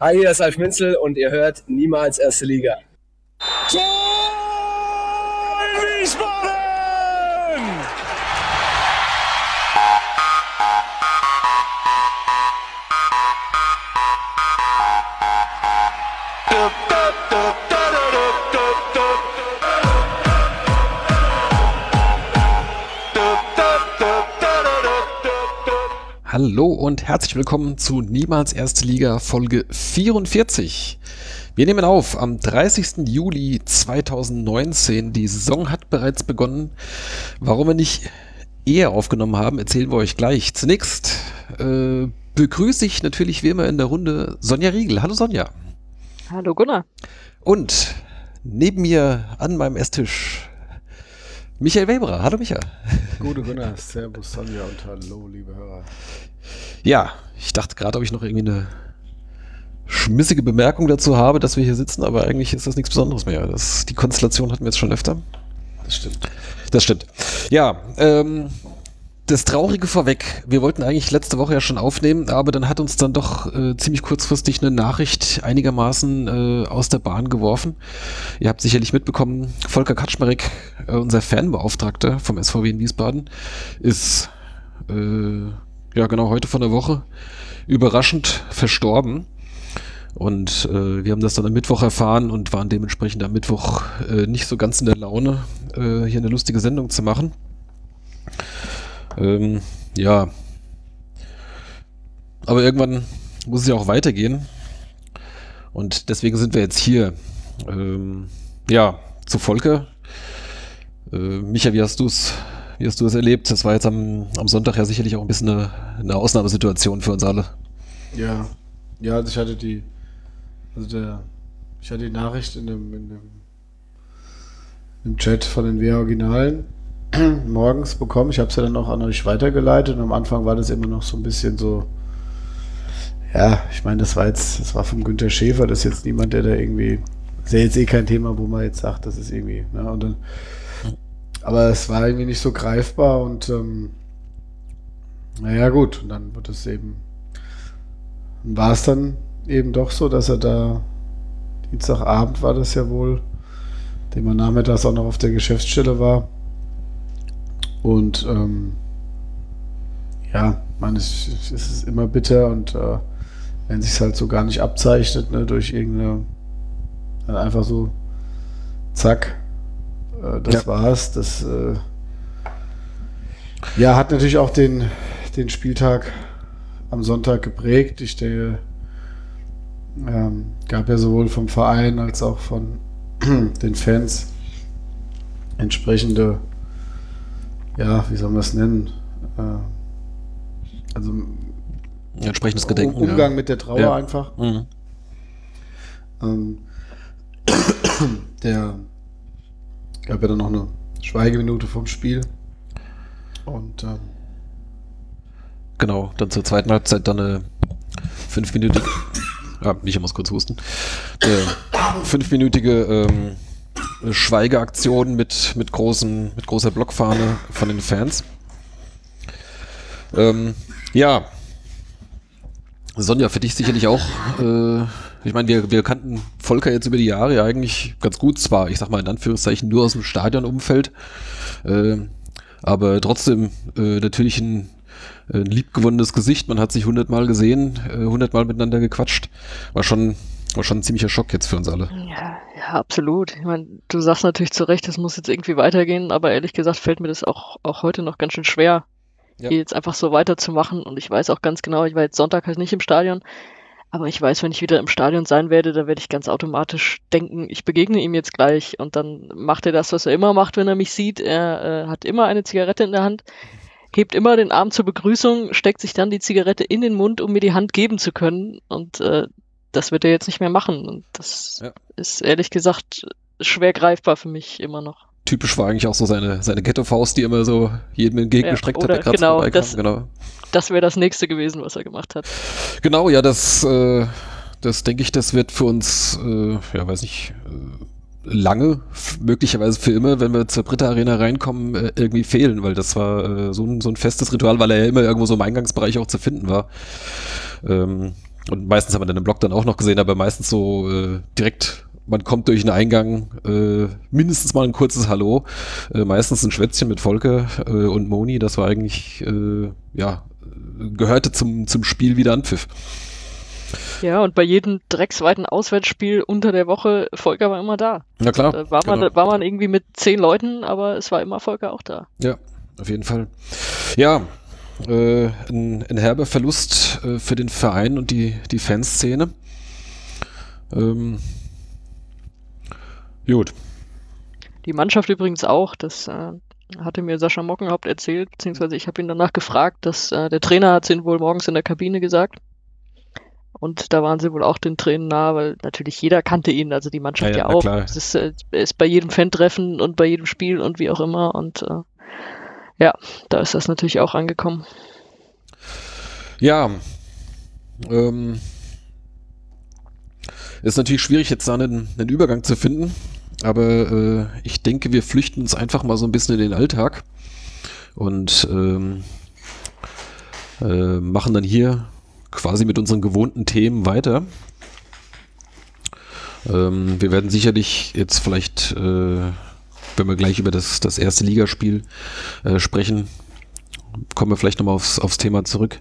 Hi, hier ist Alf Minzel und ihr hört niemals erste Liga. Tor Hallo und herzlich willkommen zu Niemals Erste Liga Folge 44. Wir nehmen auf am 30. Juli 2019. Die Saison hat bereits begonnen. Warum wir nicht eher aufgenommen haben, erzählen wir euch gleich. Zunächst äh, begrüße ich natürlich wie immer in der Runde Sonja Riegel. Hallo Sonja. Hallo Gunnar. Und neben mir an meinem Esstisch Michael Weberer. Hallo Michael. Gute Gunnar, Servus Sonja und hallo liebe Hörer. Ja, ich dachte gerade, ob ich noch irgendwie eine schmissige Bemerkung dazu habe, dass wir hier sitzen, aber eigentlich ist das nichts Besonderes mehr. Das, die Konstellation hatten wir jetzt schon öfter. Das stimmt. Das stimmt. Ja, ähm, das Traurige vorweg. Wir wollten eigentlich letzte Woche ja schon aufnehmen, aber dann hat uns dann doch äh, ziemlich kurzfristig eine Nachricht einigermaßen äh, aus der Bahn geworfen. Ihr habt sicherlich mitbekommen, Volker Kaczmarek, äh, unser Fanbeauftragter vom SVW in Wiesbaden, ist äh, ja genau heute von der Woche überraschend verstorben. Und äh, wir haben das dann am Mittwoch erfahren und waren dementsprechend am Mittwoch äh, nicht so ganz in der Laune, äh, hier eine lustige Sendung zu machen. Ähm, ja. Aber irgendwann muss es ja auch weitergehen. Und deswegen sind wir jetzt hier. Ähm, ja, zu Volker. Äh, Micha, wie hast du es wie hast du es erlebt? Das war jetzt am, am Sonntag ja sicherlich auch ein bisschen eine, eine Ausnahmesituation für uns alle. Ja, ja, also ich hatte die, also der, ich hatte die Nachricht in dem, in dem, im Chat von den W-Originalen morgens bekommen. Ich habe es ja dann auch an euch weitergeleitet und am Anfang war das immer noch so ein bisschen so, ja, ich meine, das war jetzt, das war vom Günter Schäfer, das ist jetzt niemand, der da irgendwie, ist ja jetzt eh kein Thema, wo man jetzt sagt, das ist irgendwie, ne, und dann, aber es war irgendwie nicht so greifbar und ähm, naja gut, und dann wird es eben, war es dann eben doch so, dass er da, Dienstagabend war das ja wohl, dem er nachmittags auch noch auf der Geschäftsstelle war. Und ähm, ja, man, es, es ist immer bitter und äh, wenn sich halt so gar nicht abzeichnet, ne, durch irgendeine, dann einfach so, zack, äh, das Ja. war's. Das äh, ja, hat natürlich auch den, den Spieltag am Sonntag geprägt. Ich denke, ähm, gab ja sowohl vom Verein als auch von den Fans entsprechende, ja, wie soll man es nennen? Äh, also Entsprechendes Gedenken. Um, Umgang ja. mit der Trauer Ja. einfach. Mhm. Ähm, der gab ja dann noch eine Schweigeminute vom Spiel. Und ähm, Genau, dann zur zweiten Halbzeit dann eine fünfminütige. Ja, Micha muss kurz husten. Eine fünfminütige ähm, Schweigeaktion mit, mit, großen, mit großer Blockfahne von den Fans. Ähm, ja. Sonja, für dich sicherlich auch. Äh, ich meine, wir, wir kannten Volker jetzt über die Jahre ja eigentlich ganz gut. Zwar, ich sag mal in Anführungszeichen, nur aus dem Stadionumfeld. Äh, aber trotzdem äh, natürlich ein, ein liebgewonnenes Gesicht. Man hat sich hundertmal gesehen, äh, hundertmal miteinander gequatscht. War schon, war schon ein ziemlicher Schock jetzt für uns alle. Ja, ja, absolut. Ich meine, du sagst natürlich zu Recht, es muss jetzt irgendwie weitergehen, aber ehrlich gesagt fällt mir das auch, auch heute noch ganz schön schwer, Ja. hier jetzt einfach so weiterzumachen. Und ich weiß auch ganz genau, ich war jetzt Sonntag halt nicht im Stadion, aber ich weiß, wenn ich wieder im Stadion sein werde, da werde ich ganz automatisch denken, ich begegne ihm jetzt gleich und dann macht er das, was er immer macht, wenn er mich sieht. Er äh, hat immer eine Zigarette in der Hand, hebt immer den Arm zur Begrüßung, steckt sich dann die Zigarette in den Mund, um mir die Hand geben zu können und äh, das wird er jetzt nicht mehr machen. Und das Ja. ist ehrlich gesagt schwer greifbar für mich immer noch. Typisch war eigentlich auch so seine, seine Ghetto-Faust, die immer so jedem entgegengestreckt Ja, hat, der gerade genau, vorbeikam. das- Genau. Das wäre das nächste gewesen, was er gemacht hat. Genau, ja, das, äh, das denke ich, das wird für uns, äh, ja, weiß nicht, äh, lange, möglicherweise für immer, wenn wir zur Britta Arena reinkommen, äh, irgendwie fehlen, weil das war äh, so, ein, so ein festes Ritual, weil er ja immer irgendwo so im Eingangsbereich auch zu finden war. Ähm, und meistens haben wir dann im Blog dann auch noch gesehen, aber meistens so äh, direkt, man kommt durch einen Eingang, äh, mindestens mal ein kurzes Hallo, äh, meistens ein Schwätzchen mit Volker äh, und Moni, das war eigentlich, äh, ja, gehörte zum, zum Spiel wieder Anpfiff. Ja, und bei jedem drecksweiten Auswärtsspiel unter der Woche, Volker war immer da. Na klar. Da war, man, genau. war man irgendwie mit zehn Leuten, aber es war immer Volker auch da. Ja, auf jeden Fall. Ja, äh, ein, ein herber Verlust äh, für den Verein und die, die Fanszene. Ähm, gut. Die Mannschaft übrigens auch, das äh, hatte mir Sascha Mockenhaupt erzählt, beziehungsweise ich habe ihn danach gefragt, dass äh, der Trainer hat es ihnen wohl morgens in der Kabine gesagt. Und da waren sie wohl auch den Tränen nah, weil natürlich jeder kannte ihn, also die Mannschaft Ja, ja, ja, auch. Es ist, äh, ist bei jedem Fan-Treffen und bei jedem Spiel und wie auch immer. Und äh, ja, da ist das natürlich auch angekommen. Ja, ähm, ist natürlich schwierig, jetzt da einen, einen Übergang zu finden, aber äh, ich denke, wir flüchten uns einfach mal so ein bisschen in den Alltag und ähm, äh, machen dann hier quasi mit unseren gewohnten Themen weiter. Ähm, wir werden sicherlich jetzt vielleicht, äh, wenn wir gleich über das, das erste Ligaspiel äh, sprechen, kommen wir vielleicht nochmal aufs, aufs Thema zurück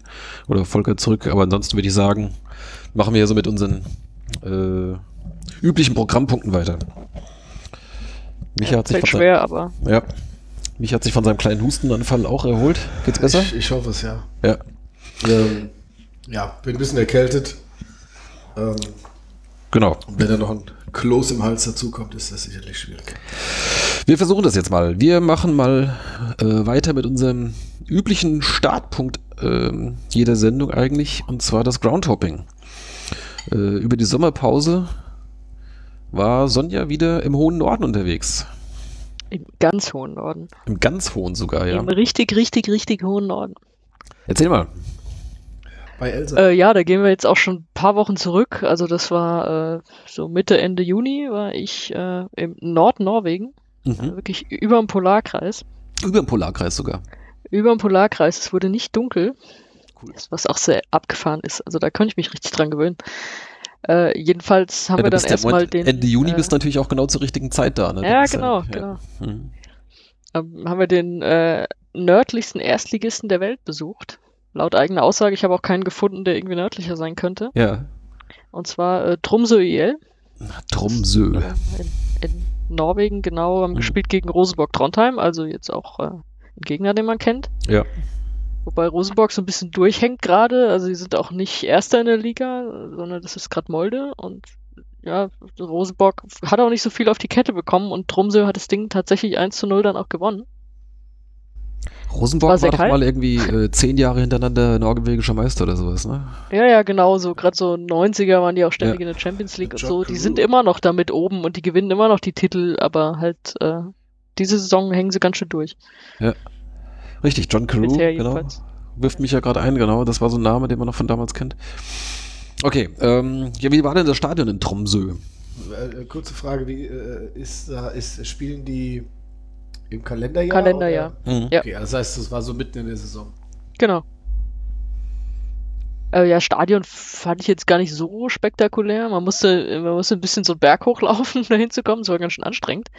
oder Volker zurück, aber ansonsten würde ich sagen, machen wir ja so mit unseren äh, üblichen Programmpunkten weiter. Micha hat sich schwer, aber Sein, ja, Micha hat sich von seinem kleinen Hustenanfall auch erholt. Geht's besser? Ich, ich hoffe es, ja. Ja. Ähm, ja, bin ein bisschen erkältet. Ähm, Genau. wenn da noch ein Kloß im Hals dazukommt, ist das sicherlich schwierig. Wir versuchen das jetzt mal. Wir machen mal äh, weiter mit unserem üblichen Startpunkt ähm, jeder Sendung eigentlich, und zwar das Groundhopping. Äh, über die Sommerpause war Sonja wieder im hohen Norden unterwegs. im ganz hohen Norden. Im ganz hohen sogar, ja. Im richtig, richtig, richtig hohen Norden. Erzähl mal. Bei Elsa. Äh, ja, da gehen wir jetzt auch schon ein paar Wochen zurück. Also das war äh, so Mitte, Ende Juni war ich äh, im Nordnorwegen, Mhm. wirklich über dem Polarkreis. Über den Polarkreis sogar. Über dem Polarkreis, es wurde nicht dunkel, Cool. was auch sehr abgefahren ist. Also da könnte ich mich richtig dran gewöhnen. Äh, jedenfalls haben Ja, wir dann erstmal Moment, den. Ende Juni äh, bist du natürlich auch genau zur richtigen Zeit da. Ne? Ja, genau, ja. genau. Mhm. ähm, haben wir den äh, nördlichsten Erstligisten der Welt besucht. Laut eigener Aussage, ich habe auch keinen gefunden, der irgendwie nördlicher sein könnte. Ja. Und zwar äh, Tromsø IL. Tromsø. in, in Norwegen, genau, haben Mhm. gespielt gegen Rosenborg Trondheim, also jetzt auch äh, ein Gegner, den man kennt. Ja. Wobei Rosenborg so ein bisschen durchhängt gerade, also die sind auch nicht Erster in der Liga, sondern das ist gerade Molde und ja, Rosenborg hat auch nicht so viel auf die Kette bekommen und Tromsø hat das Ding tatsächlich 1 zu 0 dann auch gewonnen. Rosenborg War war, doch kalt. mal irgendwie äh, zehn Jahre hintereinander norwegischer Meister oder sowas, ne? Ja, ja, genau, so gerade so 90er waren die auch ständig Ja. in der Champions League und so. Die sind immer noch damit oben und die gewinnen immer noch die Titel, aber halt äh, diese Saison hängen sie ganz schön durch. Richtig, John Carew, Bisher genau. jedenfalls. Wirft mich ja gerade ein, genau. Das war so ein Name, den man noch von damals kennt. Okay, ähm, ja, wie war denn das Stadion in Tromsø? Äh, kurze Frage, wie äh, ist da, ist, spielen die im Kalenderjahr? Kalenderjahr. Mhm. Ja. Okay, das heißt, das war so mitten in der Saison. Genau. Äh, ja, Stadion fand ich jetzt gar nicht so spektakulär. Man musste, man musste ein bisschen so einen Berg hochlaufen, um da hinzukommen. Das war ganz schön anstrengend.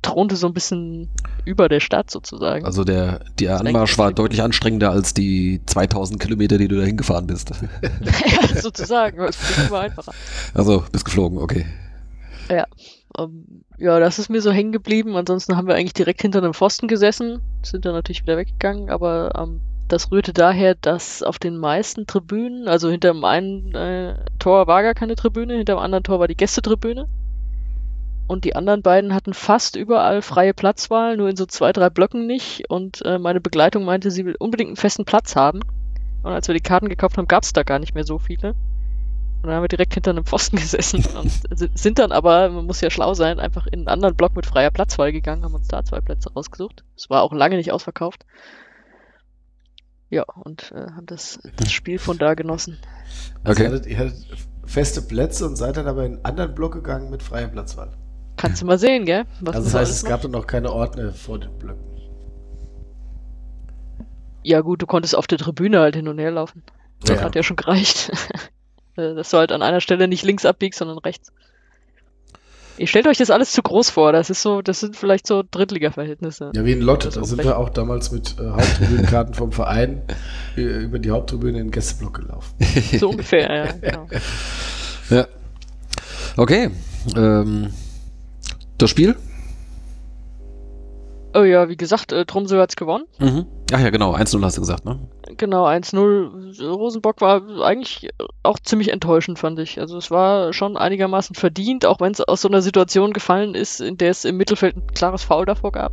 Thronte so ein bisschen über der Stadt sozusagen. Also der, der Anmarsch war deutlich anstrengender als die 2000 Kilometer, die du da hingefahren bist. ja, sozusagen. Das war einfacher. Also, bist geflogen, okay. Ähm, ja, das ist mir so hängen geblieben. Ansonsten haben wir eigentlich direkt hinter einem Pfosten gesessen, sind dann natürlich wieder weggegangen, aber ähm, das rührte daher, dass auf den meisten Tribünen, also hinter dem einen äh, Tor war gar keine Tribüne, hinter dem anderen Tor war die Gästetribüne. Und die anderen beiden hatten fast überall freie Platzwahl, nur in so zwei, drei Blöcken nicht. Und äh, meine Begleitung meinte, sie will unbedingt einen festen Platz haben. Und als wir die Karten gekauft haben, gab es da gar nicht mehr so viele. Und dann haben wir direkt hinter einem Pfosten gesessen und si- sind dann aber, man muss ja schlau sein, einfach in einen anderen Block mit freier Platzwahl gegangen, haben uns da zwei Plätze rausgesucht. Es war auch lange nicht ausverkauft. Ja, und äh, haben das, das Spiel von da genossen. Also Okay. ihr, hattet, ihr hattet feste Plätze und seid dann aber in einen anderen Block gegangen mit freier Platzwahl. Kannst du mal sehen, gell? Was Also das heißt, es macht. gab dann noch keine Ordner vor den Blöcken. Ja gut, du konntest auf der Tribüne halt hin und her laufen. Das Ja. hat ja schon gereicht. Äh, Dass du halt an einer Stelle nicht links abbiegst, sondern rechts. Ihr stellt euch das alles zu groß vor. Das ist so, das sind vielleicht so Drittliga-Verhältnisse. Ja, wie in Lotte. Da sind recht. wir auch damals mit äh, Haupttribünenkarten vom Verein äh, über die Haupttribüne in den Gästeblock gelaufen. So ungefähr, ja. Genau. Ja. Okay. Ähm, das Spiel? Oh ja, wie gesagt, äh, Tromsø hat's gewonnen. Mhm. Ach ja, genau. 1-0 hast du gesagt, ne? Genau, 1-0. Rosenbock war eigentlich auch ziemlich enttäuschend, fand ich. Also es war schon einigermaßen verdient, auch wenn es aus so einer Situation gefallen ist, in der es im Mittelfeld ein klares Foul davor gab.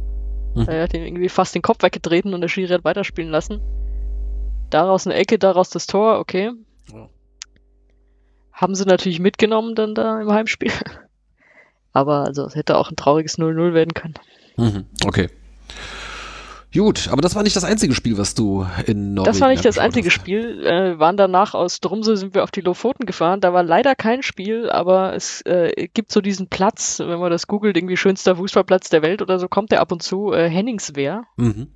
Mhm. Er hat ihm irgendwie fast den Kopf weggetreten und der Schiri hat weiterspielen lassen. Daraus eine Ecke, daraus das Tor, okay. Ja. Haben sie natürlich mitgenommen dann da im Heimspiel. Aber also es hätte auch ein trauriges 0-0 werden können. Mhm. Okay. Gut, aber das war nicht das einzige Spiel, was du in Norwegen Das war nicht das einzige hast. Spiel. Äh, waren danach aus Drumse sind wir auf die Lofoten gefahren. Da war leider kein Spiel, aber es äh, gibt so diesen Platz, wenn man das googelt, irgendwie schönster Fußballplatz der Welt oder so, kommt der ab und zu. Äh, Henningswehr. Mhm.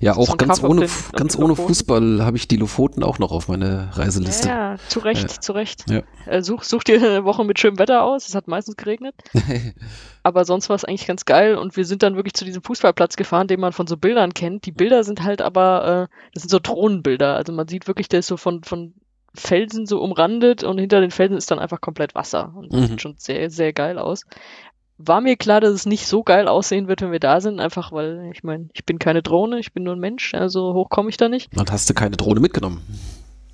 Ja, auch ganz ohne, den- ganz ohne. Fußball habe ich die Lofoten auch noch auf meine Reiseliste. Ja, zu Recht, Ja. zu Recht. Ja. Äh, such, such dir eine Woche mit schönem Wetter aus. Es hat meistens geregnet. Aber sonst war es eigentlich ganz geil und wir sind dann wirklich zu diesem Fußballplatz gefahren, den man von so Bildern kennt. Die Bilder sind halt aber, äh, das sind so Drohnenbilder. Also man sieht wirklich, der ist so von, von Felsen so umrandet und hinter den Felsen ist dann einfach komplett Wasser. Und das Mhm. sieht schon sehr, sehr geil aus. War mir klar, dass es nicht so geil aussehen wird, wenn wir da sind, einfach weil, ich meine, ich bin keine Drohne, ich bin nur ein Mensch, also hoch komme ich da nicht. Und hast du keine Drohne mitgenommen?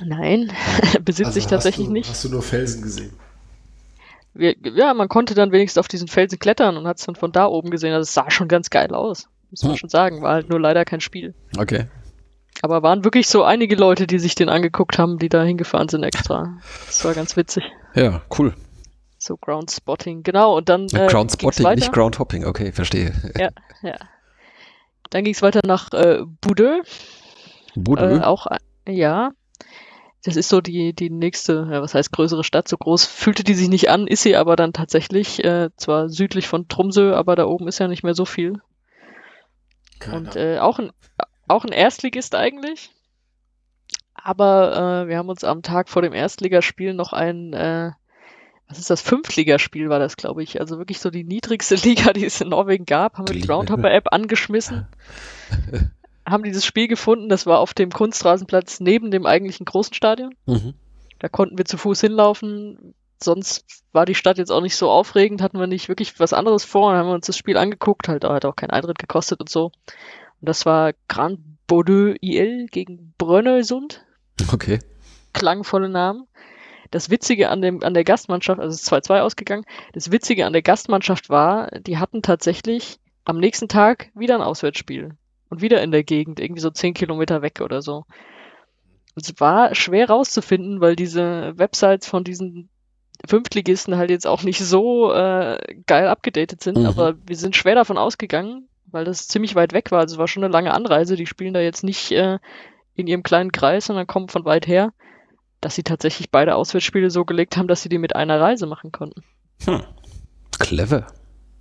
Nein, besitze Also ich tatsächlich du, nicht. Hast du nur Felsen gesehen? Ja, man konnte dann wenigstens auf diesen Felsen klettern und hat es dann von da oben gesehen. Also es sah schon ganz geil aus. Muss man Hm. schon sagen. War halt nur leider kein Spiel. Okay. Aber waren wirklich so einige Leute, die sich den angeguckt haben, die da hingefahren sind extra. Das war ganz witzig. Ja, cool. So Ground Spotting. Genau. Und dann. Äh, Ground Spotting, nicht Ground Hopping. Okay, verstehe. Ja, ja. Dann ging es weiter nach äh, Budö. Budö. Äh, auch, äh, ja. Das ist so die, die nächste, ja, was heißt größere Stadt. So groß fühlte die sich nicht an, ist sie aber dann tatsächlich. Äh, zwar südlich von Tromsø, aber da oben ist ja nicht mehr so viel. Keine Und äh, auch, ein, auch ein Erstligist eigentlich. Aber äh, wir haben uns am Tag vor dem Erstligaspiel noch ein, äh, was ist das, Fünftligaspiel war das, glaube ich. Also wirklich so die niedrigste Liga, die es in Norwegen gab, haben wir die Die- Groundhopper-App angeschmissen. haben dieses Spiel gefunden, das war auf dem Kunstrasenplatz neben dem eigentlichen großen Stadion. Mhm. Da konnten wir zu Fuß hinlaufen. Sonst war die Stadt jetzt auch nicht so aufregend, hatten wir nicht wirklich was anderes vor und haben wir uns das Spiel angeguckt, halt hat auch keinen Eintritt gekostet und so. Und das war Grand Bordeaux IL gegen Brønnøysund. Okay. Klangvolle Namen. Das Witzige an, dem, an der Gastmannschaft, also es ist 2-2 ausgegangen, das Witzige an der Gastmannschaft war, die hatten tatsächlich am nächsten Tag wieder ein Auswärtsspiel. Und wieder in der Gegend, irgendwie so 10 Kilometer weg oder so. Es war schwer rauszufinden, weil diese Websites von diesen Fünftligisten halt jetzt auch nicht so äh, geil abgedatet sind, Mhm. aber wir sind schwer davon ausgegangen, weil das ziemlich weit weg war. Also es war schon eine lange Anreise. Die spielen da jetzt nicht äh, in ihrem kleinen Kreis, sondern kommen von weit her, dass sie tatsächlich beide Auswärtsspiele so gelegt haben, dass sie die mit einer Reise machen konnten. Hm. Clever.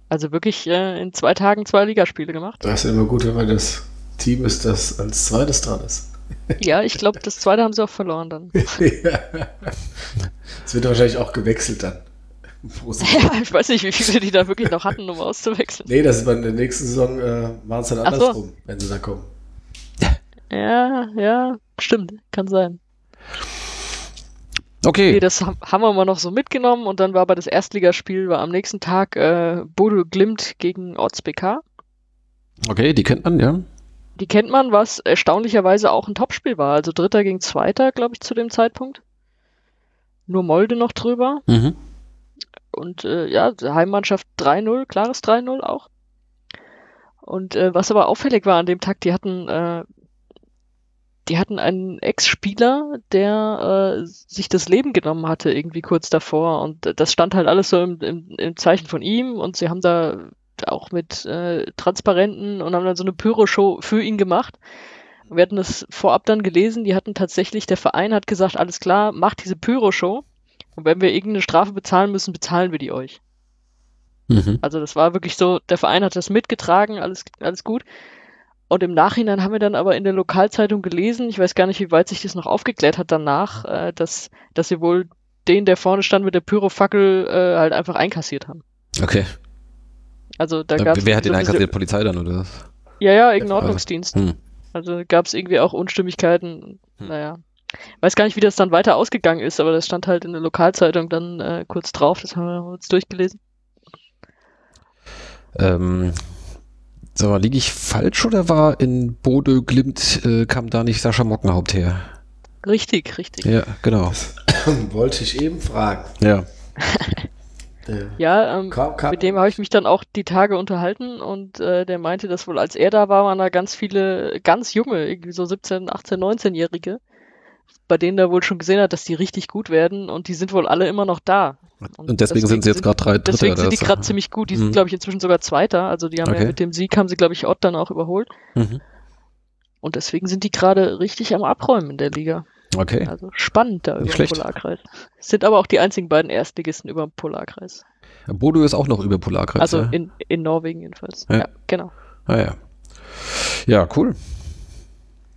Also wirklich äh, in zwei Tagen zwei Ligaspiele gemacht. Das ist ja immer gut, wenn man das Team ist, das als zweites dran ist. Ja, ich glaube, das zweite haben sie auch verloren dann. ja. Es wird wahrscheinlich auch gewechselt dann. Ja, ich weiß nicht, wie viele die da wirklich noch hatten, um auszuwechseln. Nee, das ist bei der nächsten Saison, äh, machen es dann Ach so. andersrum, wenn sie dann kommen. Ja, ja, stimmt, kann sein. Nee, Okay. das ha- haben wir mal noch so mitgenommen und dann war aber das Erstligaspiel, war am nächsten Tag äh, Bodo Glimt gegen Orts BK. Okay, die kennt man, ja. Die kennt man, was erstaunlicherweise auch ein Topspiel war. Also Dritter gegen Zweiter, glaube ich, zu dem Zeitpunkt. Nur Molde noch drüber. Mhm. Und äh, ja, Heimmannschaft 3-0, klares 3-0 auch. Und äh, was aber auffällig war an dem Tag, die hatten, äh, die hatten einen Ex-Spieler, der äh, sich das Leben genommen hatte, irgendwie kurz davor. Und das stand halt alles so im, im, im Zeichen von ihm. Und sie haben da auch mit äh, Transparenten und haben dann so eine Pyro-Show für ihn gemacht. Wir hatten das vorab dann gelesen, die hatten tatsächlich, der Verein hat gesagt, alles klar, macht diese Pyro-Show. Und wenn wir irgendeine Strafe bezahlen müssen, bezahlen wir die euch. Mhm. Also das war wirklich so, der Verein hat das mitgetragen, alles, alles gut. Und im Nachhinein haben wir dann aber in der Lokalzeitung gelesen, ich weiß gar nicht, wie weit sich das noch aufgeklärt hat danach, äh, dass, dass sie wohl den, der vorne stand mit der Pyrofackel, äh, halt einfach einkassiert haben. Okay. Also da Äh, gab es. Wer hat den einkassiert? Polizei dann, oder? Ja, ja, irgendein. Ordnungsdienst. Hm. Also gab es irgendwie auch Unstimmigkeiten. Hm. Naja. Weiß gar nicht, wie das dann weiter ausgegangen ist, aber das stand halt in der Lokalzeitung dann äh, kurz drauf, das haben wir uns durchgelesen. Ähm, sag mal, liege ich falsch oder war in Bode Glimt, äh, kam da nicht Sascha Mockenhaupt her? Richtig, richtig. Ja, genau. Wollte ich eben fragen. Ja. Äh, Ja, ähm, kam, kam, mit dem habe ich mich dann auch die Tage unterhalten und äh, der meinte, dass wohl als er da war, waren da ganz viele, ganz junge, irgendwie so 17, 18, 19-Jährige, bei denen er wohl schon gesehen hat, dass die richtig gut werden und die sind wohl alle immer noch da. Und deswegen sind sie jetzt gerade drei Dritte. Deswegen sind die gerade ziemlich gut. Die sind, Mhm. glaube ich, inzwischen sogar Zweiter. Also die haben Okay. ja mit dem Sieg haben sie, glaube ich, Ott dann auch überholt. Mhm. Und deswegen sind die gerade richtig am Abräumen in der Liga. Okay. Also spannend da über den. Polarkreis. Sind aber auch die einzigen beiden Erstligisten über dem Polarkreis. Bodo ist auch noch über Polarkreis. Also ja? in, in Norwegen jedenfalls. Ja. Ja. genau. ah, ja. Ja, cool.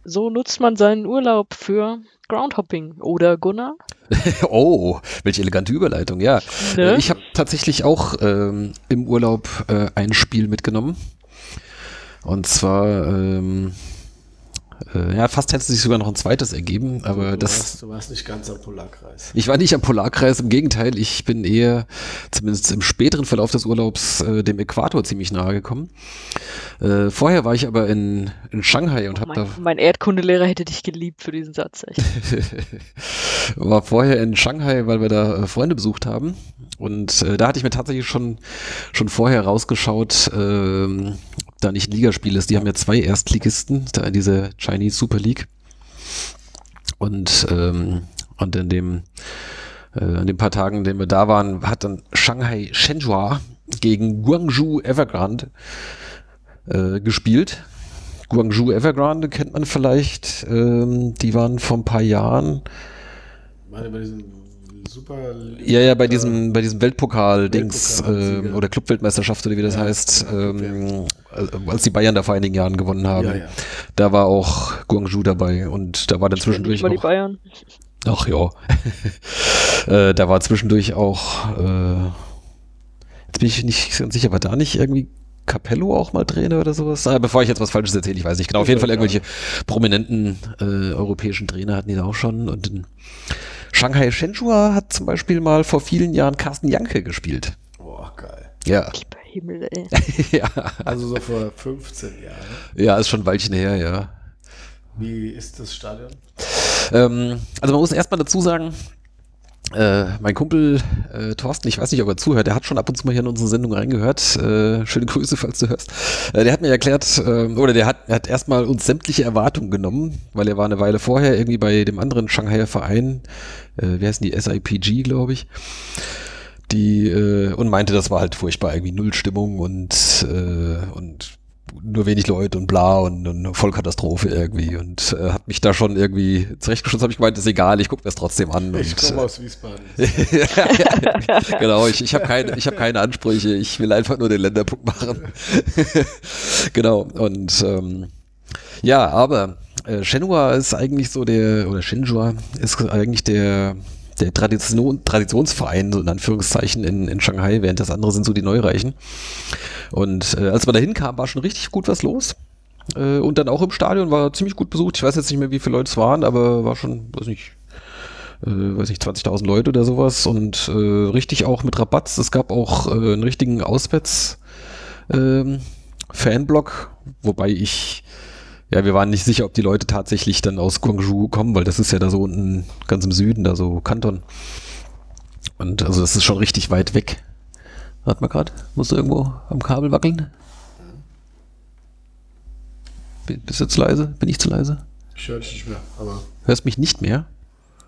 So nutzt man seinen Urlaub für Groundhopping. Oder Gunnar? Oh, welche elegante Überleitung, ja. Ne? Äh, Ich habe tatsächlich auch ähm, im Urlaub äh, ein Spiel mitgenommen. Und zwar, ähm, äh, ja, fast hätte sich sogar noch ein zweites ergeben, aber du, das. warst, du warst nicht ganz am Polarkreis. Ich war nicht am Polarkreis, im Gegenteil, ich bin eher, zumindest im späteren Verlauf des Urlaubs, äh, dem Äquator ziemlich nahe gekommen. Äh, vorher war ich aber in, in Shanghai und habe da Mein, Erdkundelehrer hätte dich geliebt für diesen Satz. Echt. war vorher in Shanghai, weil wir da äh, Freunde besucht haben. Und äh, da hatte ich mir tatsächlich schon, schon vorher rausgeschaut, ähm, da nicht ein Ligaspiel ist. Die haben ja zwei Erstligisten, da in dieser Chinese Super League. Und, ähm, und in dem, äh, an den paar Tagen, in denen wir da waren, hat dann Shanghai Shenzhou gegen Guangzhou Evergrande äh, gespielt. Guangzhou Evergrande kennt man vielleicht. Ähm, die waren vor ein paar Jahren meine, bei diesem super. Ja, ja, bei diesem, bei diesem Weltpokal-Dings Weltpokal-Sieger. ähm, oder Clubweltmeisterschaft oder wie das Ja, heißt, ähm, äh, als die Bayern da vor einigen Jahren gewonnen haben, Ja, ja. da war auch Guangzhou dabei und da war dann zwischendurch Nicht mal die auch, Bayern. ach ja, äh, da war zwischendurch auch, äh, jetzt bin ich nicht ganz sicher, war da nicht irgendwie Capello auch mal Trainer oder sowas? Ah, bevor ich jetzt was Falsches erzähle, ich weiß nicht genau. Auf jeden Fall irgendwelche prominenten äh, europäischen Trainer hatten die da auch schon. Und in Shanghai Shenzhou hat zum Beispiel mal vor vielen Jahren Carsten Janke gespielt. Boah, geil. Ja, Lieber Himmel, ey. ja, Also so vor 15 Jahren. ja, ist schon ein Weilchen her, ja. Wie ist das Stadion? Ähm, also man muss erstmal dazu sagen, äh, mein Kumpel äh, Thorsten, ich weiß nicht, ob er zuhört, der hat schon ab und zu mal hier in unsere Sendung reingehört. Äh, schöne Grüße, falls du hörst. Äh, der hat mir erklärt, äh, oder der hat, hat erstmal uns sämtliche Erwartungen genommen, weil er war eine Weile vorher irgendwie bei dem anderen Shanghaier Verein, äh, wie heißen die, SIPG, glaube ich. Die, äh, und meinte, das war halt furchtbar, irgendwie Null Stimmung und, äh, und nur wenig Leute und bla und, und Vollkatastrophe irgendwie und äh, hat mich da schon irgendwie zurechtgeschossen, habe ich gemeint, ist egal, ich gucke mir es trotzdem an. Ich komme äh, aus Wiesbaden. genau, ich, ich habe keine, ich hab keine Ansprüche, ich will einfach nur den Länderpunkt machen. genau, und ähm, ja, aber äh, Shenhua ist eigentlich so der, oder Shenhua ist eigentlich der, der Tradition, Traditionsverein, so in Anführungszeichen, in, in Shanghai, während das andere sind so die Neureichen. Und äh, als wir da hinkamen, war schon richtig gut was los. Äh, und dann auch im Stadion war ziemlich gut besucht. Ich weiß jetzt nicht mehr, wie viele Leute es waren, aber war schon, weiß nicht, äh, weiß nicht, 20.000 Leute oder sowas und äh, richtig auch mit Rabatz. Es gab auch äh, einen richtigen Auswärts ähm, Fanblock, wobei ich, ja, wir waren nicht sicher, ob die Leute tatsächlich dann aus Guangzhou kommen, weil das ist ja da so unten ganz im Süden, da so Kanton. Und also das ist schon richtig weit weg. Warte mal gerade, musst du irgendwo am Kabel wackeln? Bi- Bist du zu leise? Bin ich zu leise? Ich höre dich nicht mehr, aber Hörst mich nicht mehr?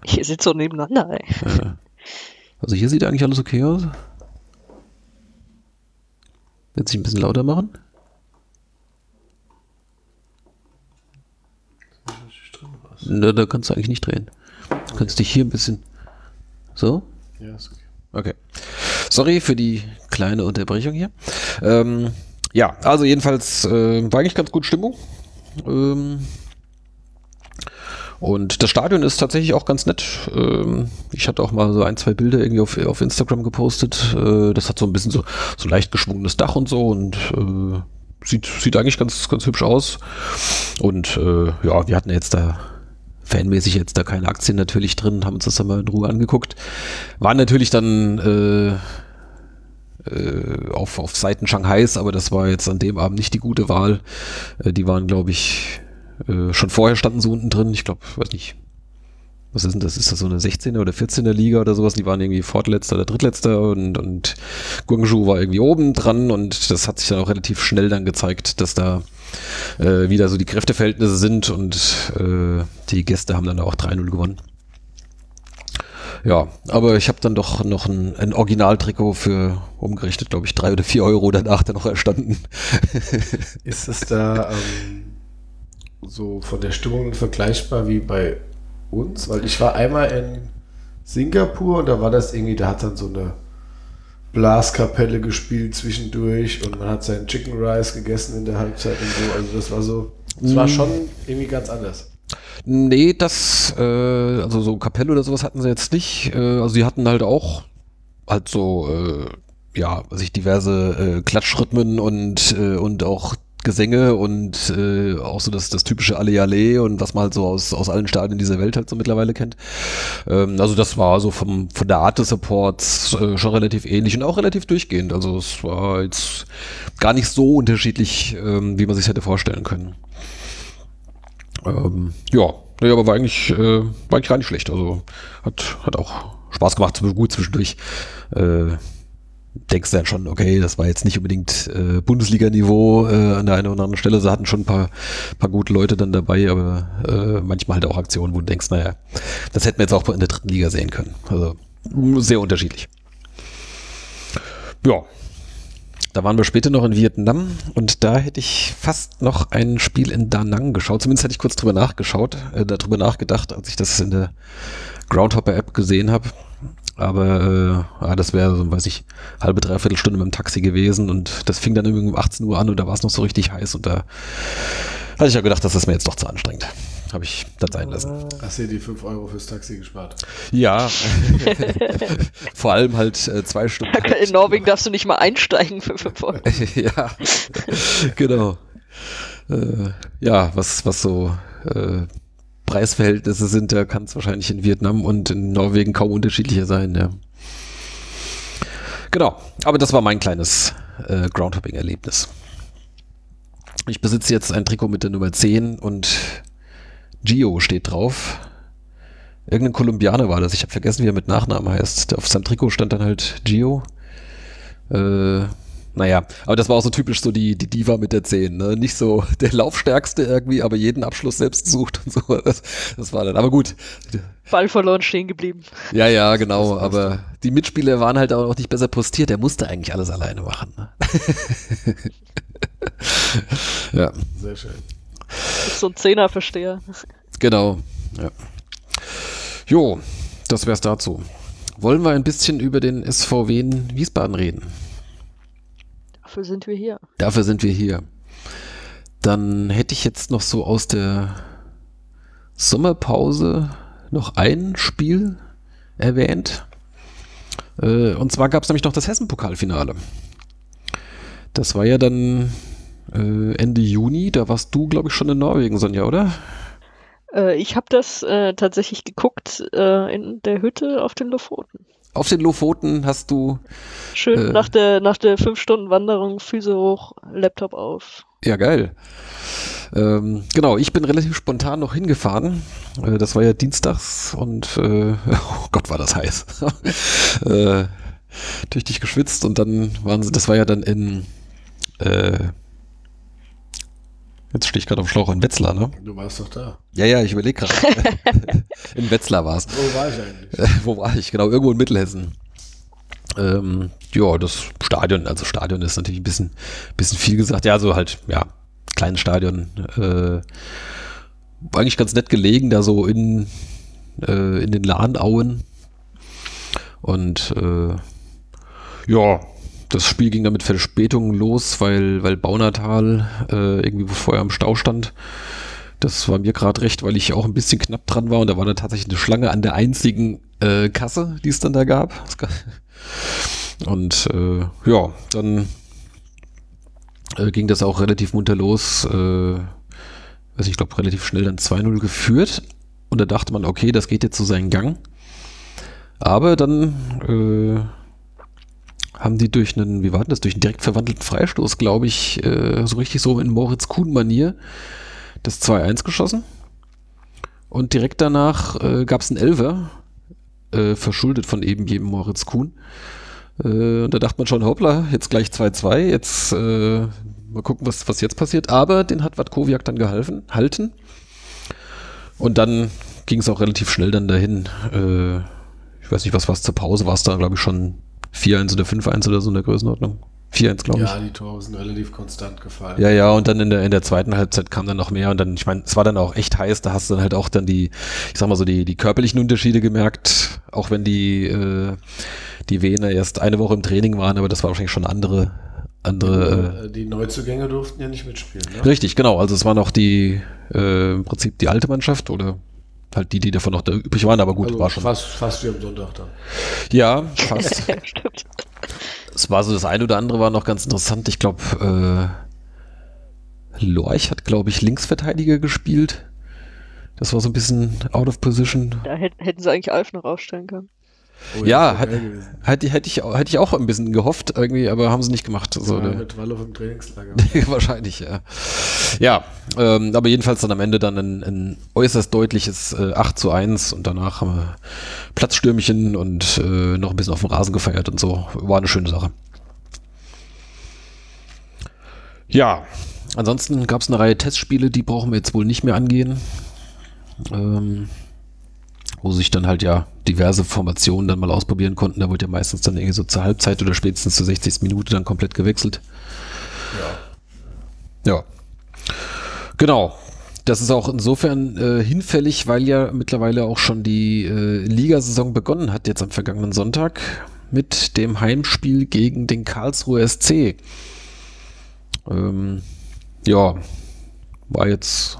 Hier sind so nebeneinander, ey. Ja. Also hier sieht eigentlich alles okay aus. Jetzt sich ein bisschen lauter machen. Na, da kannst du eigentlich nicht drehen. Du kannst dich hier ein bisschen. So? ja, ist okay. Okay. Sorry für die kleine Unterbrechung hier. Ähm, ja, also jedenfalls äh, war eigentlich ganz gut Stimmung. Ähm, und das Stadion ist tatsächlich auch ganz nett. Ähm, ich hatte auch mal so ein, zwei Bilder irgendwie auf, auf Instagram gepostet. Äh, das hat so ein bisschen so, so leicht geschwungenes Dach und so und äh, sieht, sieht eigentlich ganz, ganz hübsch aus. Und äh, ja, wir hatten jetzt da fanmäßig jetzt da keine Aktien natürlich drin, haben uns das dann mal in Ruhe angeguckt. Waren natürlich dann äh, äh, auf, auf Seiten Shanghais, aber das war jetzt an dem Abend nicht die gute Wahl. Äh, die waren, glaube ich, äh, schon vorher standen sie unten drin. Ich glaube, weiß nicht. Was ist denn das? Ist das so eine 16er oder 14er Liga oder sowas? Die waren irgendwie Fortletzter oder Drittletzter und, und Guangzhou war irgendwie oben dran und das hat sich dann auch relativ schnell dann gezeigt, dass da äh, wieder so die Kräfteverhältnisse sind und äh, die Gäste haben dann auch 3-0 gewonnen. Ja, aber ich habe dann doch noch ein, ein Originaltrikot für umgerechnet, glaube ich, drei oder vier Euro danach dann noch erstanden. Ist es da ähm, so von der Stimmung vergleichbar wie bei uns? Weil ich war einmal in Singapur und da war das irgendwie, da hat dann so eine Blaskapelle gespielt zwischendurch und man hat seinen Chicken Rice gegessen in der Halbzeit und so. Also das war so, es war schon irgendwie ganz anders. Nee, das, äh, also so Kapelle oder sowas hatten sie jetzt nicht. Äh, also sie hatten halt auch halt so, äh, ja, sich diverse äh, Klatschrhythmen und, äh, und auch Gesänge und äh, auch so das, das typische Alle Alle und was man halt so aus, aus allen Stadien dieser Welt halt so mittlerweile kennt. Ähm, also das war so vom, von der Art des Supports äh, schon relativ ähnlich und auch relativ durchgehend. Also es war jetzt gar nicht so unterschiedlich, ähm, wie man sich hätte vorstellen können. Ähm, ja, nee, aber war eigentlich, äh, war eigentlich gar nicht schlecht. Also hat, hat auch Spaß gemacht, gut zwischendurch. Äh, denkst du dann schon, okay, das war jetzt nicht unbedingt äh, Bundesliga-Niveau äh, an der einen oder anderen Stelle. Sie hatten schon ein paar, paar gute Leute dann dabei, aber äh, manchmal halt auch Aktionen, wo du denkst, naja, das hätten wir jetzt auch in der dritten Liga sehen können. Also sehr unterschiedlich. Ja. Da waren wir später noch in Vietnam und da hätte ich fast noch ein Spiel in Da Nang geschaut. Zumindest hätte ich kurz drüber nachgeschaut, äh, darüber nachgedacht, als ich das in der Groundhopper-App gesehen habe. Aber äh, ja, das wäre so, weiß ich, halbe, dreiviertel Stunde mit dem Taxi gewesen und das fing dann irgendwie um 18 Uhr an und da war es noch so richtig heiß und da hatte ich ja gedacht, das ist mir jetzt doch zu anstrengend. Habe ich das sein lassen. Hast du dir die 5 Euro fürs Taxi gespart? Ja. Vor allem halt äh, zwei Stunden. In Norwegen darfst du nicht mal einsteigen für 5 Euro. ja, genau. Äh, ja, was, was so äh, Preisverhältnisse sind, da kann es wahrscheinlich in Vietnam und in Norwegen kaum unterschiedlicher sein, ja. Genau, aber das war mein kleines äh, Groundhopping-Erlebnis. Ich besitze jetzt ein Trikot mit der Nummer 10 und Gio steht drauf. Irgendein Kolumbianer war das. Ich habe vergessen, wie er mit Nachnamen heißt. Auf seinem Trikot stand dann halt Gio. Äh, naja, aber das war auch so typisch so die, die Diva mit der 10, ne? Nicht so der Laufstärkste irgendwie, aber jeden Abschluss selbst sucht und so. Das, das war dann, aber gut. Ball verloren stehen geblieben. Ja, ja, genau, aber die Mitspieler waren halt auch noch nicht besser postiert. Der musste eigentlich alles alleine machen. Ne? ja. Sehr schön. Das ist so ein Zehner-Versteher. Genau, ja. Jo, das wär's dazu. Wollen wir ein bisschen über den SVW in Wiesbaden reden? Dafür sind wir hier. Dafür sind wir hier. Dann hätte ich jetzt noch so aus der Sommerpause noch ein Spiel erwähnt. Äh, und zwar gab es nämlich noch das Hessen-Pokalfinale. Das war ja dann äh, Ende Juni. Da warst du, glaube ich, schon in Norwegen, Sonja, oder? Äh, ich habe das äh, tatsächlich geguckt äh, in der Hütte auf den Lofoten. Auf den Lofoten hast du. Schön Äh. nach der nach der fünf Stunden Wanderung, Füße hoch, Laptop auf. Ja, geil. Ähm, genau, ich bin relativ spontan noch hingefahren. Äh, das war ja dienstags und äh, oh Gott, war das heiß. äh, tüchtig geschwitzt und dann waren sie, das war ja dann in äh, jetzt stehe ich gerade auf dem Schlauch in Wetzlar, ne? Du warst doch da. Ja, ja, ich überlege gerade. in Wetzlar war es. Wo war ich eigentlich? Äh, wo war ich? Genau, irgendwo in Mittelhessen. Ähm, ja, das Stadion, also Stadion ist natürlich ein bisschen, bisschen viel gesagt. Ja, so halt, ja, kleines Stadion. Äh, war eigentlich ganz nett gelegen, da so in, äh, in den Lahnauen. Und äh, ja, das Spiel ging dann mit Verspätungen los, weil, weil Baunatal äh, irgendwie vorher im Stau stand. Das war mir gerade recht, weil ich auch ein bisschen knapp dran war und da war dann tatsächlich eine Schlange an der einzigen äh, Kasse, die es dann da gab. Und äh, ja, dann äh, ging das auch relativ munter los. Äh, also ich glaube, relativ schnell dann 2-0 geführt. Und da dachte man, okay, das geht jetzt so seinen Gang. Aber dann äh, haben die durch einen, wie war das, durch einen direkt verwandelten Freistoß, glaube ich, äh, so richtig so in Moritz Kuhn-Manier das 2-1 geschossen. Und direkt danach äh, gab es einen Elfer, äh, verschuldet von eben jedem Moritz Kuhn. Äh, da dachte man schon, hoppla, jetzt gleich 2-2, jetzt äh, mal gucken, was, was jetzt passiert. Aber den hat Watkowiak dann geholfen, halten. Und dann ging es auch relativ schnell dann dahin. Äh, ich weiß nicht, was war es zur Pause, war es da, glaube ich, schon 4-1 oder 5-1 oder so in der Größenordnung. 4-1, glaube ich. Ja, die Tore sind relativ konstant gefallen. Ja, ja, und dann in der, in der zweiten Halbzeit kam dann noch mehr und dann, ich meine, es war dann auch echt heiß, da hast du dann halt auch dann die, ich sag mal so, die, die körperlichen Unterschiede gemerkt, auch wenn die, äh, die Wiener erst eine Woche im Training waren, aber das war wahrscheinlich schon andere, andere. Äh, die Neuzugänge durften ja nicht mitspielen, ne? Richtig, genau. Also es war noch die, äh, im Prinzip die alte Mannschaft oder halt die, die davon noch da übrig waren, aber gut, also war schon. Fast, fast wie am Sonntag dann. Ja, fast. Stimmt. Es war so das eine oder andere war noch ganz interessant. Ich glaube, äh, Lorch hat, glaube ich, Linksverteidiger gespielt. Das war so ein bisschen out of position. Da hätt, hätten sie eigentlich Alf noch rausstellen können. Oh, Ja. Hätte, hätte, ich, hätte ich auch ein bisschen gehofft, irgendwie, aber haben sie nicht gemacht. So, ja, ne? mit Wallhoff im Trainingslager. Wahrscheinlich, ja. Ja, ähm, aber jedenfalls dann am Ende dann ein, ein äußerst deutliches äh, 8 zu 1 und danach haben wir Platzstürmchen und äh, noch ein bisschen auf dem Rasen gefeiert und so. War eine schöne Sache. Ja, ansonsten gab es eine Reihe Testspiele, die brauchen wir jetzt wohl nicht mehr angehen. Ähm, wo sich dann halt ja diverse Formationen dann mal ausprobieren konnten. Da wurde ja meistens dann irgendwie so zur Halbzeit oder spätestens zur 60. Minute dann komplett gewechselt. Ja. Genau. Das ist auch insofern äh, hinfällig, weil ja mittlerweile auch schon die äh, Ligasaison begonnen hat, jetzt am vergangenen Sonntag, mit dem Heimspiel gegen den Karlsruher SC. Ähm, ja, war jetzt,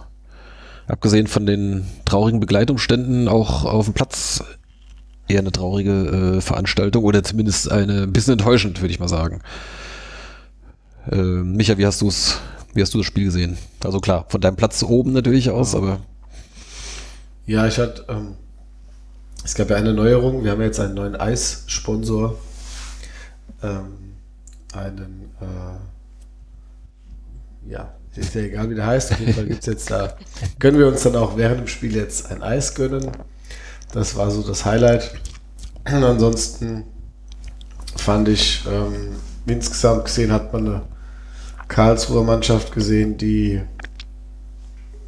abgesehen von den traurigen Begleitumständen, auch auf dem Platz eher eine traurige äh, Veranstaltung oder zumindest eine ein bisschen enttäuschend, würde ich mal sagen. Äh, Micha, wie hast du es, wie hast du das Spiel gesehen? Also klar, von deinem Platz oben natürlich aus, aber Ja, ich hatte, ähm, es gab ja eine Neuerung. Wir haben jetzt einen neuen Eissponsor. Ähm, einen, äh, ja, ist ja egal, wie der heißt. Auf jeden Fall gibt's jetzt da, können wir uns dann auch während dem Spiel jetzt ein Eis gönnen. Das war so das Highlight. Und ansonsten fand ich, ähm, insgesamt gesehen hat man eine Karlsruher Mannschaft gesehen, die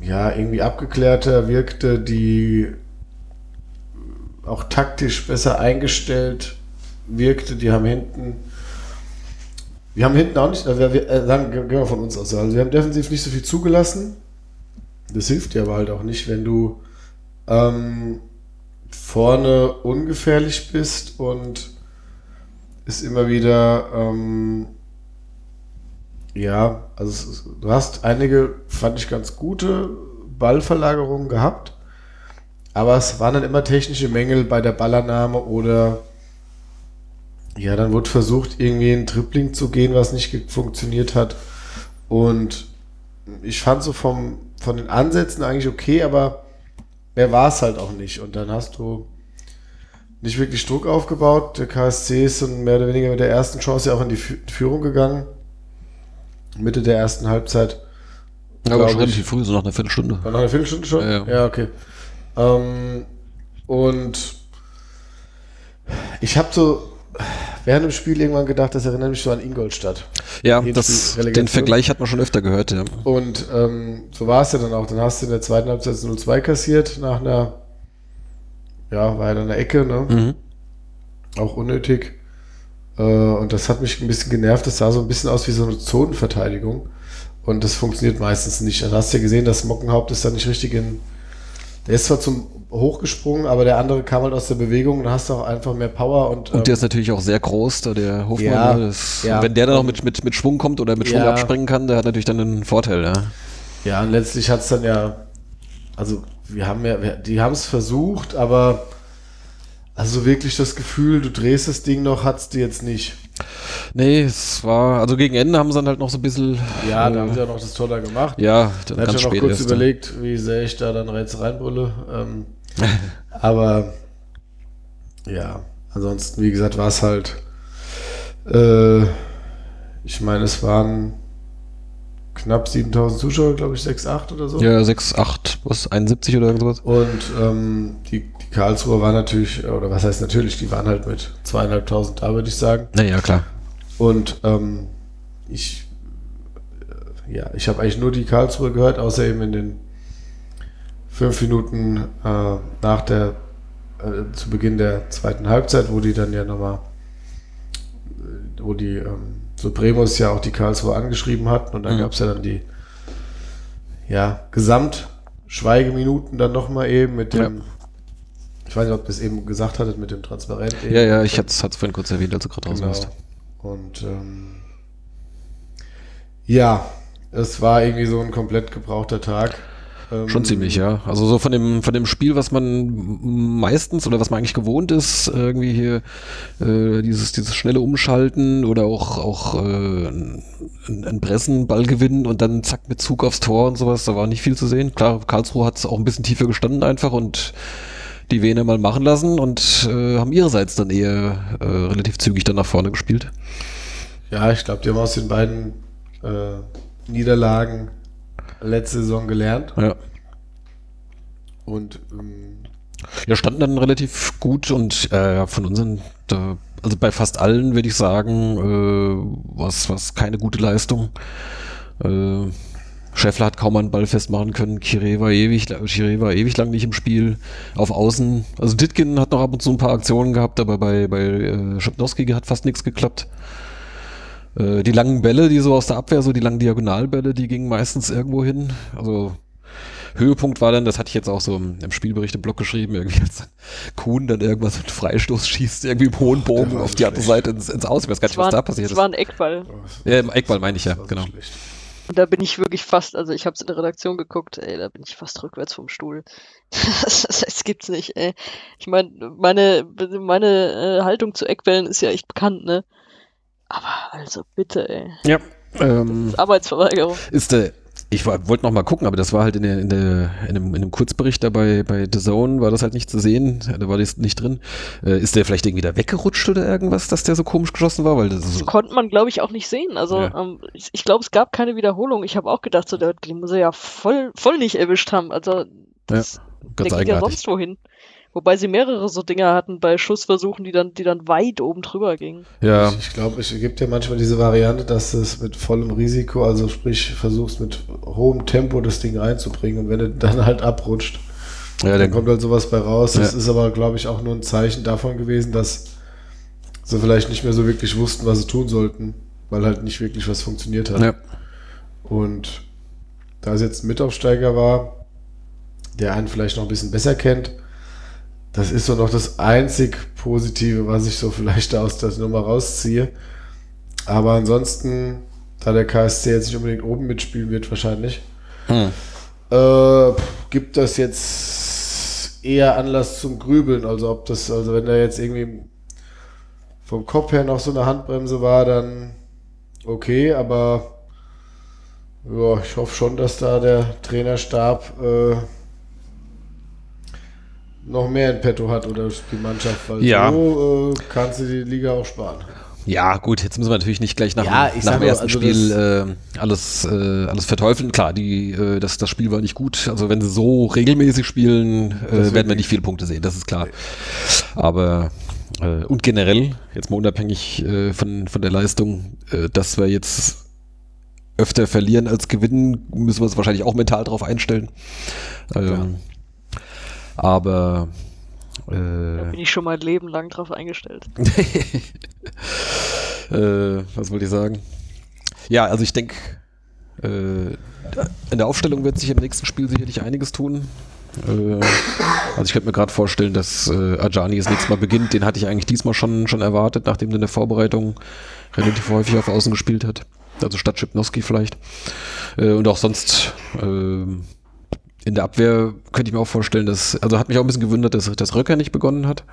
ja irgendwie abgeklärter wirkte, die auch taktisch besser eingestellt wirkte. Die haben hinten, wir haben hinten auch nicht, also wir, äh, sagen, gehen wir von uns aus. Also wir haben defensiv nicht so viel zugelassen. Das hilft dir aber halt auch nicht, wenn du ähm, vorne ungefährlich bist und ist immer wieder ähm, ja, also es du hast einige, fand ich ganz gute Ballverlagerungen gehabt, aber es waren dann immer technische Mängel bei der Ballannahme oder ja, dann wurde versucht, irgendwie ein Tripling zu gehen, was nicht funktioniert hat. Und ich fand so vom, von den Ansätzen eigentlich okay, aber mehr war es halt auch nicht. Und dann hast du nicht wirklich Druck aufgebaut. Der KSC ist dann mehr oder weniger mit der ersten Chance ja auch in die Fü- Führung gegangen. Mitte der ersten Halbzeit. aber glaub schon relativ früh, so nach einer Viertelstunde. War nach einer Viertelstunde schon? Ja, ja. okay. Ähm, und ich habe so während dem Spiel irgendwann gedacht, das erinnert mich so an Ingolstadt. Ja, das, den Vergleich hat man schon öfter gehört, ja. Und ähm, so war es ja dann auch. Dann hast du in der zweiten Halbzeit 0-2 kassiert nach einer, ja, war ja dann eine Ecke, ne? Mhm. Auch unnötig. Äh, und das hat mich ein bisschen genervt. Das sah so ein bisschen aus wie so eine Zonenverteidigung. Und das funktioniert meistens nicht. Dann hast du ja gesehen, dass Mockenhaupt ist da nicht richtig in, der ist zwar zum hochgesprungen, aber der andere kam halt aus der Bewegung und hast auch einfach mehr Power und. Und der ist natürlich auch sehr groß, da der Hofmann. Ja, ne, das, ja. Wenn der dann noch mit, mit, mit Schwung kommt oder mit Schwung Ja. abspringen kann, der hat natürlich dann einen Vorteil, ja. Ja, und letztlich hat es dann ja, also wir haben ja, wir, die haben es versucht, aber also wirklich das Gefühl, du drehst das Ding noch, hat's dir jetzt nicht. Nee, es war, also gegen Ende haben sie dann halt noch so ein bisschen. Ja, äh, da haben sie ja noch das Toller gemacht. Ja, dann ganz hatte ich noch kurz erst, überlegt, wie sehr ich da dann jetzt reinbrülle. Ähm, aber ja, ansonsten, wie gesagt, war es halt. Äh, ich meine, es waren knapp 7000 Zuschauer, glaube ich, 6, 8 oder so. Ja, 6, 8, was, 71 oder irgendwas? Und ähm, die, die Karlsruher waren natürlich, oder was heißt natürlich, die waren halt mit zweieinhalbtausend da, würde ich sagen. Naja, klar. Und ähm, ich, äh, ja, ich habe eigentlich nur die Karlsruhe gehört, außer eben in den fünf Minuten äh, nach der, äh, zu Beginn der zweiten Halbzeit, wo die dann ja nochmal, äh, wo die ähm, Supremos ja auch die Karlsruhe angeschrieben hatten und dann Mhm. gab es ja dann die, ja, Gesamtschweigeminuten dann nochmal eben mit dem, ich weiß nicht, ob ihr es eben gesagt hattet, mit dem Transparent. eben. Ja, ja, ich hatte es vorhin kurz erwähnt, als du gerade raus Genau. warst. Und ähm, ja, es war irgendwie so ein komplett gebrauchter Tag. Ähm, Schon ziemlich, ja. Also so von dem, von dem Spiel, was man meistens oder was man eigentlich gewohnt ist, irgendwie hier äh, dieses, dieses schnelle Umschalten oder auch, auch äh, ein, ein Pressen, Ball gewinnen und dann zack mit Zug aufs Tor und sowas, da war nicht viel zu sehen. Klar, Karlsruhe hat es auch ein bisschen tiefer gestanden einfach und die Vene mal machen lassen und äh, haben ihrerseits dann eher äh, relativ zügig dann nach vorne gespielt. Ja, ich glaube, die haben aus den beiden äh, Niederlagen letzte Saison gelernt. Ja. Und ähm, Ja, standen dann relativ gut und äh, von unseren, da, also bei fast allen würde ich sagen, äh, was was keine gute Leistung. Äh, Scheffler hat kaum einen Ball festmachen können. Kire war ewig, Kire war ewig lang nicht im Spiel. Auf Außen, also Ditkin hat noch ab und zu ein paar Aktionen gehabt, aber bei bei äh, Schipnowski hat fast nichts geklappt. Äh, die langen Bälle, die so aus der Abwehr, so die langen Diagonalbälle, die gingen meistens irgendwo hin. Also Höhepunkt war dann, das hatte ich jetzt auch so im, im Spielbericht im Blog geschrieben, irgendwie als Kuhn dann irgendwas mit Freistoß schießt, irgendwie im hohen Bogen auf die andere. Seite ins, ins Aus. Ich weiß gar nicht, was da passiert ist. war ein Eckball. oh, Ja, im Eckball meine ich ja, das genau. schlecht. Und da bin ich wirklich fast, also ich habe es in der Redaktion geguckt, ey, da bin ich fast rückwärts vom Stuhl. das, das, das gibt's nicht, ey. Ich meine, meine, meine äh, Haltung zu Eckwellen ist ja echt bekannt, ne? Aber also bitte, ey. Ja, ähm, Arbeitsverweigerung. ist der, ich war- wollte noch mal gucken, aber das war halt in, der, in, der, in, einem, in einem Kurzbericht da bei, bei The Zone, war das halt nicht zu sehen, da war das nicht drin. Äh, ist der vielleicht irgendwie da weggerutscht oder irgendwas, dass der so komisch geschossen war? Weil das Das konnte man, glaube ich, auch nicht sehen. Also Ja. ähm, ich, ich glaube, es gab keine Wiederholung. Ich habe auch gedacht, so, der, den muss er ja voll, voll nicht erwischt haben. Also das, ganz der ging ja sonst wohin. Wobei sie mehrere so Dinger hatten bei Schussversuchen, die dann, die dann weit oben drüber gingen. Ja, Ich, ich glaube, es gibt ja manchmal diese Variante, dass du es mit vollem Risiko, also sprich, versuchst mit hohem Tempo das Ding reinzubringen und wenn du dann halt abrutscht, ja, dann dann kommt halt sowas bei raus. Das Ja. ist aber, glaube ich, auch nur ein Zeichen davon gewesen, dass sie vielleicht nicht mehr so wirklich wussten, was sie tun sollten, weil halt nicht wirklich was funktioniert hat. ja. Und da es jetzt ein Mitaufsteiger war, der einen vielleicht noch ein bisschen besser kennt, das ist so noch das einzig Positive, was ich so vielleicht aus der Nummer rausziehe. Aber ansonsten, da der KSC jetzt nicht unbedingt oben mitspielen wird, wahrscheinlich, Hm. äh, gibt das jetzt eher Anlass zum Grübeln. Also ob das, also wenn da jetzt irgendwie vom Kopf her noch so eine Handbremse war, dann okay, aber ja, ich hoffe schon, dass da der Trainerstab äh, noch mehr in petto hat oder die Mannschaft, weil Ja. so äh, kannst du die Liga auch sparen. Ja, gut, jetzt müssen wir natürlich nicht gleich nach, Ja, dem- ich nach dem ersten also Spiel äh, alles, äh, alles verteufeln. Klar, die, äh, das, das Spiel war nicht gut. Also wenn sie so regelmäßig spielen, äh, werden wir nicht viele Punkte sehen, das ist klar. Aber äh, und generell, jetzt mal unabhängig äh, von, von der Leistung, äh, dass wir jetzt öfter verlieren als gewinnen, müssen wir uns wahrscheinlich auch mental drauf einstellen. Ähm, aber Da äh, bin ich schon mein Leben lang drauf eingestellt. äh, was wollte ich sagen? Ja, also ich denke, äh, in der Aufstellung wird sich im nächsten Spiel sicherlich einiges tun. Äh, also ich könnte mir gerade vorstellen, dass äh, Ajani das nächste Mal beginnt. Den hatte ich eigentlich diesmal schon, schon erwartet, nachdem er in der Vorbereitung relativ häufig auf Außen gespielt hat. Also statt Schipnowski vielleicht. Äh, und auch sonst äh, in der Abwehr könnte ich mir auch vorstellen, dass, also hat mich auch ein bisschen gewundert, dass, dass Röcker nicht begonnen hat.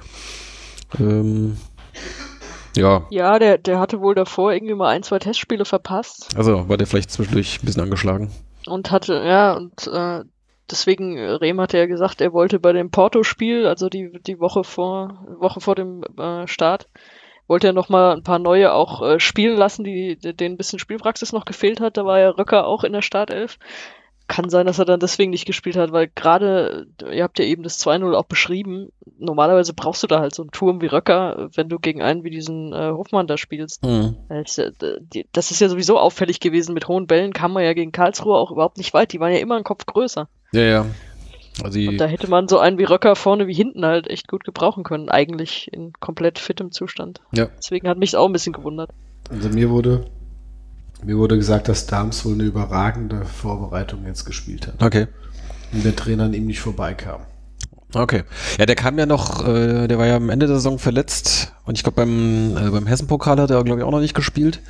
Ähm, ja. Ja, der, der hatte wohl davor irgendwie mal ein, zwei Testspiele verpasst. Also war der vielleicht zwischendurch ein bisschen angeschlagen. Und hatte, ja, und äh, deswegen, Rehm hatte ja gesagt, er wollte bei dem Porto-Spiel, also die, die Woche vor, Woche vor dem äh, Start, wollte er nochmal ein paar neue auch äh, spielen lassen, die, denen ein bisschen Spielpraxis noch gefehlt hat. Da war ja Röcker auch in der Startelf kann sein, dass er dann deswegen nicht gespielt hat, weil gerade, ihr habt ja eben das 2-0 auch beschrieben, normalerweise brauchst du da halt so einen Turm wie Röcker, wenn du gegen einen wie diesen äh, Hofmann da spielst. Mhm. Das ist ja sowieso auffällig gewesen, mit hohen Bällen kam man ja gegen Karlsruhe auch überhaupt nicht weit, die waren ja immer einen Kopf größer. Ja, ja. Also Und da hätte man so einen wie Röcker vorne wie hinten halt echt gut gebrauchen können, eigentlich in komplett fittem Zustand. Ja. Deswegen hat mich auch ein bisschen gewundert. Also mir wurde mir wurde gesagt, dass Dams wohl eine überragende Vorbereitung jetzt gespielt hat. Okay. Und der Trainer an ihm nicht vorbeikam. Okay. Ja, der kam ja noch, äh, der war ja am Ende der Saison verletzt und ich glaube beim, äh, beim Hessen-Pokal hat er glaube ich auch noch nicht gespielt.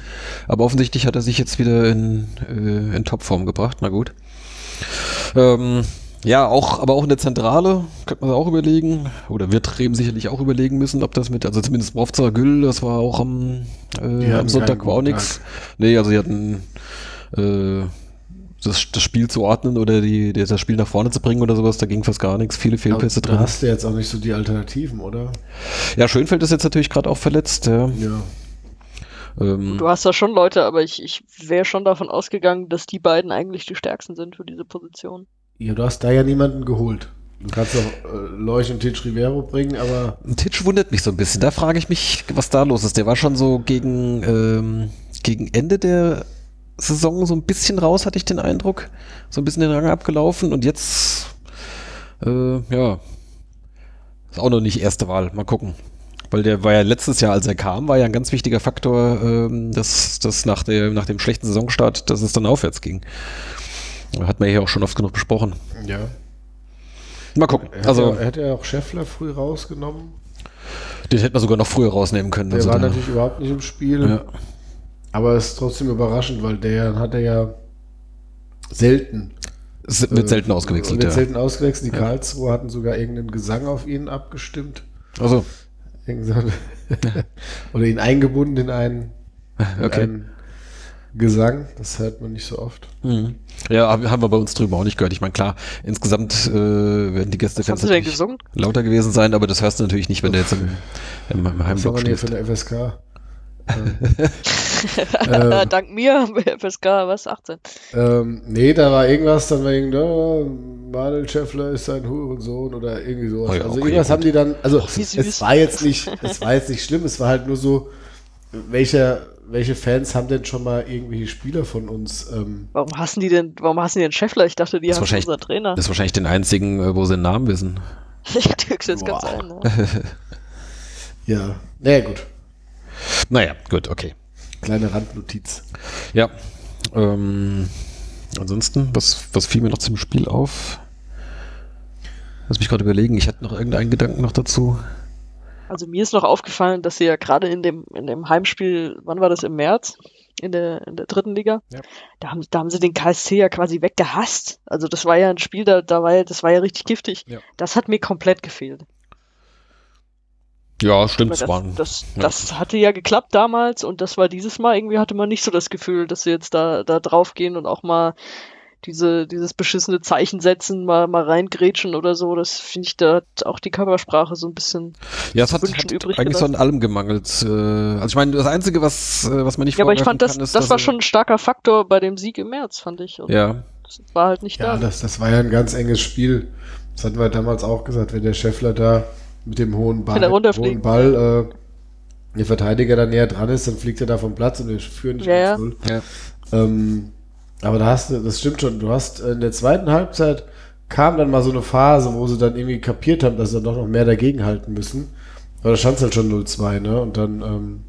Aber offensichtlich hat er sich jetzt wieder in, äh, in Topform gebracht. Na gut. Ähm, ja, auch, aber auch in der Zentrale könnte man auch überlegen, oder wird Rehm sicherlich auch überlegen müssen, ob das mit, also zumindest Brovza Gül, das war auch am, äh, am Sonntag war auch nichts. Nee, also die hatten äh, das, das Spiel zu ordnen oder die, das Spiel nach vorne zu bringen oder sowas, da ging fast gar nichts, viele Fehlpässe drin. Da hast du jetzt auch nicht so die Alternativen, oder? Ja, Schönfeld ist jetzt natürlich gerade auch verletzt, ja. ja. Ähm, du hast da schon Leute, aber ich, ich wäre schon davon ausgegangen, dass die beiden eigentlich die stärksten sind für diese Position. Ja, du hast da ja niemanden geholt. Du kannst doch äh, Leuch und Titch Rivero bringen, aber. Titch wundert mich so ein bisschen. Da frage ich mich, was da los ist. Der war schon so gegen, ähm, gegen Ende der Saison so ein bisschen raus, hatte ich den Eindruck. So ein bisschen den Rang abgelaufen und jetzt, äh, ja, ist auch noch nicht erste Wahl. Mal gucken. Weil der war ja letztes Jahr, als er kam, war ja ein ganz wichtiger Faktor, ähm, dass, dass nach, der, nach dem schlechten Saisonstart, dass es dann aufwärts ging. Hat man ja auch schon oft genug besprochen. Ja. Mal gucken. Er also, ja, hätte ja auch Scheffler früh rausgenommen. Den hätte man sogar noch früher rausnehmen können. Der also war natürlich überhaupt nicht im Spiel. Ja. Aber es ist trotzdem überraschend, weil der hat er ja selten. S wird selten ausgewechselt. Wird ja. selten ausgewechselt. Die ja. Karlsruhe hatten sogar irgendeinen Gesang auf ihn abgestimmt. Also. Oder ihn eingebunden in einen, in okay. einen Gesang. Das hört man nicht so oft. Mhm. Ja, haben wir bei uns drüben auch nicht gehört. Ich meine, klar, insgesamt äh, werden die Gäste Was denn gesungen? lauter gewesen sein, aber das hörst du natürlich nicht, wenn der jetzt im, im, im Heimblock Was steht. für eine FSK? ähm, Dank mir, FSK, was, 18? Ähm, nee, da war irgendwas, dann war irgendwie, oh, Manuel Schäffler ist sein Hurensohn oder irgendwie sowas. Oh ja, also okay, irgendwas gut. haben die dann, also oh, es war jetzt nicht, es war jetzt nicht schlimm, es war halt nur so, welcher welche Fans haben denn schon mal irgendwelche Spieler von uns? Ähm warum hassen die denn, warum hassen die den Scheffler? Ich dachte, die haben unser Trainer. Das ist wahrscheinlich den einzigen, äh, wo sie den Namen wissen. ja, das kann sein. Ne? ja, naja, gut. Naja, gut, okay. Kleine Randnotiz. Ja. Ähm, ansonsten, was, was fiel mir noch zum Spiel auf? Lass mich gerade überlegen, ich hatte noch irgendeinen Gedanken noch dazu. Also mir ist noch aufgefallen, dass sie ja gerade in dem, in dem Heimspiel, wann war das im März? In der, in der dritten Liga. Ja. Da, haben, da haben sie den KSC ja quasi weggehasst. Also das war ja ein Spiel, da, da war ja, das war ja richtig giftig. Ja. Das hat mir komplett gefehlt. Ja, stimmt. Das, waren, das, ja. das hatte ja geklappt damals und das war dieses Mal irgendwie hatte man nicht so das Gefühl, dass sie jetzt da, da drauf gehen und auch mal diese, dieses beschissene Zeichen setzen, mal, mal reingrätschen oder so, das finde ich, da hat auch die Körpersprache so ein bisschen. Ja, es hat, hat eigentlich gelassen. so an allem gemangelt. Äh, also ich meine, das Einzige, was, äh, was man nicht Ja, aber ich fand, das, kann, ist, das war schon ein starker Faktor bei dem Sieg im März, fand ich. Und ja. Das war halt nicht ja, da. Das, das war ja ein ganz enges Spiel. Das hatten wir damals auch gesagt, wenn der Scheffler da mit dem hohen Ball, hohen Ball äh, der Verteidiger da näher dran ist, dann fliegt er da vom Platz und wir führen nicht ja, 0 ja. Ähm, aber da hast du, das stimmt schon, du hast in der zweiten Halbzeit kam dann mal so eine Phase, wo sie dann irgendwie kapiert haben, dass sie dann doch noch mehr dagegen halten müssen. Aber da stand es halt schon 0-2, ne? Und dann ähm,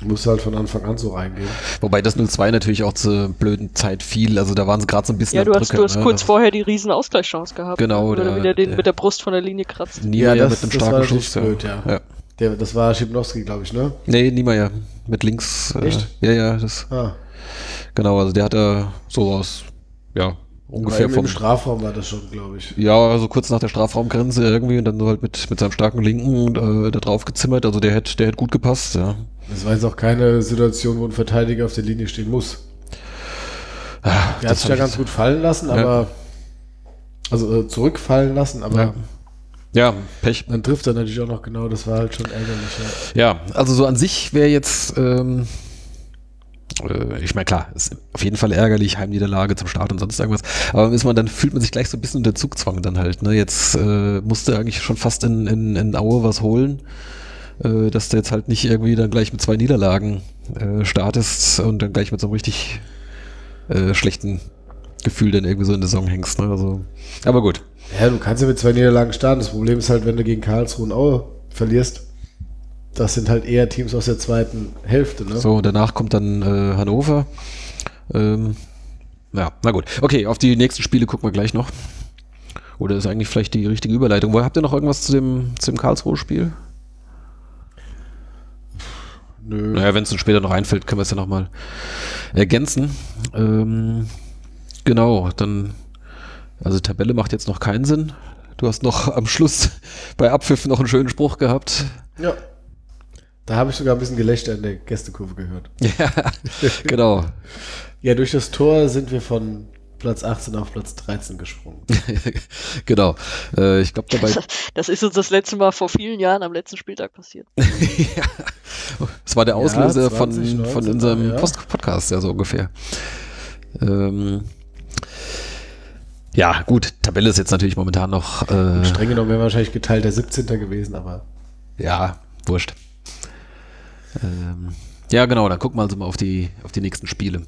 Muss halt von Anfang an so reingehen. Wobei das 0-2 natürlich auch zur blöden Zeit fiel. Also da waren sie gerade so ein bisschen Ja, du hast, Drücker, du hast ne? kurz Das- vorher die riesen Ausgleichschance gehabt. Genau, Oder der- wieder den der- mit der Brust von der Linie kratzt. Niemeyer Ja, das- mit einem das war starken Schuss. blöd, ja. ja. Der, das war Schipnowski, glaube ich, ne? Nee, Niemeyer mit links. Äh, Echt? Ja, ja, das, Ah, genau. Also der hat da so aus, ja, ungefähr vom im Strafraum war das schon, glaube ich. Ja, also kurz nach der Strafraumgrenze irgendwie und dann so halt mit, mit seinem starken Linken äh, da drauf gezimmert. Also der hätte der hätte gut gepasst, ja. Das war jetzt auch keine Situation, wo ein Verteidiger auf der Linie stehen muss. Der hat das sich ja ich ganz gut fallen lassen, aber also äh, zurückfallen lassen, aber Ja. Ja, Pech. dann trifft er natürlich auch noch genau, das war halt schon ärgerlich. Ja. Ja, also so an sich wäre jetzt, ähm, äh, ich meine, klar, ist auf jeden Fall ärgerlich, Heimniederlage zum Start und sonst irgendwas. Aber ist man, dann fühlt man sich gleich so ein bisschen unter Zugzwang dann halt. Ne? Jetzt äh, musste eigentlich schon fast in, in, in Aue was holen, äh, dass du jetzt halt nicht irgendwie dann gleich mit zwei Niederlagen äh, startest und dann gleich mit so einem richtig äh, schlechten Gefühl dann irgendwie so in der Saison hängst. Ne? Also, aber gut. ja, du kannst ja mit zwei Niederlagen starten. Das Problem ist halt, wenn du gegen Karlsruhe und Aue verlierst, das sind halt eher Teams aus der zweiten Hälfte. Ne? So, danach kommt dann äh, Hannover. Ähm, ja, na gut. Okay, auf die nächsten Spiele gucken wir gleich noch. Oder ist eigentlich vielleicht die richtige Überleitung? Wo, habt ihr noch irgendwas zu dem, zu dem Karlsruhe-Spiel? Nö. Naja, wenn es uns später noch einfällt, können wir es ja nochmal ergänzen. Ähm, genau, dann, also Tabelle macht jetzt noch keinen Sinn. Du hast noch am Schluss bei Abpfiff noch einen schönen Spruch gehabt. Ja. Da habe ich sogar ein bisschen Gelächter in der Gästekurve gehört. Ja, genau. Ja, durch das Tor sind wir von Platz 18 auf Platz 13 gesprungen. genau. Äh, ich glaube dabei. Das ist uns das letzte Mal vor vielen Jahren am letzten Spieltag passiert. Das war der Ja, Auslöser 20, von, 19, von unserem ja. Podcast, ja, so ungefähr. Ähm, ja, gut, Tabelle ist jetzt natürlich momentan noch, äh, Streng genommen wäre wahrscheinlich geteilter 17. gewesen, aber ja, wurscht. Ähm, ja, genau, dann gucken wir also mal auf die, auf die nächsten Spiele.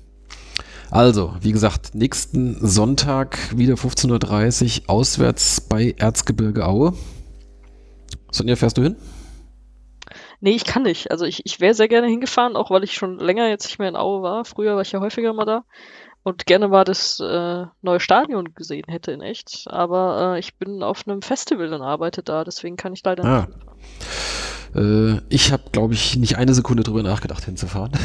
Also, wie gesagt, nächsten Sonntag wieder 15.30 Uhr auswärts bei Erzgebirge Aue. Sonja, fährst du hin? Nee, ich kann nicht. Also ich, ich wäre sehr gerne hingefahren, auch weil ich schon länger jetzt nicht mehr in Aue war. Früher war ich ja häufiger mal da und gerne mal das äh, neue Stadion gesehen hätte in echt. Aber äh, ich bin auf einem Festival und arbeite da, deswegen kann ich leider Ah. nicht hinfahren. Äh, ich habe, glaube ich, nicht eine Sekunde drüber nachgedacht, hinzufahren.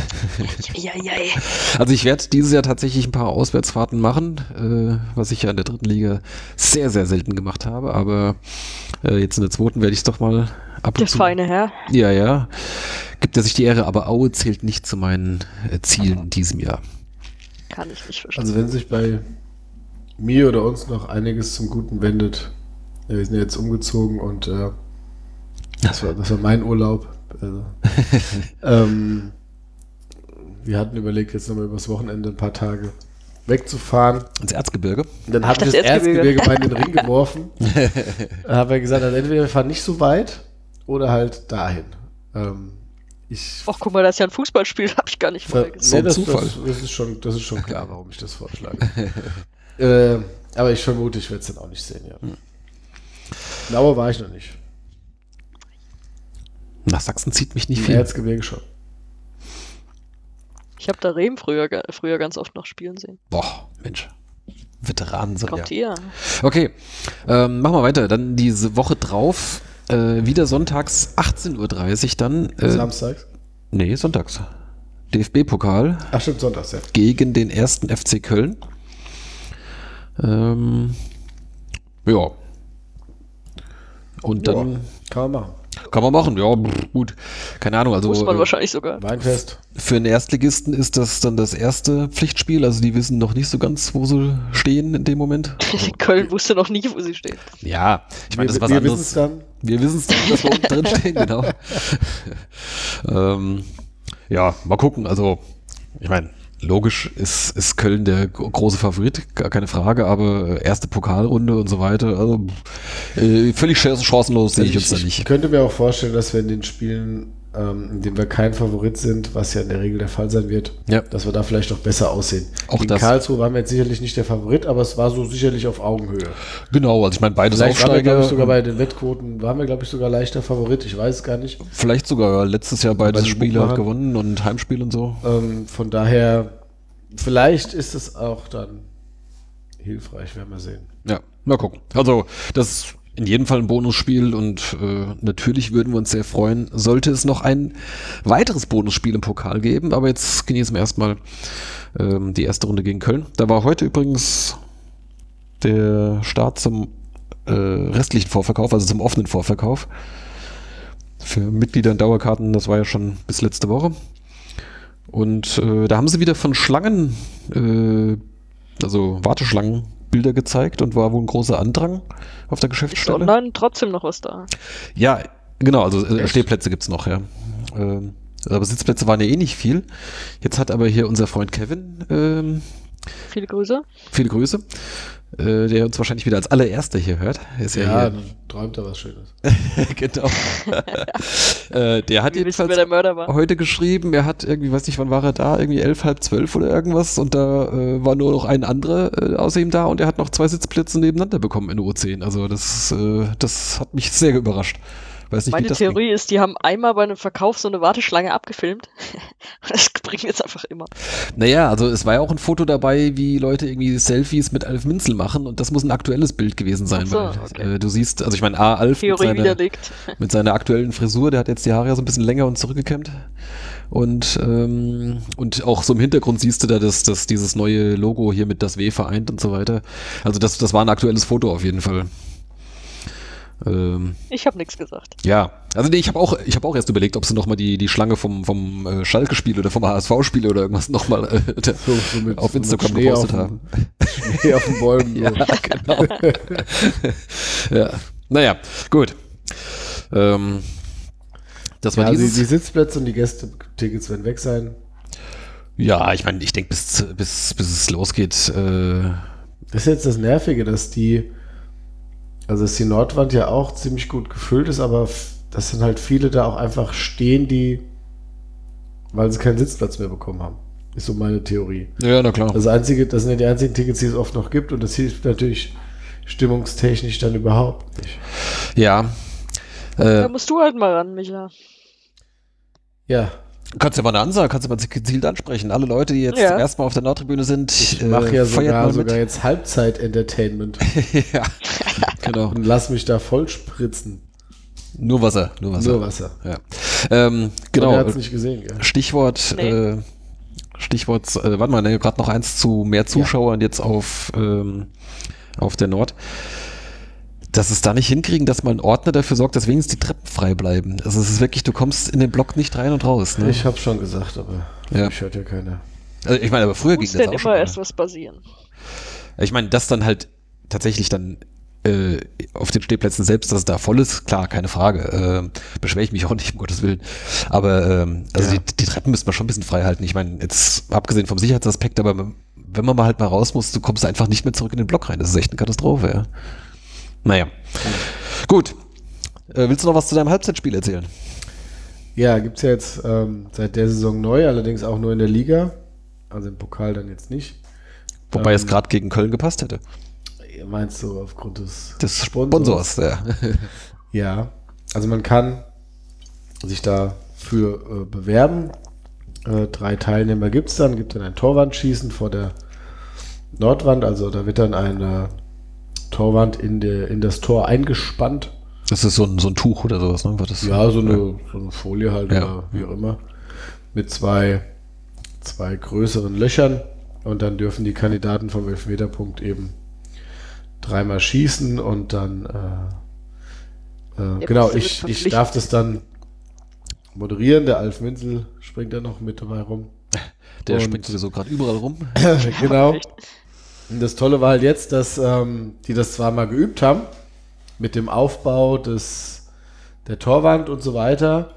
Ja, ja, ja. Also ich werde dieses Jahr tatsächlich ein paar Auswärtsfahrten machen, äh, was ich ja in der dritten Liga sehr, sehr selten gemacht habe. Aber äh, jetzt in der zweiten werde ich es doch mal ab und Der zu. feine Herr. Ja, ja. Gibt er sich die Ehre, aber Aue zählt nicht zu meinen äh, Zielen in diesem Jahr. Kann ich nicht verstehen. also wenn sich bei mir oder uns noch einiges zum Guten wendet, ja, wir sind ja jetzt umgezogen und äh, das, war, das war mein Urlaub. Also, ähm, wir hatten überlegt, jetzt nochmal übers Wochenende ein paar Tage wegzufahren. Ins Erzgebirge. Und dann habe ich das Erzgebirge. Erzgebirge mal in den Ring geworfen. Dann habe ich gesagt, also entweder wir fahren nicht so weit oder halt dahin. Ähm, ich Ach, guck mal, das ist ja ein Fußballspiel, habe ich gar nicht vorher gesehen. Ein das, Zufall. Das, das, ist schon, das ist schon klar, warum ich das vorschlage. äh, aber ich vermute, ich werde es dann auch nicht sehen, ja. Lauer war ich noch nicht. Nach Sachsen zieht mich nicht viel. Erzgebirge schon. Ich habe da Rehm früher, früher ganz oft noch spielen sehen. Boah, Mensch. Veteranen sind ja. Kommt ihr? Okay, ähm, machen wir weiter. Dann diese Woche drauf, äh, wieder sonntags 18.30 Uhr dann. Äh, Samstags. nee, sonntags. DFB-Pokal Ach stimmt, sonntags, ja. gegen den ersten FC Köln. Ähm, ja. Und dann Ja, kann man machen. Kann man machen. Ja, gut. Keine Ahnung. Also Muss man äh, wahrscheinlich sogar. Weinfest. für einen Erstligisten ist das dann das erste Pflichtspiel. Also die wissen noch nicht so ganz, wo sie stehen in dem Moment. Köln wusste noch nie, wo sie stehen. Ja, ich meine, das ist wir was wir wissen es anderes. dann. Wir wissen es, dass wir unten drin stehen, genau. ähm, ja, mal gucken. Also, ich meine, logisch ist, ist Köln der gro- große Favorit, gar keine Frage, aber äh, erste Pokalrunde und so weiter, also äh, völlig ch- chancenlos sehe ich uns da ich, nicht. könnte mir auch vorstellen, dass wir in den Spielen ähm, in dem wir kein Favorit sind, was ja in der Regel der Fall sein wird, Ja. dass wir da vielleicht noch besser aussehen. Auch Gegen das. Karlsruhe waren wir jetzt sicherlich nicht der Favorit, aber es war so sicherlich auf Augenhöhe. Genau, also ich meine, beides Vielleicht waren wir, glaube Aufsteiger. ich, sogar bei den Wettquoten, waren wir, glaube ich, sogar leichter Favorit, ich weiß gar nicht. vielleicht sogar letztes Jahr beide den Spiele halt gewonnen und Heimspiel und so. Ähm, von daher, vielleicht ist es auch dann hilfreich, werden wir sehen. Ja, mal gucken. Also, das ist in jedem Fall ein Bonusspiel und äh, natürlich würden wir uns sehr freuen, sollte es noch ein weiteres Bonusspiel im Pokal geben. Aber jetzt genießen wir erstmal ähm, die erste Runde gegen Köln. Da war heute übrigens der Start zum äh, restlichen Vorverkauf, also zum offenen Vorverkauf. Für Mitglieder und Dauerkarten, das war ja schon bis letzte Woche. Und äh, da haben sie wieder von Schlangen, äh, also Warteschlangen, Bilder gezeigt und war wohl ein großer Andrang auf der Ist Geschäftsstelle. online trotzdem noch was da. Ja, genau, also äh? Stehplätze gibt's noch, ja. Ähm, aber Sitzplätze waren ja eh nicht viel. Jetzt hat aber hier unser Freund Kevin, ähm, Viele Grüße. viele Grüße, äh, der uns wahrscheinlich wieder als allererster hier hört. Ist ja, Ja, hier, dann träumt er was Schönes. genau. äh, der hat wissen, jedenfalls der heute geschrieben, er hat irgendwie, weiß nicht, wann war er da, irgendwie elf, halb zwölf oder irgendwas und da äh, war nur noch ein anderer äh, außer ihm da und er hat noch zwei Sitzplätze nebeneinander bekommen in U10. Also das, äh, das hat mich sehr überrascht. Weiß nicht, Meine Theorie ist, die haben einmal bei einem Verkauf so eine Warteschlange abgefilmt. das bringen jetzt einfach immer. Ging. Naja, also es war ja auch ein Foto dabei, wie Leute irgendwie Selfies mit Alf Minzel machen und das muss ein aktuelles Bild gewesen sein. So, weil, okay. äh, du siehst, also ich meine, A, Alf mit Theorie seiner, widerlegt. mit seiner aktuellen Frisur, der hat jetzt die Haare ja so ein bisschen länger und zurückgekämmt. Und, ähm, und auch so im Hintergrund siehst du da das, das, dieses neue Logo hier mit das W vereint und so weiter. Also das, das war ein aktuelles Foto auf jeden Fall. Ähm, Ich habe nichts gesagt. ja, also nee, ich habe auch, ich habe auch erst überlegt, ob sie noch mal die die Schlange vom vom äh, Schalke-Spiel oder vom HSV-Spiel oder irgendwas noch mal äh, So, so mit- auf Instagram Schnee gepostet auf dem- haben. Schnee auf den Bäumen. So. Ja, genau. ja, naja, gut. Ähm, das war Ja, die, dieses. die Sitzplätze und die Gästetickets werden weg sein. ja, ich meine, ich denke, bis bis bis es losgeht. Äh, Das ist jetzt das Nervige, dass die, also dass die Nordwand ja auch ziemlich gut gefüllt ist, aber f- das sind halt viele da auch einfach stehen, die, weil sie keinen Sitzplatz mehr bekommen haben. Ist so meine Theorie. ja, na klar. Das einzige, das sind ja die einzigen Tickets, die es oft noch gibt und das hilft natürlich stimmungstechnisch dann überhaupt nicht. Ja. Da Äh, musst du halt mal ran, Micha. Ja, kannst du mal eine Ansage, kannst du mal gezielt ansprechen. Alle Leute, die jetzt Ja. zum ersten Mal auf der Nordtribüne sind, ich mache ja Äh, feiert sogar, sogar jetzt Halbzeit-Entertainment ja, genau. und lass mich da voll spritzen. Nur Wasser, nur Wasser. Nur Wasser. Ja. Ähm, Genau. hat es nicht gesehen, gell? Stichwort, Nee. äh, Stichwort, äh, warte mal, ne, gerade noch eins zu mehr Zuschauern jetzt auf, ähm, auf der Nord. Dass es da nicht hinkriegen, dass mal ein Ordner dafür sorgt, dass wenigstens die Treppen frei bleiben. Also es ist wirklich, du kommst in den Block nicht rein und raus. Ne? Ich hab's schon gesagt, aber Ja. mich hört ja keiner. also ich meine, aber früher ging Muss das denn auch immer schon. mal. erst was passieren? Ich meine, dass dann halt tatsächlich dann äh, auf den Stehplätzen selbst, dass es da voll ist, klar, keine Frage. Äh, beschwere ich mich auch nicht, um Gottes Willen. Aber ähm, also Ja. die, die Treppen müssen wir schon ein bisschen frei halten. Ich meine, jetzt abgesehen vom Sicherheitsaspekt, aber wenn man mal halt mal raus muss, du kommst einfach nicht mehr zurück in den Block rein. Das ist echt eine Katastrophe, ja. Naja. Gut. Äh, willst du noch was zu deinem Halbzeitspiel erzählen? Ja, gibt's ja jetzt ähm, seit der Saison neu, allerdings auch nur in der Liga. Also im Pokal dann jetzt nicht. Wobei Ähm, es gerade gegen Köln gepasst hätte. Meinst du aufgrund des, Des Sponsors, ja. Ja, also man kann sich dafür äh, bewerben. Äh, drei Teilnehmer gibt's dann. Gibt dann ein Torwandschießen vor der Nordwand. Also da wird dann eine Torwand in, der, in das Tor eingespannt. Das ist so ein, so ein Tuch oder sowas, ne? Das? Ja, so eine, so eine Folie halt Ja. oder wie auch immer. Mit zwei, zwei größeren Löchern. Und dann dürfen die Kandidaten vom Elfmeterpunkt eben dreimal schießen und dann äh, äh, genau, ich, ich darf das dann moderieren. Der Alf Minzel springt da noch mit dabei rum. Der Und- springt sowieso gerade überall rum. genau. Und das Tolle war halt jetzt, dass ähm, die das zwar mal geübt haben mit dem Aufbau des, der Torwand und so weiter,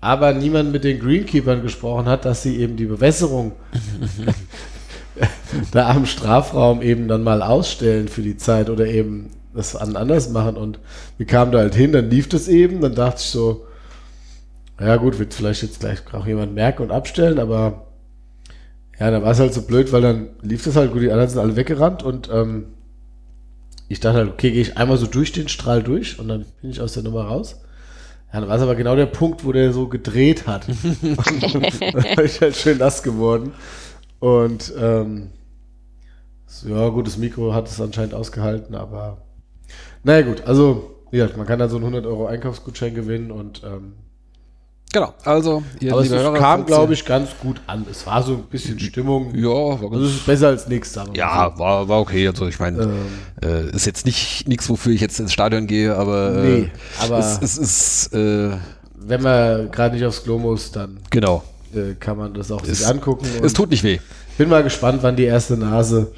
aber niemand mit den Greenkeepern gesprochen hat, dass sie eben die Bewässerung da am Strafraum eben dann mal ausstellen für die Zeit oder eben das an- anders machen. Und wir kamen da halt hin, dann lief das eben, dann dachte ich so, Ja, gut, wird vielleicht jetzt gleich auch jemand merken und abstellen, aber ja, da war es halt so blöd, weil dann lief das halt gut, die anderen sind alle weggerannt und ähm, ich dachte halt, okay, gehe ich einmal so durch den Strahl durch und dann bin ich aus der Nummer raus. Ja, dann war es aber genau der Punkt, wo der so gedreht hat. dann war ich halt schön nass geworden. Und ähm, so, ja, gut, das Mikro hat es anscheinend ausgehalten, aber naja gut, also ja, man kann dann so einen 100 Euro Einkaufsgutschein gewinnen und ähm, Genau, also ihr aber es Hörer, kam, glaube ich, ganz gut an. Es war so ein bisschen Stimmung. Ja, war Also ganz, es ist besser als nichts, ja, war, war okay. Also ich meine, Ähm. äh, ist jetzt nicht nichts, wofür ich jetzt ins Stadion gehe, aber, äh, Nee, aber- es, es ist äh. Wenn man gerade nicht aufs Klo muss, dann genau. Äh, kann man das auch Es- sich angucken. Es tut nicht weh. bin mal gespannt, wann die erste Nase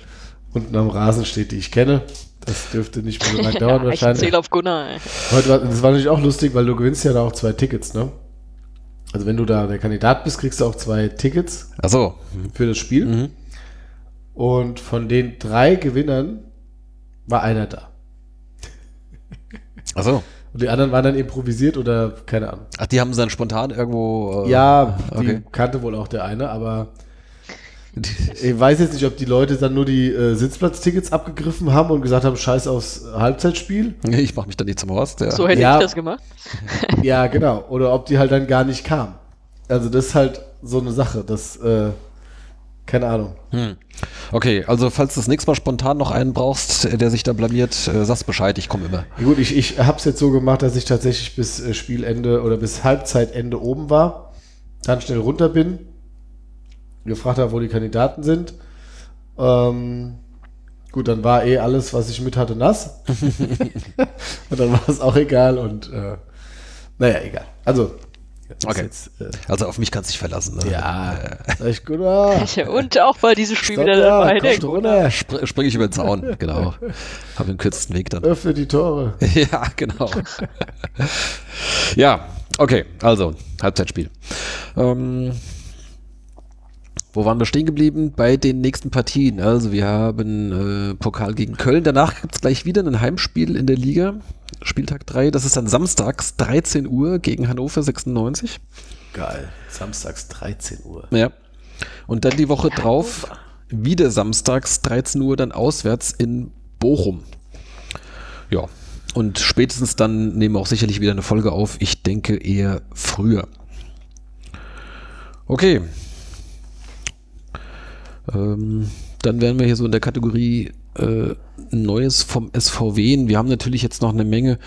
unten am Rasen steht, die ich kenne. Das dürfte nicht mehr so lange dauern ja, ich wahrscheinlich. zähle auf Gunnar. Ey. Heute war, das war natürlich auch lustig, weil du gewinnst ja da auch zwei Tickets, ne? Also wenn du da der Kandidat bist, kriegst du auch zwei Tickets Achso. für das Spiel. Mhm. Und von den drei Gewinnern war einer da. Achso. Und die anderen waren dann improvisiert oder keine Ahnung. Ach, die haben sie dann spontan irgendwo. äh, Ja, die okay. kannte wohl auch der eine, aber ich weiß jetzt nicht, ob die Leute dann nur die äh, Sitzplatztickets abgegriffen haben und gesagt haben, scheiß aufs Halbzeitspiel. Ich mach mich da nicht zum Horst. Ja. So hätte Ja. ich das gemacht. Ja, genau. Oder ob die halt dann gar nicht kamen. Also das ist halt so eine Sache. Das, äh, keine Ahnung. Hm. Okay, also falls du das nächste Mal spontan noch einen brauchst, der sich da blamiert, äh, sag's Bescheid, ich komme immer. Ja, gut, ich, ich habe es jetzt so gemacht, dass ich tatsächlich bis äh, Spielende oder bis Halbzeitende oben war, dann schnell runter bin, gefragt habe, wo die Kandidaten sind. Ähm, gut, dann war eh alles, was ich mit hatte, nass. und dann war es auch egal und äh, naja, egal. Also, Okay. Jetzt, äh, Also auf mich kannst du dich verlassen. Ne? ja, echt gut. Ah, Und auch bei diesem Spiel stopp, wieder dabei. kommt runter, Spr spring ich über den Zaun, genau. Hab den kürzesten Weg dann. öffne die Tore. ja, genau. ja, okay, also Halbzeitspiel. Ähm, wo waren wir stehen geblieben? Bei den nächsten Partien. Also wir haben äh, Pokal gegen Köln. Danach gibt es gleich wieder ein Heimspiel in der Liga. Spieltag 3. Das ist dann samstags 13 Uhr gegen Hannover 96. Geil. Samstags 13 Uhr. Ja. Und dann die Woche drauf wieder samstags 13 Uhr dann auswärts in Bochum. Ja. Und spätestens dann nehmen wir auch sicherlich wieder eine Folge auf. Ich denke eher früher. Okay. Ähm, dann wären wir hier so in der Kategorie äh, Neues vom SVW. Wir haben natürlich jetzt noch eine Menge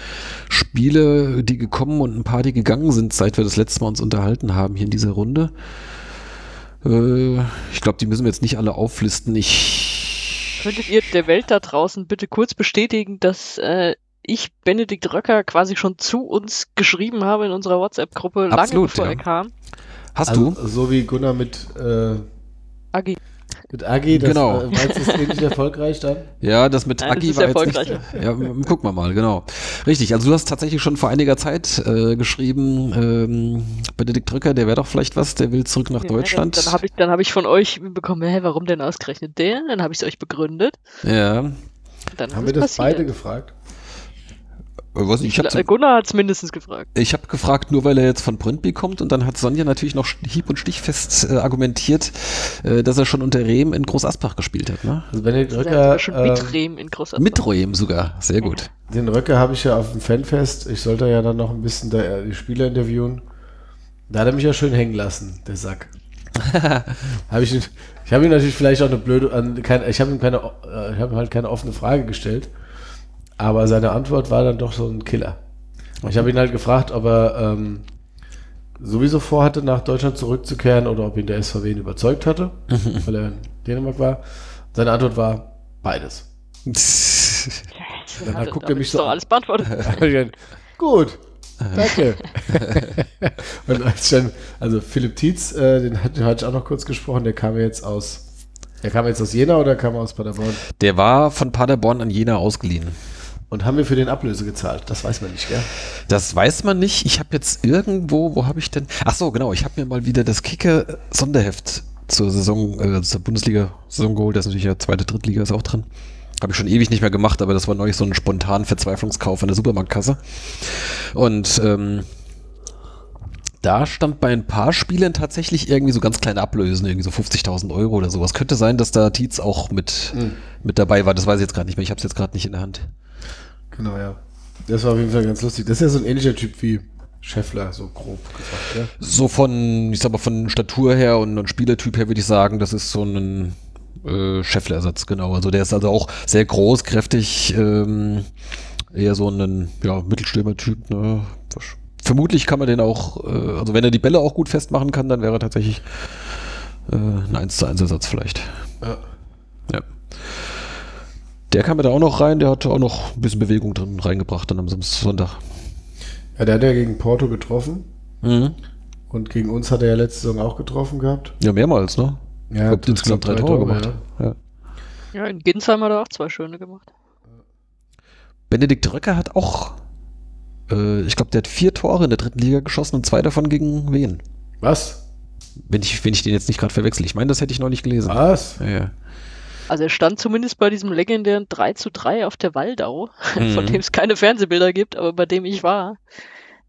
Spiele, die gekommen und ein paar, die gegangen sind, seit wir das letzte Mal uns unterhalten haben hier in dieser Runde. Äh, ich glaube, die müssen wir jetzt nicht alle auflisten. Ich. Könntet ihr der Welt da draußen bitte kurz bestätigen, dass äh, ich Benedikt Röcker quasi schon zu uns geschrieben habe in unserer WhatsApp-Gruppe, lange bevor ja. er kam? Hast also, du? So wie Gunnar mit, äh, Agi. Mit Agi, das Genau. äh, meinst du, ist ähnlich erfolgreich dann? Ja, das mit Nein, das Agi ist war jetzt erfolgreicher. nicht, Ja, m- gucken wir mal, genau. Richtig, also du hast tatsächlich schon vor einiger Zeit äh, geschrieben, ähm, Benedikt Drücker, der wäre doch vielleicht was, der will zurück nach Ja, Deutschland. Dann, dann habe ich, dann hab ich von euch bekommen, hä, warum denn ausgerechnet der? Dann habe ich es euch begründet. ja, Dann Haben wir das beide passiert. gefragt? Äh, was, ich habe Gunnar hat es mindestens gefragt. ich hab gefragt, nur weil er jetzt von Brøndby kommt und dann hat Sonja natürlich noch hieb- und stichfest äh, argumentiert, äh, dass er schon unter Rehm in Groß Asbach gespielt hat. Ne? Also Benedikt Röcker, schon ähm, mit Rehm in Groß Mit Rehm sogar, sehr gut. den Röcker habe ich ja auf dem Fanfest. Ich sollte ja dann noch ein bisschen da, äh, die Spieler interviewen. Da hat er mich ja schön hängen lassen, der Sack. habe ich ich habe ihm natürlich vielleicht auch eine blöde, an- kein, ich habe ihm keine, äh, ich habe ihm halt keine offene Frage gestellt, aber seine Antwort war dann doch so ein Killer. Ich habe ihn halt gefragt, ob er ähm, sowieso vorhatte, nach Deutschland zurückzukehren oder ob ihn der SVW ihn überzeugt hatte, weil er in Dänemark war. Seine Antwort war beides. Dann Hat- guckt er mich so doch alles beantwortet. Gut, danke. und als dann, also Philipp Tietz, äh, den, hat- den hatte ich auch noch kurz gesprochen, der kam jetzt aus, der kam jetzt aus Jena oder kam er aus Paderborn? Der war von Paderborn an Jena ausgeliehen. Und haben wir für den Ablöse gezahlt? Das weiß man nicht, gell? Das weiß man nicht. Ich habe jetzt irgendwo, wo habe ich denn? Ach so, genau. Ich habe mir mal wieder das Kicker Sonderheft zur Saison, äh, zur Bundesliga-Saison geholt. Da ist natürlich ja zweite, Drittliga ist auch drin. Habe ich schon ewig nicht mehr gemacht, aber das war neulich so ein spontan Verzweiflungskauf an der Supermarktkasse. Und ähm, Da stand bei ein paar Spielen tatsächlich irgendwie so ganz kleine Ablösen, irgendwie so 50.000 Euro oder sowas. Könnte sein, dass da Tietz auch mit, Mhm. mit dabei war. Das weiß ich jetzt gerade nicht mehr. Ich habe es jetzt gerade nicht in der Hand. Genau, ja. Das war auf jeden Fall ganz lustig. Das ist ja so ein ähnlicher Typ wie Scheffler, so grob gesagt, ja. So von, ich sag mal, von Statur her und, und Spielertyp her würde ich sagen, das ist so ein äh, Scheffler-Ersatz, genau. Also der ist also auch sehr groß, kräftig, ähm, eher so ein ja, Mittelstürmer-Typ. Ne? Vermutlich kann man den auch, äh, also wenn er die Bälle auch gut festmachen kann, dann wäre er tatsächlich äh, ein 1 zu 1 Ersatz vielleicht. Ja. Ja. Der kam mir da auch noch rein, der hat auch noch ein bisschen Bewegung drin reingebracht dann am Sonntag. Ja, der hat ja gegen Porto getroffen. Mhm. Und gegen uns hat er ja letzte Saison auch getroffen gehabt. Ja, mehrmals, ne? Ja, Ich glaub, insgesamt drei Tore gemacht. Ja. Ja, in Ginsheim hat er auch zwei schöne gemacht. Benedikt Röcker hat auch, äh, ich glaube, der hat vier Tore in der dritten Liga geschossen und zwei davon gegen wen? Was? Wenn ich, wenn ich den jetzt nicht gerade verwechsel. Ich meine, das hätte ich noch nicht gelesen. Was? Ja, ja. Also er stand zumindest bei diesem legendären 3 zu 3 auf der Waldau, von Mhm. dem es keine Fernsehbilder gibt, aber bei dem ich war.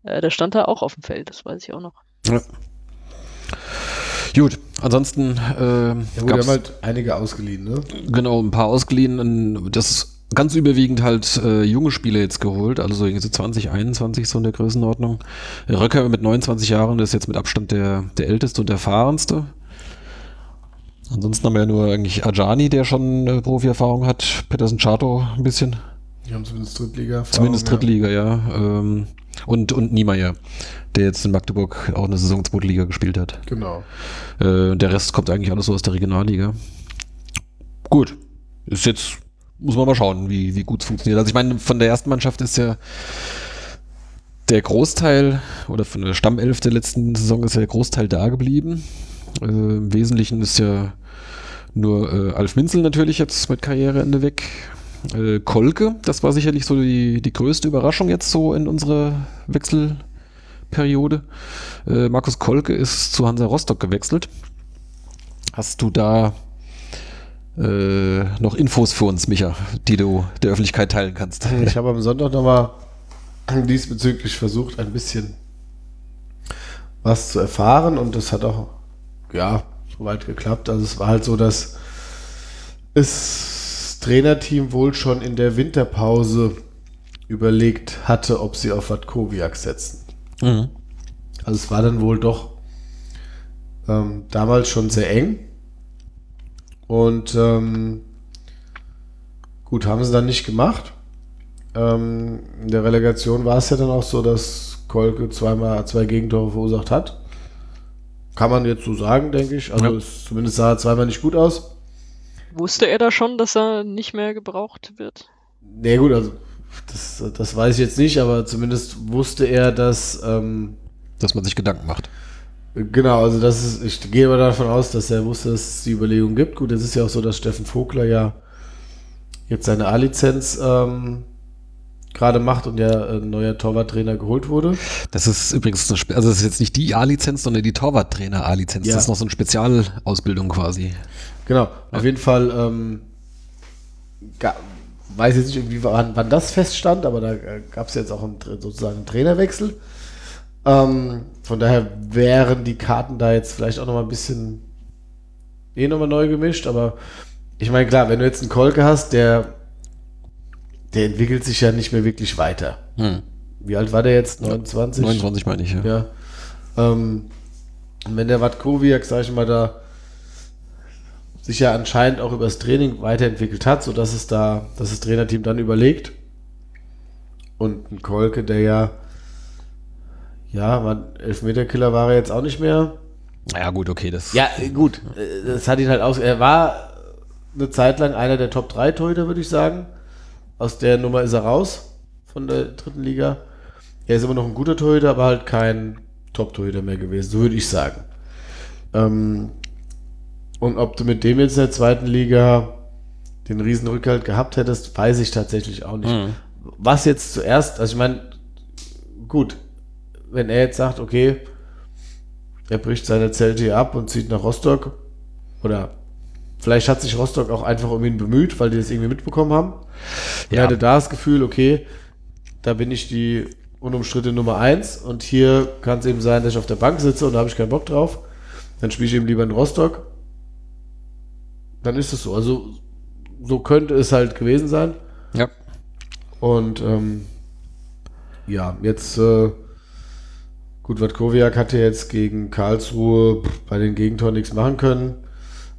Äh, da stand er auch auf dem Feld, das weiß ich auch noch. Ja. Gut, ansonsten äh, Ja, gut, haben halt einige ausgeliehen, ne? genau ein paar ausgeliehen. Das ist ganz überwiegend halt äh, junge Spieler jetzt geholt, also so 20, 21 so in der Größenordnung. Röcker mit 29 Jahren ist jetzt mit Abstand der, der älteste und erfahrenste. Ansonsten haben wir ja nur eigentlich Ajani, der schon äh, Profi-Erfahrung hat, Petersen Chato ein bisschen. Die haben zumindest Drittliga. Zumindest Drittliga, ja. Ähm, und, und Niemeyer, der jetzt in Magdeburg auch eine Saison Zweitliga gespielt hat. Genau. Äh, der Rest kommt eigentlich alles so aus der Regionalliga. Gut. Ist jetzt, muss man mal schauen, wie, wie gut es funktioniert. Also ich meine, von der ersten Mannschaft ist ja der Großteil, oder von der Stammelf der letzten Saison ist ja der Großteil da geblieben. Äh, Im Wesentlichen ist ja nur äh, Alf Minzel natürlich jetzt mit Karriereende weg. Äh, Kolke, das war sicherlich so die, die größte Überraschung jetzt so in unserer Wechselperiode. Äh, Markus Kolke ist zu Hansa Rostock gewechselt. Hast du da äh, noch Infos für uns, Micha, die du der Öffentlichkeit teilen kannst? Ich habe am Sonntag nochmal diesbezüglich versucht, ein bisschen was zu erfahren und das hat auch, ja, soweit geklappt. Also es war halt so, dass das Trainerteam wohl schon in der Winterpause überlegt hatte, ob sie auf Watkowiak setzen. Mhm. Also es war dann wohl doch ähm, damals schon sehr eng. Und ähm, gut, haben sie dann nicht gemacht. Ähm, in der Relegation war es ja dann auch so, dass Kolke zweimal zwei Gegentore verursacht hat. Kann man jetzt so sagen, denke ich. Also Ja. es, zumindest sah er zweimal nicht gut aus. Wusste er da schon, dass er nicht mehr gebraucht wird? Nee, gut, also das, das weiß ich jetzt nicht, aber zumindest wusste er, dass ähm, Dass man sich Gedanken macht. Genau, also das ist, ich gehe aber davon aus, dass er wusste, dass es die Überlegung gibt. Gut, es ist ja auch so, dass Steffen Vogler ja jetzt seine A-Lizenz ähm, gerade macht und ja ein neuer Torwarttrainer geholt wurde. Das ist übrigens, eine, also das ist jetzt nicht die A-Lizenz, sondern die Torwarttrainer A-Lizenz. Ja. Das ist noch so eine Spezialausbildung quasi. Genau, auf jeden Fall ähm, ga, weiß jetzt nicht, irgendwie, wann, wann das feststand, aber da gab es jetzt auch einen, sozusagen einen Trainerwechsel. Ähm, von daher wären die Karten da jetzt vielleicht auch noch mal ein bisschen eh nochmal neu gemischt, aber ich meine, klar, wenn du jetzt einen Kolke hast, der, der entwickelt sich ja nicht mehr wirklich weiter. Hm. Wie alt war der jetzt? 29? 29 meine ich, ja. Ja. Ähm, wenn der Watkowiak, sag ich mal, da sich ja anscheinend auch übers Training weiterentwickelt hat, sodass es da, dass das Trainerteam dann überlegt. Und ein Kolke, der ja, ja, Elfmeterkiller war er jetzt auch nicht mehr. Ja, gut, okay, das. Ja, äh, gut, äh, das hat ihn halt aus. Er war eine Zeit lang einer der Top 3 Torhüter, würde ich sagen. Aus der Nummer ist er raus von der dritten Liga. Er ist immer noch ein guter Torhüter, aber halt kein Top-Torhüter mehr gewesen, so würde ich sagen. Ähm, und ob du mit dem jetzt in der zweiten Liga den riesen Rückhalt gehabt hättest, weiß ich tatsächlich auch nicht. Mhm. Was jetzt zuerst, also ich meine, gut, wenn er jetzt sagt, okay, er bricht seine Zelte hier ab und zieht nach Rostock, oder vielleicht hat sich Rostock auch einfach um ihn bemüht, weil die das irgendwie mitbekommen haben. Ja. er hatte da das Gefühl, okay, da bin ich die unumstrittene Nummer 1 und hier kann es eben sein, dass ich auf der Bank sitze und da habe ich keinen Bock drauf. Dann spiele ich eben lieber in Rostock. Dann ist es so. Also so könnte es halt gewesen sein. Ja. Und ähm, ja, jetzt äh, gut, Watkowiak hat ja jetzt gegen Karlsruhe bei den Gegentoren nichts machen können.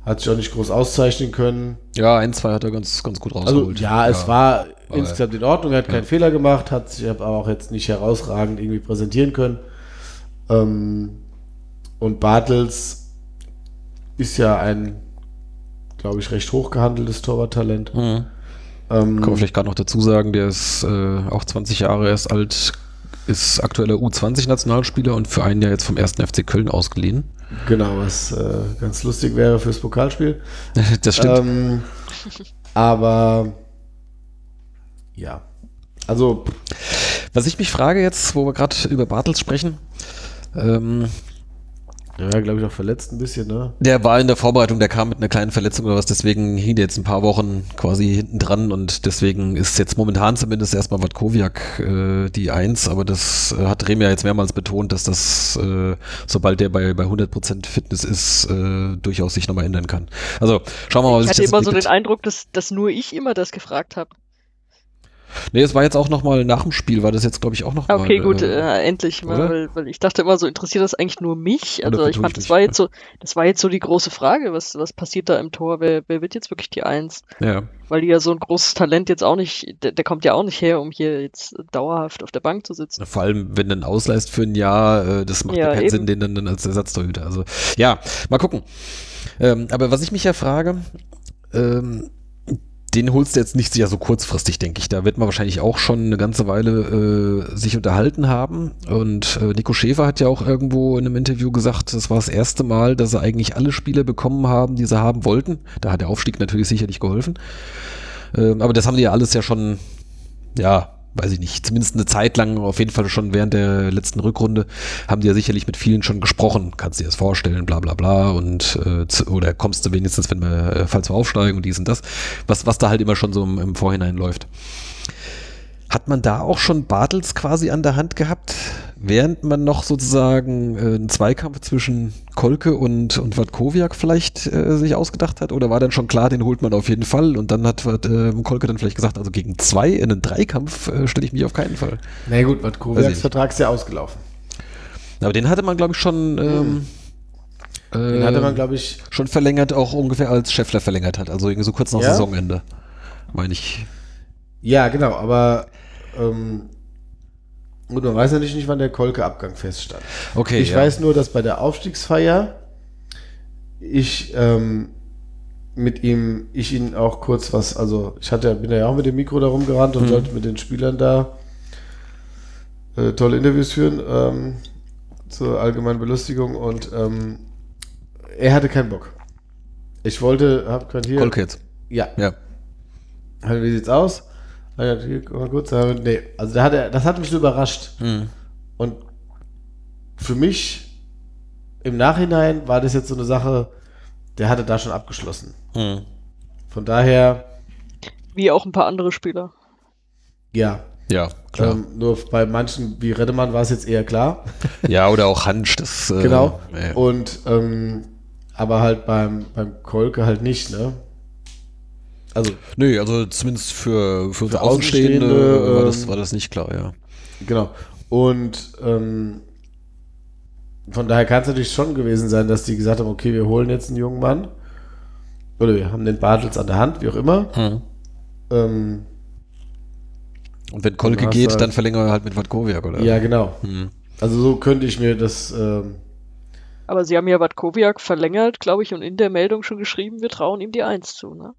Hat sich auch nicht groß auszeichnen können. Ja, ein, zwei hat er ganz, ganz gut Also rausgeholt. ja, es war Aber- insgesamt in Ordnung, er hat Ja. keinen Fehler gemacht, hat sich aber auch jetzt nicht herausragend irgendwie präsentieren können. Ähm, und Bartels ist ja ein, glaube ich, recht hoch gehandeltes Torwarttalent. Mhm. Ähm, Kann man vielleicht gerade noch dazu sagen, der ist äh, auch 20 Jahre erst alt, ist aktueller U20-Nationalspieler und für ein Jahr jetzt vom 1. FC Köln ausgeliehen. genau, was äh, ganz lustig wäre fürs Pokalspiel. das stimmt. Ähm, aber ja, also Was ich mich frage jetzt, wo wir gerade über Bartels sprechen, ähm, ja, glaube ich auch verletzt ein bisschen, ne? der war in der Vorbereitung, der kam mit einer kleinen Verletzung oder was, deswegen hing der jetzt ein paar Wochen quasi hinten dran und deswegen ist jetzt momentan zumindest erstmal Watkowiak äh, die Eins, aber das äh, hat Rem ja jetzt mehrmals betont, dass das, äh, sobald der bei, bei 100% Fitness ist, äh, durchaus sich nochmal ändern kann. Also schauen wir mal, was Ich sich hatte das immer so den entwickelt. Eindruck, dass, dass nur ich immer das gefragt habe. Nee, es war jetzt auch nochmal nach dem Spiel, war das jetzt glaube ich auch nochmal. Okay, gut, äh, endlich, oder? weil, weil ich dachte immer so, interessiert das eigentlich nur mich? Also ich fand, ich das war jetzt so, das war jetzt so die große Frage, was, was passiert da im Tor? Wer, wer wird jetzt wirklich die Eins? Ja. Weil die ja so ein großes Talent jetzt auch nicht, der, der kommt ja auch nicht her, um hier jetzt dauerhaft auf der Bank zu sitzen. Vor allem, wenn du ihn ausleihst für ein Jahr, äh, das macht ja, Ja, keinen eben. Sinn, den dann, dann als Ersatztorhüter. Also ja, mal gucken. Ähm, aber was ich mich ja frage, ähm, den holst du jetzt nicht ja so kurzfristig, denke ich. Da wird man wahrscheinlich auch schon eine ganze Weile äh, sich unterhalten haben. Und äh, Nico Schäfer hat ja auch irgendwo in einem Interview gesagt, das war das erste Mal, dass sie eigentlich alle Spieler bekommen haben, die sie haben wollten. Da hat der Aufstieg natürlich sicherlich geholfen. Ähm, aber das haben die ja alles ja schon, ja, weiß ich nicht, zumindest eine Zeit lang, auf jeden Fall schon während der letzten Rückrunde, haben die ja sicherlich mit vielen schon gesprochen. Kannst dir das vorstellen, bla bla bla. Und äh, oder kommst du wenigstens, wenn wir, äh, falls wir aufsteigen und dies und das, was, was da halt immer schon so im, im Vorhinein läuft. Hat man da auch schon Bartels quasi an der Hand gehabt, während man noch sozusagen äh, einen Zweikampf zwischen Kolke und, und Watkowiak vielleicht äh, sich ausgedacht hat? Oder war dann schon klar, den holt man auf jeden Fall und dann hat äh, Kolke dann vielleicht gesagt, also gegen zwei in einen Dreikampf äh, stelle ich mich auf keinen Fall. Na gut, Weiß ich Watkowiaks. Vertrag ist ja ausgelaufen. Aber den hatte man, glaube ich, schon, ähm, Den äh, hatte man, glaube ich, schon verlängert, auch ungefähr als Scheffler verlängert hat. Also irgendwie so kurz nach Ja? Saisonende, meine ich. ja, genau, aber ähm, gut, man weiß natürlich nicht, wann der Kolke-Abgang feststand. Okay, ich ja. weiß nur, dass bei der Aufstiegsfeier ich ähm, mit ihm, ich ihn auch kurz was, also ich hatte, bin ja auch mit dem Mikro da rumgerannt und Mhm. sollte mit den Spielern da äh, tolle Interviews führen ähm, zur allgemeinen Belustigung und ähm, er hatte keinen Bock. Ich wollte, hab gerade hier, Kolke jetzt. ja, Ja. Wie sieht's aus? Mal kurz. sagen Nee, also da hat er, das hat mich so überrascht. Mhm. Und für mich im Nachhinein war das jetzt so eine Sache, der hatte da schon abgeschlossen. Mhm. Von daher, Wie auch ein paar andere Spieler. ja. Ja, klar. Ähm, nur bei manchen, wie Reddemann, war es jetzt eher klar. ja, oder auch Hansch, das. Äh, genau. ja. Und, ähm, aber halt beim, beim Kolke halt nicht, ne? Also, Nö, also zumindest für, für, Für für Außenstehende Außenstehende, war, das, ähm, war das nicht klar, ja. Genau. Und ähm, von daher kann es natürlich schon gewesen sein, dass die gesagt haben, okay, wir holen jetzt einen jungen Mann. Oder wir haben den Bartels an der Hand, wie auch immer. Ähm, Und wenn Kolke geht, halt- dann verlängern wir halt mit Watkowiak, oder? ja, genau. Hm. Also so könnte ich mir das. Ähm, Aber sie haben ja Watkowiak verlängert, glaube ich, und in der Meldung schon geschrieben, wir trauen ihm die Eins zu, ne?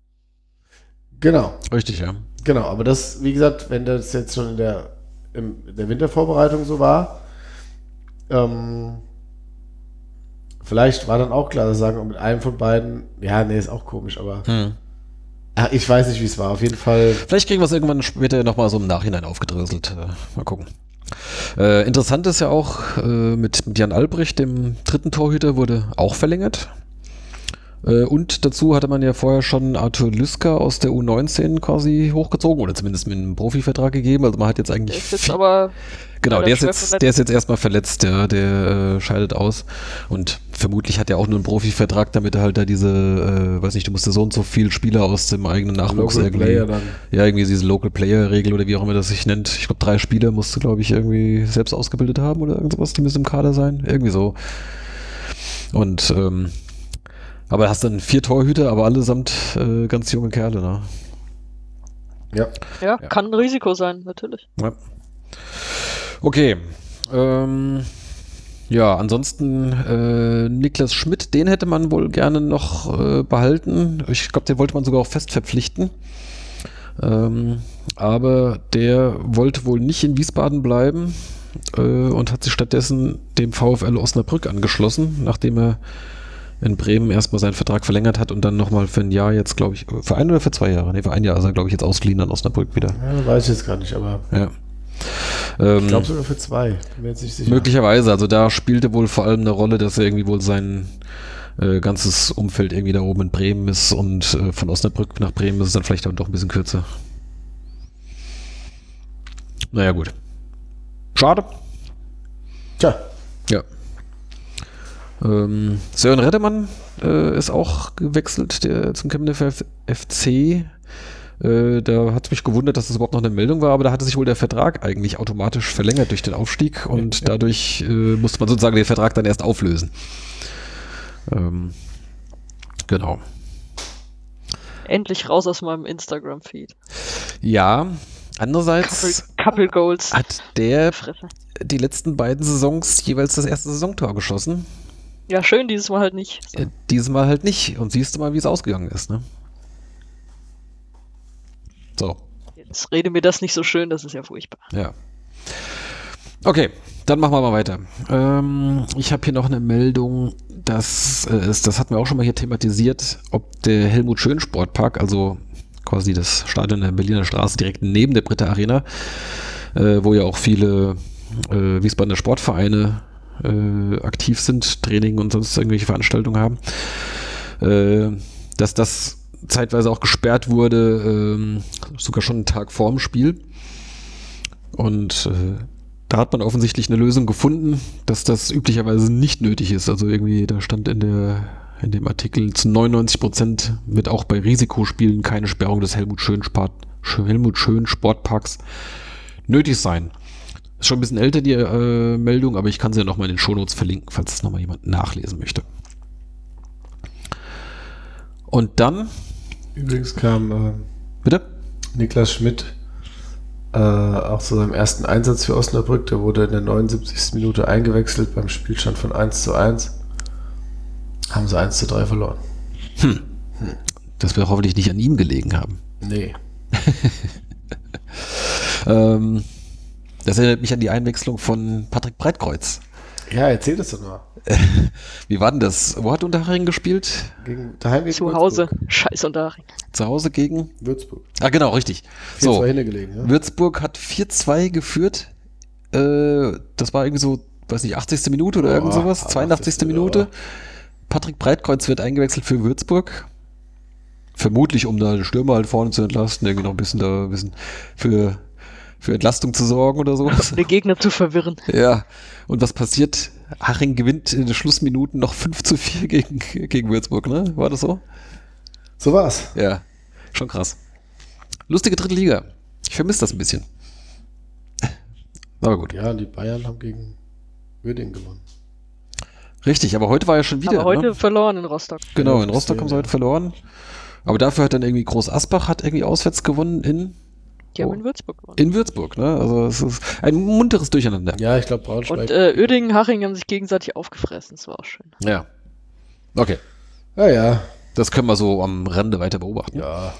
Genau, Richtig, ja. genau. Aber das, wie gesagt, wenn das jetzt schon in der, in der Wintervorbereitung so war, ähm, vielleicht war dann auch klar, dass sagen, mit einem von beiden, ja, nee, ist auch komisch, aber Hm. ach, ich weiß nicht, wie es war. Auf jeden Fall. Vielleicht kriegen wir es irgendwann später nochmal so im Nachhinein aufgedröselt. Äh, mal gucken. Äh, interessant ist ja auch, äh, mit, mit Jan Albrecht, dem dritten Torhüter, wurde auch verlängert. Äh, und dazu hatte man ja vorher schon Arthur Lüsker aus der U19 quasi hochgezogen oder zumindest mit einem Profivertrag gegeben. Also man hat jetzt Der eigentlich ist jetzt aber Genau, der ist, jetzt, verletzt. der ist jetzt erstmal verletzt, ja, der äh, scheidet aus. Und vermutlich hat er auch nur einen Profivertrag, damit er halt da diese, äh, weiß nicht, du musst ja so und so viel Spieler aus dem eigenen Nachwuchs Local irgendwie. Player dann. Ja, irgendwie diese Local Player Regel oder wie auch immer das sich nennt. Ich glaube, drei Spieler musst du, glaube ich, irgendwie selbst ausgebildet haben oder irgendwas, die müssen im Kader sein. Irgendwie so. Und, ähm, aber hast dann vier Torhüter, aber allesamt äh, ganz junge Kerle, ne? Ja. ja, Ja. kann ein Risiko sein, natürlich. Ja. Okay. Ähm, ja, ansonsten äh, Niklas Schmidt, den hätte man wohl gerne noch äh, behalten. Ich glaube, den wollte man sogar auch fest verpflichten. Ähm, aber der wollte wohl nicht in Wiesbaden bleiben äh, und hat sich stattdessen dem VfL Osnabrück angeschlossen, nachdem er in Bremen erstmal seinen Vertrag verlängert hat und dann nochmal für ein Jahr jetzt, glaube ich, für ein oder für zwei Jahre? Ne, für ein Jahr ist er, glaube ich, jetzt ausgeliehen an Osnabrück wieder. ja, weiß ich jetzt gar nicht, aber Ja. Ähm, ich glaube sogar für zwei. Möglicherweise, also da spielte wohl vor allem eine Rolle, dass er irgendwie wohl sein äh, ganzes Umfeld irgendwie da oben in Bremen ist und äh, von Osnabrück nach Bremen ist es dann vielleicht dann doch ein bisschen kürzer. Naja, gut. Schade. Tja, Ja. Ähm, Sören Reddemann äh, ist auch gewechselt der, zum Chemnitzer FC. Äh, da hat es mich gewundert, dass das überhaupt noch eine Meldung war, aber da hatte sich wohl der Vertrag eigentlich automatisch verlängert durch den Aufstieg und dadurch äh, musste man sozusagen den Vertrag dann erst auflösen. Ähm, genau. Endlich raus aus meinem Instagram-Feed. Ja, Couple, andererseits Couple Goals. hat der Fresse. die letzten beiden Saisons jeweils das erste Saisontor geschossen. Ja, schön, dieses Mal halt nicht. Äh, Dieses Mal halt nicht. Und siehst du mal, wie es ausgegangen ist, ne? So, Jetzt rede mir das nicht so schön, das ist ja furchtbar. ja. Okay, dann machen wir mal weiter. Ähm, ich habe hier noch eine Meldung, dass äh, es, das hatten wir auch schon mal hier thematisiert, ob der Helmut Schön Sportpark, also quasi das Stadion der Berliner Straße direkt neben der Britta Arena, äh, wo ja auch viele äh, Wiesbadener Sportvereine äh, aktiv sind, Training und sonst irgendwelche Veranstaltungen haben, äh, dass das zeitweise auch gesperrt wurde, ähm, sogar schon einen Tag vorm Spiel. Und äh, da hat man offensichtlich eine Lösung gefunden, dass das üblicherweise nicht nötig ist. Also irgendwie, da stand in der in dem Artikel zu 99 Prozent wird auch bei Risikospielen keine Sperrung des Helmut Schön, Sport, Helmut Schön Sportparks nötig sein. Ist schon ein bisschen älter die äh, Meldung, aber ich kann sie ja nochmal in den Shownotes verlinken, falls das nochmal jemand nachlesen möchte. Und dann, übrigens kam äh, bitte? Niklas Schmidt äh, auch zu seinem ersten Einsatz für Osnabrück. Der wurde in der 79. Minute eingewechselt beim Spielstand von 1 zu 1. Haben sie 1 zu 3 verloren. Das wird hoffentlich nicht an ihm gelegen haben. Nee. Ähm, das erinnert mich an die Einwechslung von Patrick Breitkreuz. Ja, erzähl das doch mal. Wie war denn das? Wo hat Unterhaching gespielt? Gegen, daheim gegen Zu Hause. Würzburg. Scheiß und Daring. Zu Hause gegen? Würzburg. Ah, genau, richtig. 4-2 So, hingelegen, ja? Würzburg hat 4-2 geführt. Äh, das war irgendwie so, weiß nicht, 80. Minute oder Oh, irgend sowas. 80. 82. Minute. Patrick Breitkreuz wird eingewechselt für Würzburg. Vermutlich, um da den Stürmer halt vorne zu entlasten, irgendwie noch ein bisschen da ein bisschen für, für Entlastung zu sorgen oder sowas. Den Gegner zu verwirren. Ja, und was passiert? Haching gewinnt in den Schlussminuten noch 5 zu 4 gegen, gegen Würzburg, ne? War das so? So war's. Ja, schon krass. Lustige dritte Liga. Ich vermisse das ein bisschen. Aber gut. Ja, die Bayern haben gegen Würding gewonnen. Richtig, aber heute war ja schon wieder. Aber heute ne? verloren in Rostock. Genau, in Rostock haben sie heute verloren. Aber dafür hat dann irgendwie Groß Asbach hat irgendwie auswärts gewonnen in, Die haben Oh. in Würzburg gewonnen. in Würzburg, ne? Also es ist ein munteres Durcheinander. Ja, ich glaube Braunschweig. Und äh, Uerdingen, Haching haben sich gegenseitig aufgefressen. Das war auch schön. Ja. Okay. ja, ja. Das können wir so am Rande weiter beobachten. Ja.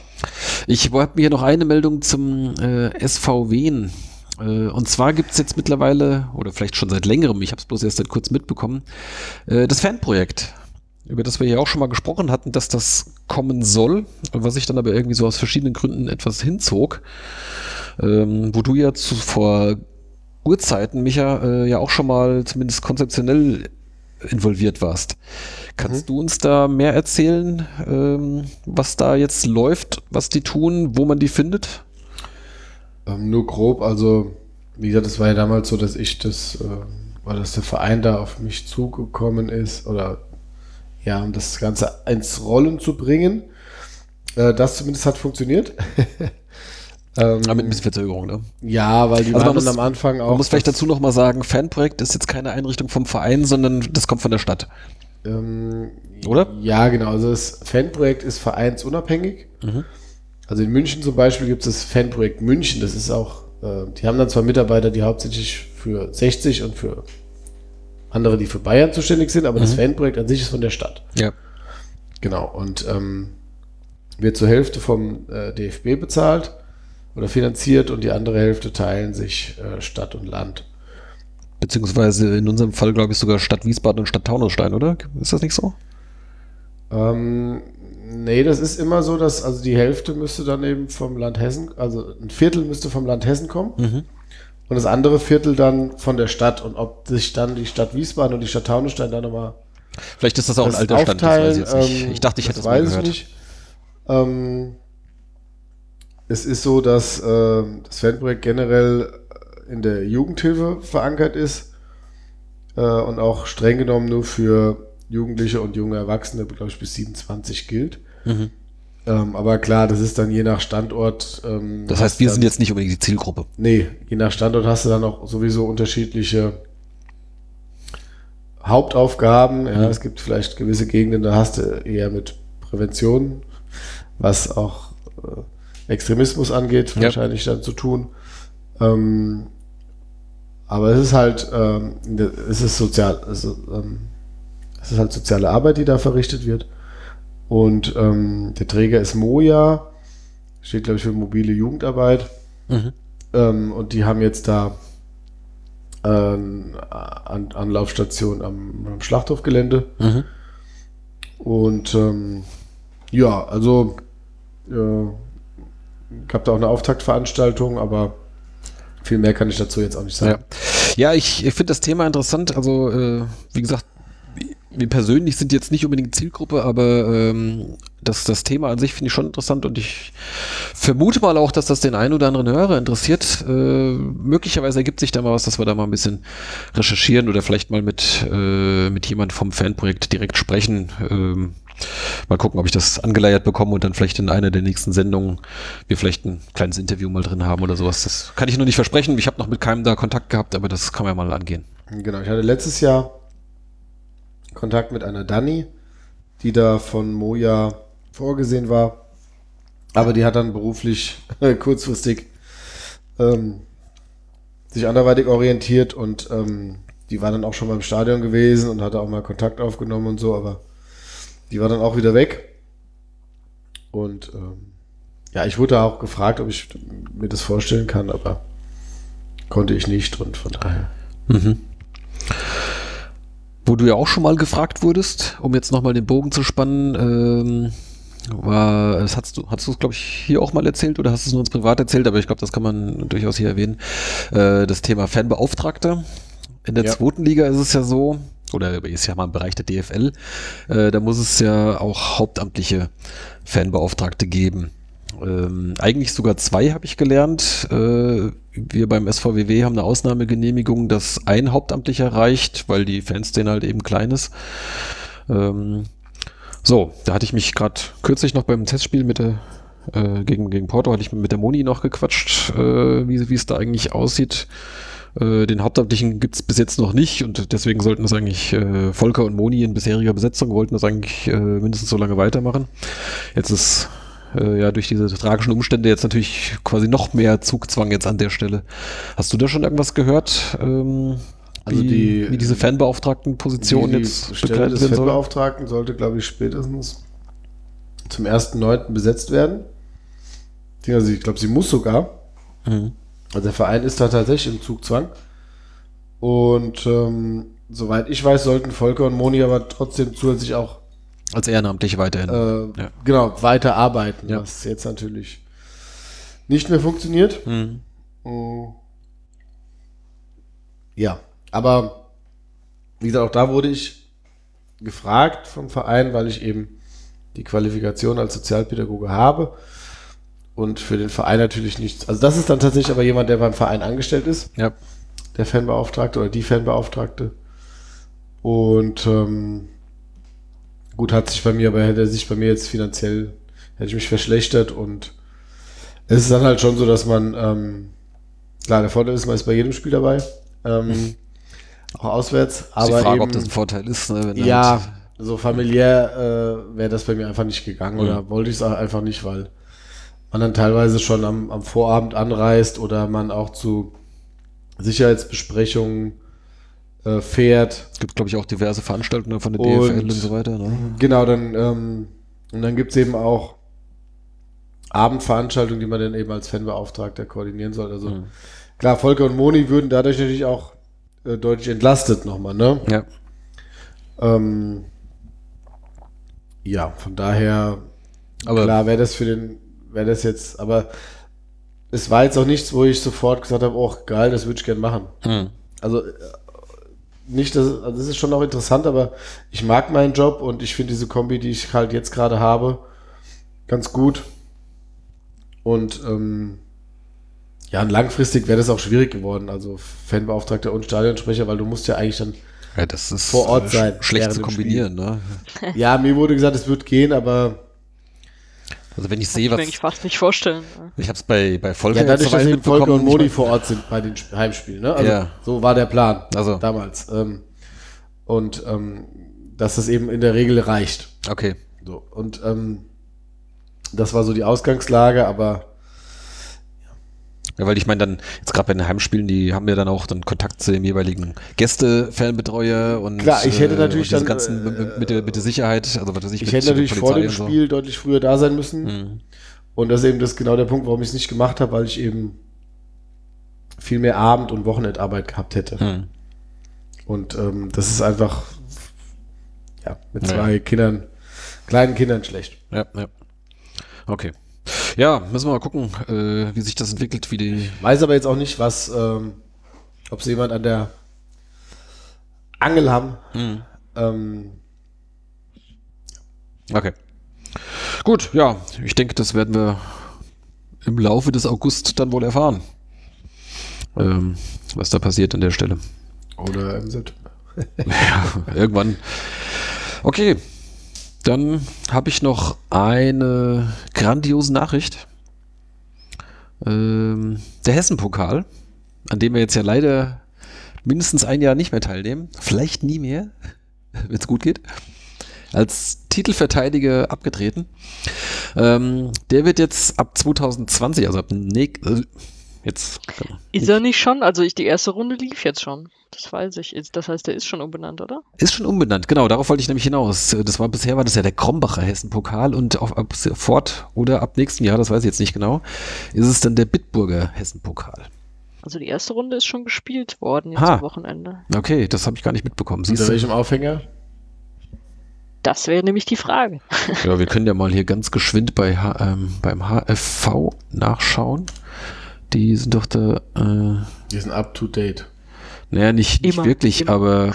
Ich habe mir hier noch eine Meldung zum äh, SV Wien. Äh, und zwar gibt es jetzt mittlerweile, oder vielleicht schon seit längerem, ich habe es bloß erst seit kurz mitbekommen, äh, das Fanprojekt, über das wir ja auch schon mal gesprochen hatten, dass das kommen soll, was sich dann aber irgendwie so aus verschiedenen Gründen etwas hinzog. Ähm, wo du ja zu, vor Urzeiten, Micha, äh, ja auch schon mal zumindest konzeptionell involviert warst. Kannst Mhm. du uns da mehr erzählen, ähm, was da jetzt läuft, was die tun, wo man die findet? Ähm, nur grob, also wie gesagt, es war ja damals so, dass ich das, äh, oder dass der Verein da auf mich zugekommen ist, oder ja, um das Ganze ins Rollen zu bringen. Äh, das zumindest hat funktioniert. ähm, Ja, mit ein bisschen Verzögerung, ne? ja, weil die Also waren muss- am Anfang auch. Man muss vielleicht dazu nochmal sagen, Fanprojekt ist jetzt keine Einrichtung vom Verein, sondern das kommt von der Stadt. Ähm, Oder? Ja, genau. Also das Fanprojekt ist vereinsunabhängig. Mhm. Also in München zum Beispiel gibt es das Fanprojekt München. Das ist auch, äh, die haben dann zwar Mitarbeiter, die hauptsächlich für 60 und für andere, die für Bayern zuständig sind, aber das Mhm. Fanprojekt an sich ist von der Stadt. Ja. Genau. Und ähm, wird zur Hälfte vom äh, DFB bezahlt oder finanziert und die andere Hälfte teilen sich äh, Stadt und Land. Beziehungsweise in unserem Fall, glaube ich, sogar Stadt Wiesbaden und Stadt Taunusstein, oder? Ist das nicht so? Ähm, nee, das ist immer so, dass also die Hälfte müsste dann eben vom Land Hessen, also ein Viertel müsste vom Land Hessen kommen Mhm. Und das andere Viertel dann von der Stadt. Und ob sich dann die Stadt Wiesbaden und die Stadt Taunusstein dann nochmal Vielleicht ist das auch ein das alter Stand, das weiß ich aufteilen, jetzt nicht. ähm, Ich dachte, ich hätte das das mal weiß gehört. ich nicht. Ähm, es ist so, dass äh, das Fanprojekt generell in der Jugendhilfe verankert ist äh, und auch streng genommen nur für Jugendliche und junge Erwachsene, glaube ich, bis 27 gilt. Mhm. Ähm, aber klar, das ist dann je nach Standort. Ähm, Das heißt, wir dann, sind jetzt nicht unbedingt die Zielgruppe. Nee, je nach Standort hast du dann auch sowieso unterschiedliche Hauptaufgaben. Ja, Mhm. es gibt vielleicht gewisse Gegenden, da hast du eher mit Prävention, was auch äh, Extremismus angeht, Ja. wahrscheinlich dann zu tun. Ähm, aber es ist halt, ähm, es ist sozial, also, ähm, es ist halt soziale Arbeit, die da verrichtet wird. Und ähm, der Träger ist Moja, steht glaube ich für mobile Jugendarbeit. Mhm. Ähm, und die haben jetzt da äh, An Anlaufstation am, am Schlachthofgelände. Mhm. Und ähm, ja, also äh, gab da auch eine Auftaktveranstaltung, aber viel mehr kann ich dazu jetzt auch nicht Ja, sagen. ja ich, ich finde das Thema interessant. Also, äh, wie gesagt, wir persönlich sind jetzt nicht unbedingt Zielgruppe, aber ähm, das, das Thema an sich finde ich schon interessant und ich vermute mal auch, dass das den einen oder anderen Hörer interessiert. Äh, möglicherweise ergibt sich da mal was, dass wir da mal ein bisschen recherchieren oder vielleicht mal mit, äh, mit jemand vom Fanprojekt direkt sprechen. Ähm, mal gucken, ob ich das angeleiert bekomme und dann vielleicht in einer der nächsten Sendungen wir vielleicht ein kleines Interview mal drin haben oder sowas. Das kann ich nur nicht versprechen. Ich habe noch mit keinem da Kontakt gehabt, aber das kann man ja mal angehen. Genau, ich hatte letztes Jahr Kontakt mit einer Dani, die da von Moja vorgesehen war. Aber die hat dann beruflich kurzfristig ähm, sich anderweitig orientiert und ähm, die war dann auch schon mal im Stadion gewesen und hatte auch mal Kontakt aufgenommen und so, aber die war dann auch wieder weg. Und ähm, ja, ich wurde auch gefragt, ob ich mir das vorstellen kann, aber konnte ich nicht und von daher. Mhm. Wo du ja auch schon mal gefragt wurdest, um jetzt nochmal den Bogen zu spannen, ähm, war, das hast du, hast du es, glaube ich, hier auch mal erzählt oder hast du es nur uns privat erzählt, aber ich glaube, das kann man durchaus hier erwähnen. Äh, das Thema Fanbeauftragter. In der Ja. zweiten Liga ist es ja so, oder ist ja mal im Bereich der DFL, äh, da muss es ja auch hauptamtliche Fanbeauftragte geben. Ähm, eigentlich sogar zwei habe ich gelernt. Äh, wir beim SVWW haben eine Ausnahmegenehmigung, dass ein Hauptamtlicher reicht, weil die Fanszene halt eben klein ist. Ähm, so, da hatte ich mich gerade kürzlich noch beim Testspiel mit der äh, gegen, gegen Porto hatte ich mit der Moni noch gequatscht, äh, wie es da eigentlich aussieht. Äh, den Hauptamtlichen gibt es bis jetzt noch nicht und deswegen sollten das eigentlich äh, Volker und Moni in bisheriger Besetzung wollten das eigentlich äh, mindestens so lange weitermachen. Jetzt ist äh, ja durch diese tragischen Umstände jetzt natürlich quasi noch mehr Zugzwang jetzt an der Stelle. Hast du da schon irgendwas gehört? Ähm, Also wie, die- wie diese Fanbeauftragtenposition die jetzt Stelle begleitet des soll? Fettbeauftragten sollte, glaube ich, spätestens zum 1.9. besetzt werden. Also ich glaube, sie muss sogar. Mhm. Also der Verein ist da tatsächlich im Zugzwang. Und ähm, soweit ich weiß, sollten Volker und Moni aber trotzdem zusätzlich auch Als ehrenamtlich weiterhin. äh, Ja. genau weiter arbeiten, Ja. was jetzt natürlich nicht mehr funktioniert. Mhm. Mm. Ja, aber wie gesagt, auch da wurde ich gefragt vom Verein, weil ich eben die Qualifikation als Sozialpädagoge habe und für den Verein natürlich nichts. Also das ist dann tatsächlich aber jemand, der beim Verein angestellt ist, Ja. der Fanbeauftragte oder die Fanbeauftragte. Und ähm, gut, hat sich bei mir, aber hätte er sich bei mir jetzt finanziell, hätte ich mich verschlechtert und es ist dann halt schon so, dass man, ähm, klar, der Vorteil ist, man ist bei jedem Spiel dabei, ähm, auch auswärts, aber die Frage, eben, ob das ein Vorteil ist. Ne, ja, halt- so familiär äh, wäre das bei mir einfach nicht gegangen Mhm. oder wollte ich es auch einfach nicht, weil man dann teilweise schon am, am Vorabend anreist oder man auch zu Sicherheitsbesprechungen äh, fährt. Es gibt, glaube ich, auch diverse Veranstaltungen von der Und- DFL und so weiter. Ne? Genau, dann ähm, und dann gibt es eben auch Abendveranstaltungen, die man dann eben als Fanbeauftragter koordinieren soll. Also Mhm. klar, Volker und Moni würden dadurch natürlich auch äh, deutlich entlastet nochmal, ne? Ja. Ähm, ja, von daher, Aber- klar, wäre das für den, wäre das jetzt, aber es war jetzt auch nichts, wo ich sofort gesagt habe, oh geil, das würde ich gern machen. Hm. Also nicht, dass, also das ist schon auch interessant, aber ich mag meinen Job und ich finde diese Kombi, die ich halt jetzt gerade habe, ganz gut. Und ähm, ja, und langfristig wäre das auch schwierig geworden, also Fanbeauftragter und Stadionsprecher, weil du musst ja eigentlich dann ja, das ist Vor Ort äh, sein, sch- schlecht zu kombinieren. Ne? Ja, mir wurde gesagt, es wird gehen, aber Also wenn ich Kann sehe, ich mir was eigentlich fast nicht vorstellen. ich habe es bei bei Volker ja, dadurch, dass eben Volker und ich vor Ort sind bei den Sp- Heimspielen. Ne? Also Ja. so war der Plan Also. damals. Ähm, und ähm, dass das eben in der Regel reicht. okay. So. Und ähm, das war so die Ausgangslage, aber Ja, weil ich meine dann, jetzt gerade bei den Heimspielen, die haben ja dann auch dann Kontakt zu dem jeweiligen Gäste-Fanbetreuer und Klar, ich hätte äh, natürlich diese dann, ganzen äh, mit, der, mit der Sicherheit, also was weiß ich, ich mit hätte natürlich vor dem so. Spiel deutlich früher da sein müssen. Mhm. Und das ist eben das genau der Punkt, warum ich es nicht gemacht habe, weil ich eben viel mehr Abend- und Wochenendarbeit gehabt hätte. Mhm. Und ähm, das ist einfach ja, mit Ja. zwei Kindern, kleinen Kindern schlecht. Ja, ja. Okay. Ja, müssen wir mal gucken, äh, wie sich das entwickelt, wie die. Weiß aber jetzt auch nicht, was, ähm, ob sie jemand an der Angel haben. Mhm. Ähm, Okay. Gut, ja, ich denke, das werden wir im Laufe des August dann wohl erfahren. Ähm, was da passiert an der Stelle. oder im September. Ja, irgendwann. Okay, dann habe ich noch eine grandiose Nachricht. Ähm, der Hessen-Pokal, an dem wir jetzt ja leider mindestens ein Jahr nicht mehr teilnehmen, vielleicht nie mehr, wenn es gut geht, als Titelverteidiger abgetreten. Ähm, der wird jetzt ab 2020, also ab nächst, äh, jetzt, genau. Ist er nicht schon? Also ich, die erste Runde lief jetzt schon. Das weiß ich. Das heißt, der ist schon umbenannt, oder? Ist schon umbenannt, genau, darauf wollte ich nämlich hinaus. Das war bisher war das ja der Krombacher Hessen-Pokal und auf, ab sofort oder ab nächstem Jahr, das weiß ich jetzt nicht genau, ist es dann der Bitburger Hessen-Pokal. Also die erste Runde ist schon gespielt worden jetzt Ha. am Wochenende. Okay, das habe ich gar nicht mitbekommen. Siehst Unter welchem Aufhänger? Das wäre nämlich die Frage. Ja, wir können ja mal hier ganz geschwind bei H, ähm, beim HFV nachschauen. Die sind doch da, äh, Die sind up to date. naja, nicht, nicht Immer, wirklich, immer. aber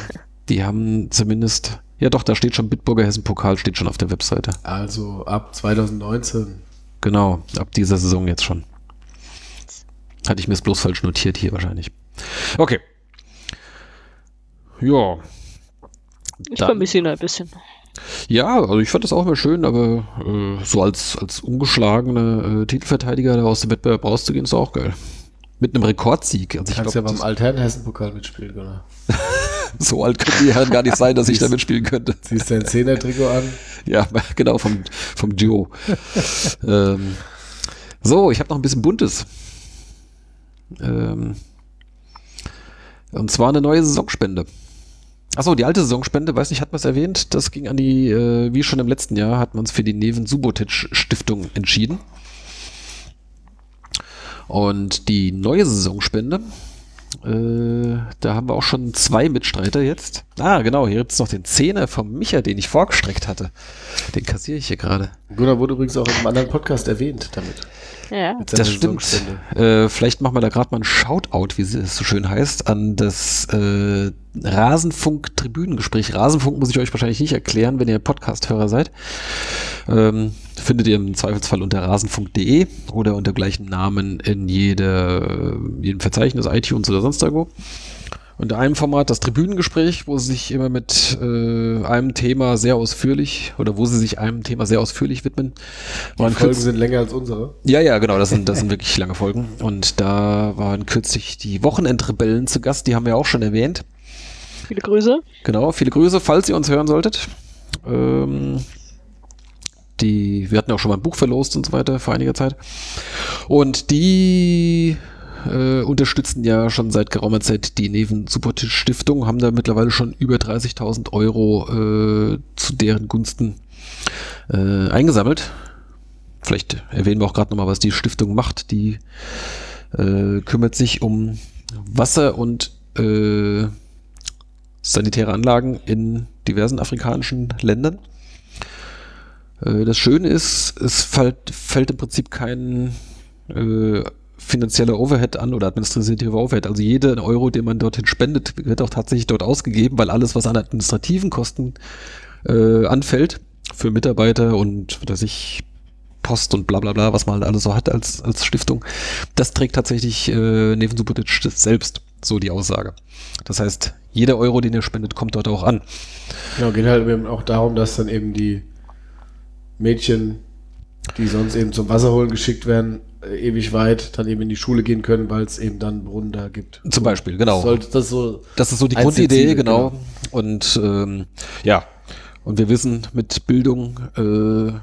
die haben zumindest, ja doch, da steht schon Bitburger Hessen-Pokal, steht schon auf der Webseite. Also ab 2019. Genau, ab dieser Saison jetzt schon. Hatte ich mir es bloß falsch notiert hier wahrscheinlich. Okay. Ja. Ich vermisse ihn ein bisschen. Ja, also ich fand das auch immer schön, aber äh, so als, als ungeschlagener äh, Titelverteidiger da aus dem Wettbewerb rauszugehen, ist auch geil. Mit einem Rekordsieg. Also kannst glaube, ja beim alternen Hessen-Pokal mitspielen, oder? so alt können die Herren gar nicht sein, dass ich da mitspielen könnte. Ziehst dein Zehner-Trikot an. Ja, genau, vom, vom Duo. ähm, so, ich habe noch ein bisschen Buntes. Ähm, und zwar eine neue Saisonspende. Achso, die alte Saisonspende, weiß nicht, hat man es erwähnt? Das ging an die, äh, wie schon im letzten Jahr, hat man uns für die Neven Subotic Stiftung entschieden. Und die neue Saisonspende, äh, da haben wir auch schon zwei Mitstreiter jetzt. Ah, genau, hier gibt es noch den Zehner vom Micha, den ich vorgestreckt hatte. Den kassiere ich hier gerade. Gunnar wurde übrigens auch im anderen Podcast erwähnt damit. Ja. Das stimmt. Äh, vielleicht machen wir da gerade mal ein Shoutout, wie es so schön heißt, an das äh, Rasenfunk-Tribünengespräch. Rasenfunk muss ich euch wahrscheinlich nicht erklären, wenn ihr Podcast-Hörer seid. Ähm, findet ihr im Zweifelsfall unter rasenfunk.de oder unter gleichem Namen in jede, jedem Verzeichnis, iTunes oder sonst irgendwo. Und in einem Format das Tribünengespräch, wo sie sich immer mit äh, einem Thema sehr ausführlich oder wo sie sich einem Thema sehr ausführlich widmen. Die Waren Folgen kürz- sind länger als unsere. ja, ja, genau, das sind, das sind wirklich lange Folgen. Und da waren kürzlich die Wochenendrebellen zu Gast, die haben wir auch schon erwähnt. Viele Grüße. Genau, viele Grüße, falls ihr uns hören solltet. Ähm, die, wir hatten auch schon mal ein Buch verlost und so weiter vor einiger Zeit. Und die äh, unterstützen ja schon seit geraumer Zeit die Neven Supertisch Stiftung, haben da mittlerweile schon über 30.000 Euro äh, zu deren Gunsten äh, eingesammelt. Vielleicht erwähnen wir auch gerade nochmal, was die Stiftung macht. Die äh, kümmert sich um Wasser und äh, sanitäre Anlagen in diversen afrikanischen Ländern. Äh, Das Schöne ist, es fällt, fällt im Prinzip kein äh, finanzieller Overhead an oder administrativer Overhead. Also jeder Euro, den man dorthin spendet, wird auch tatsächlich dort ausgegeben, weil alles, was an administrativen Kosten äh, anfällt, für Mitarbeiter und was ich, Post und bla bla bla, was man alles so hat als, als Stiftung, das trägt tatsächlich äh, Neven Subotic selbst, so die Aussage. Das heißt, jeder Euro, den ihr spendet, kommt dort auch an. Genau, geht halt eben auch darum, dass dann eben die Mädchen, die sonst eben zum Wasser holen geschickt werden, ewig weit dann eben in die Schule gehen können, weil es eben dann Brunnen da gibt. Zum Beispiel, genau. Sollte das so Das ist so die Grundidee, Ziele, genau. genau. Und ähm, ja, und wir wissen mit Bildung, äh,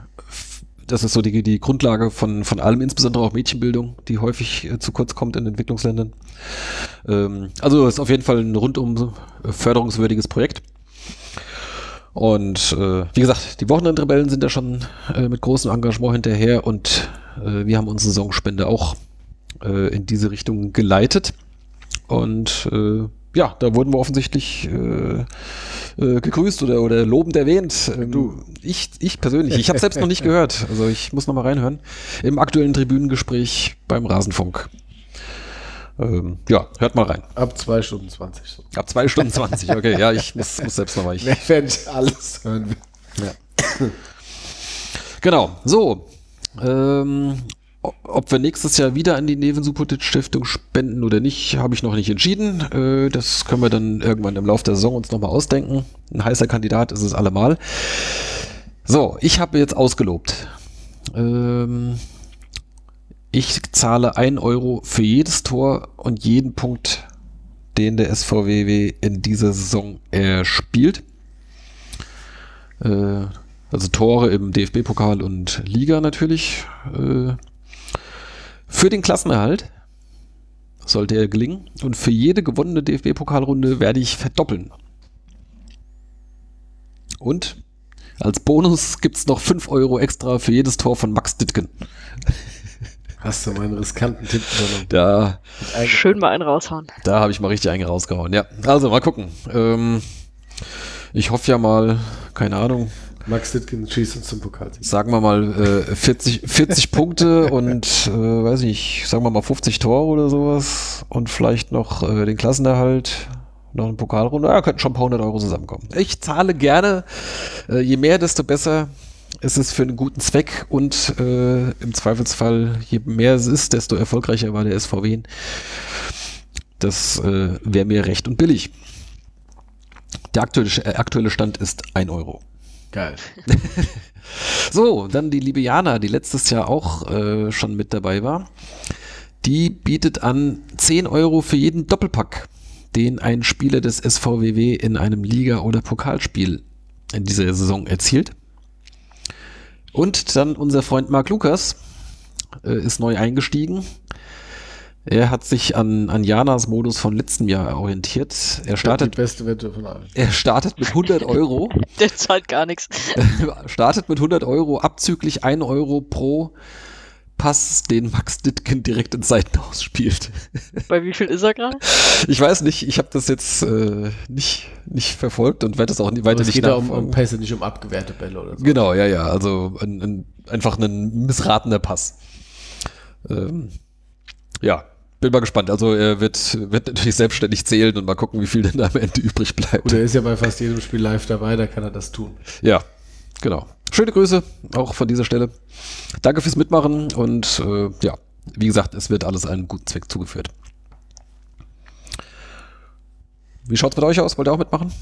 das ist so die, die Grundlage von, von allem, insbesondere auch Mädchenbildung, die häufig äh, zu kurz kommt in Entwicklungsländern. Ähm, also ist auf jeden Fall ein rundum äh, förderungswürdiges Projekt. Und äh, wie gesagt, die Wochenendrebellen sind da schon äh, mit großem Engagement hinterher und äh, wir haben unsere Saisonspende auch äh, in diese Richtung geleitet. Und äh, ja, da wurden wir offensichtlich äh, äh, gegrüßt oder, oder lobend erwähnt. Ähm, Du. Ich, ich persönlich. Ich habe selbst noch nicht gehört. Also ich muss noch mal reinhören. Im aktuellen Tribünengespräch beim Rasenfunk. Ähm, ja, hört mal rein. ab 2 Stunden 20. So. Ab zwei Stunden 20. Okay, ja, ich muss, muss selbst noch mal. Ich, wer nicht alles hören will. Genau, so. Ähm, ob wir nächstes Jahr wieder an die Neven Supotic Stiftung spenden oder nicht, habe ich noch nicht entschieden. Äh, das können wir dann irgendwann im Laufe der Saison uns nochmal ausdenken. Ein heißer Kandidat ist es allemal. So, ich habe jetzt ausgelobt. Ähm, ich zahle 1 Euro für jedes Tor und jeden Punkt, den der SVWW in dieser Saison erspielt. Äh, also Tore im DFB-Pokal und Liga natürlich. Äh, für den Klassenerhalt sollte er gelingen. Und für jede gewonnene DFB-Pokalrunde werde ich verdoppeln. Und als Bonus gibt es noch 5 Euro extra für jedes Tor von Max Dittgen. Hast du meinen riskanten Tipp übernommen? Da, Schön mal einen raushauen. da habe ich mal richtig einen rausgehauen. Ja, also mal gucken. Ähm, ich hoffe ja mal, keine Ahnung, Max Dittgen schießt uns zum Pokalsieg. sagen wir mal äh, 40, 40 Punkte und äh, weiß nicht, sagen wir mal 50 Tore oder sowas und vielleicht noch äh, den Klassenerhalt, noch eine Pokalrunde. Ja, könnten schon ein paar hundert Euro zusammenkommen. Ich zahle gerne, äh, je mehr, desto besser. Es ist für einen guten Zweck und äh, im Zweifelsfall, je mehr es ist, desto erfolgreicher war der SVW. Das äh, wäre mir recht und billig. Der aktuelle, äh, aktuelle Stand ist 1 Euro. Geil. So, dann die liebe Jana, die letztes Jahr auch äh, schon mit dabei war. Die bietet an 10 Euro für jeden Doppelpack, den ein Spieler des SVWW in einem Liga- oder Pokalspiel in dieser Saison erzielt. Und dann unser Freund Marc Lukas äh, ist neu eingestiegen. Er hat sich an, an Janas Modus von letztem Jahr orientiert. Er Die startet, beste Wette von allen. er startet mit 100 Euro. Der zahlt gar nichts. startet mit 100 Euro, abzüglich 1 Euro pro Pass, den Max Dittgen direkt ins Seitenhaus spielt. Bei wie viel ist er gerade? Ich weiß nicht, ich habe das jetzt äh, nicht, nicht verfolgt und werde das auch nie, weiter es nicht geht da um, um Pässe, nicht um abgewehrte Bälle oder so. Genau, ja, ja, also ein, ein, einfach ein missratener Pass. Ähm, ja, bin mal gespannt. Also er wird, wird natürlich selbstständig zählen und mal gucken, wie viel denn da am Ende übrig bleibt. Und er ist ja bei fast jedem Spiel live dabei, da kann er das tun. Ja, genau. Schöne Grüße auch von dieser Stelle. Danke fürs Mitmachen und äh, ja, wie gesagt, es wird alles einem guten Zweck zugeführt. Wie schaut's mit euch aus? Wollt ihr auch mitmachen?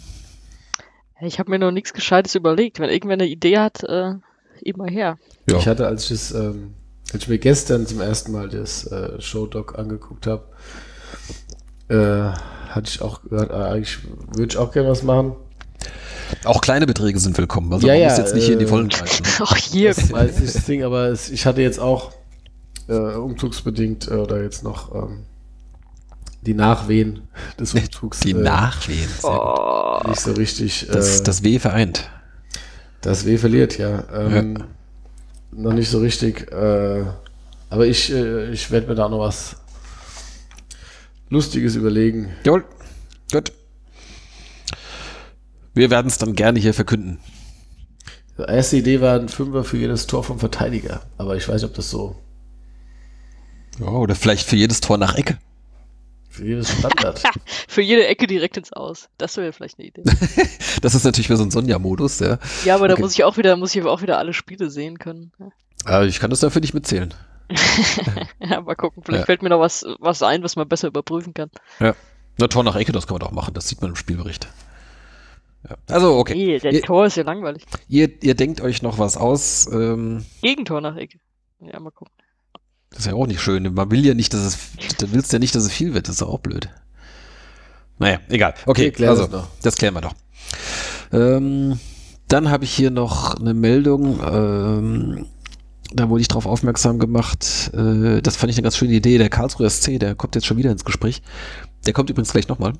Ich habe mir noch nichts Gescheites überlegt. Wenn irgendwer eine Idee hat, äh, immer her. Ja. Ich hatte, als ich das, ähm, als ich mir gestern zum ersten Mal das äh, Showdoc angeguckt habe, äh, hatte ich auch gehört, äh, eigentlich würde ich auch gerne was machen. Auch kleine Beträge sind willkommen. Also Ja, man ja, muss jetzt nicht hier in die äh, Vollen greifen. Auch hier. Das weiß ich das Ding, aber es, ich hatte jetzt auch äh, umzugsbedingt äh, oder jetzt noch ähm, die Nachwehen des Umzugs Die äh, Nachwehen. Oh, nicht so richtig. Das, äh, das W vereint. Das W verliert, ja. Ähm, Noch nicht so richtig. Äh, aber ich, äh, ich werde mir da noch was Lustiges überlegen. Jawohl. Gut. Wir werden es dann gerne hier verkünden. Die erste Idee war ein Fünfer für jedes Tor vom Verteidiger. Aber ich weiß nicht, ob das so Ja, oder vielleicht für jedes Tor nach Ecke. Für jedes Standard. für jede Ecke direkt ins Aus. Das wäre vielleicht eine Idee. Das ist natürlich wieder so ein Sonja-Modus, ja. Ja, aber da Okay. muss ich auch wieder, muss ich auch wieder alle Spiele sehen können. Aber ich kann das dafür nicht mitzählen. Ja, mal gucken. Vielleicht Ja. fällt mir noch was, was ein, was man besser überprüfen kann. Ja. Na, Tor nach Ecke, das kann man doch machen. Das sieht man im Spielbericht. Ja. Also, okay. Nee, der Ihr, Tor ist ja langweilig. ihr, ihr denkt euch noch was aus. Ähm, Gegentor nach Ecke. Ja, mal gucken. Das ist ja auch nicht schön. Man will ja nicht, dass es, du willst ja nicht, dass es viel wird. Das ist doch auch blöd. Naja, egal. Okay, klären also, das noch. das klären wir doch. Ähm, dann habe ich hier noch eine Meldung. Ähm, da wurde ich darauf aufmerksam gemacht. Äh, das fand ich eine ganz schöne Idee. Der Karlsruher SC, der kommt jetzt schon wieder ins Gespräch. Der kommt übrigens gleich nochmal.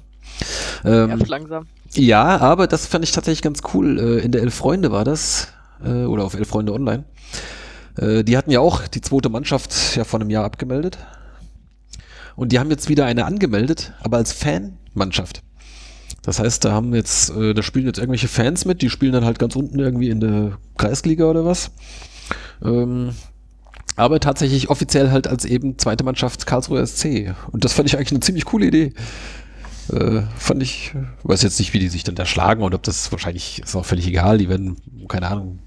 Ähm, Nervt langsam. ja, aber das fand ich tatsächlich ganz cool. Äh, in der Elf Freunde war das, äh, oder auf Elf Freunde Online. Äh, die hatten ja auch die zweite Mannschaft ja vor einem Jahr abgemeldet. Und die haben jetzt wieder eine angemeldet, aber als Fanmannschaft. Das heißt, da haben jetzt, äh, da spielen jetzt irgendwelche Fans mit, die spielen dann halt ganz unten irgendwie in der Kreisliga oder was. Ähm, aber tatsächlich offiziell halt als eben zweite Mannschaft Karlsruher SC. Und das fand ich eigentlich eine ziemlich coole Idee. Äh, fand ich, weiß jetzt nicht, wie die sich dann da schlagen und ob das wahrscheinlich ist auch völlig egal. Die werden, keine Ahnung,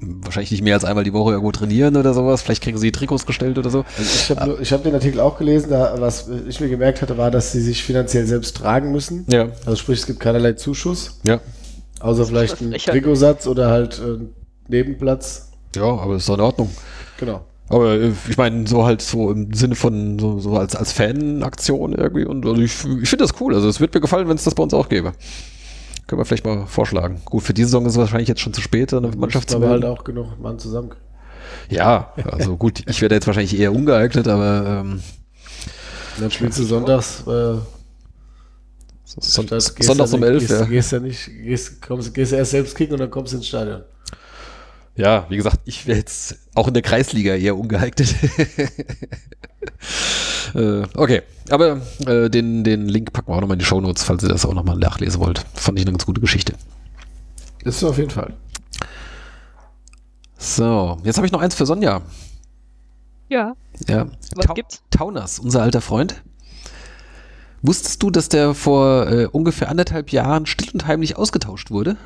wahrscheinlich nicht mehr als einmal die Woche irgendwo trainieren oder sowas. Vielleicht kriegen sie Trikots gestellt oder so. Also ich habe hab den Artikel auch gelesen, da, was ich mir gemerkt hatte, war, dass sie sich finanziell selbst tragen müssen. Ja, Also sprich, es gibt keinerlei Zuschuss, ja. außer vielleicht ein. Trikotsatz oder halt äh, Nebenplatz. Ja, aber ist doch in Ordnung. Genau. Aber äh, ich meine, so halt so im Sinne von so, so als, als Fanaktion irgendwie. Und also ich, ich finde das cool. Also es wird mir gefallen, wenn es das bei uns auch gäbe. Können wir vielleicht mal vorschlagen. Gut, für diese Saison ist es wahrscheinlich jetzt schon zu spät, eine Mannschaft zu aber halt melden. auch genug Mann zusammen. Ja, also gut, ich werde jetzt wahrscheinlich eher ungeeignet, aber ähm, dann spielst du sonntags. Äh, Son Sonntags um nicht- elf, Gehst, ja. gehst ja nicht, gehst, kommst, gehst erst selbst kicken und dann kommst du ins Stadion. Ja, wie gesagt, ich wäre jetzt auch in der Kreisliga eher ungeeignet. äh, okay, aber äh, den, den Link packen wir auch nochmal in die Shownotes, falls ihr das auch nochmal nachlesen wollt. Fand ich eine ganz gute Geschichte. Ist so auf jeden Fall. So, jetzt habe ich noch eins für Sonja. Ja, Ja. was Tau- gibt's? Taunas, unser alter Freund. Wusstest du, dass der vor äh, ungefähr anderthalb Jahren still und heimlich ausgetauscht wurde?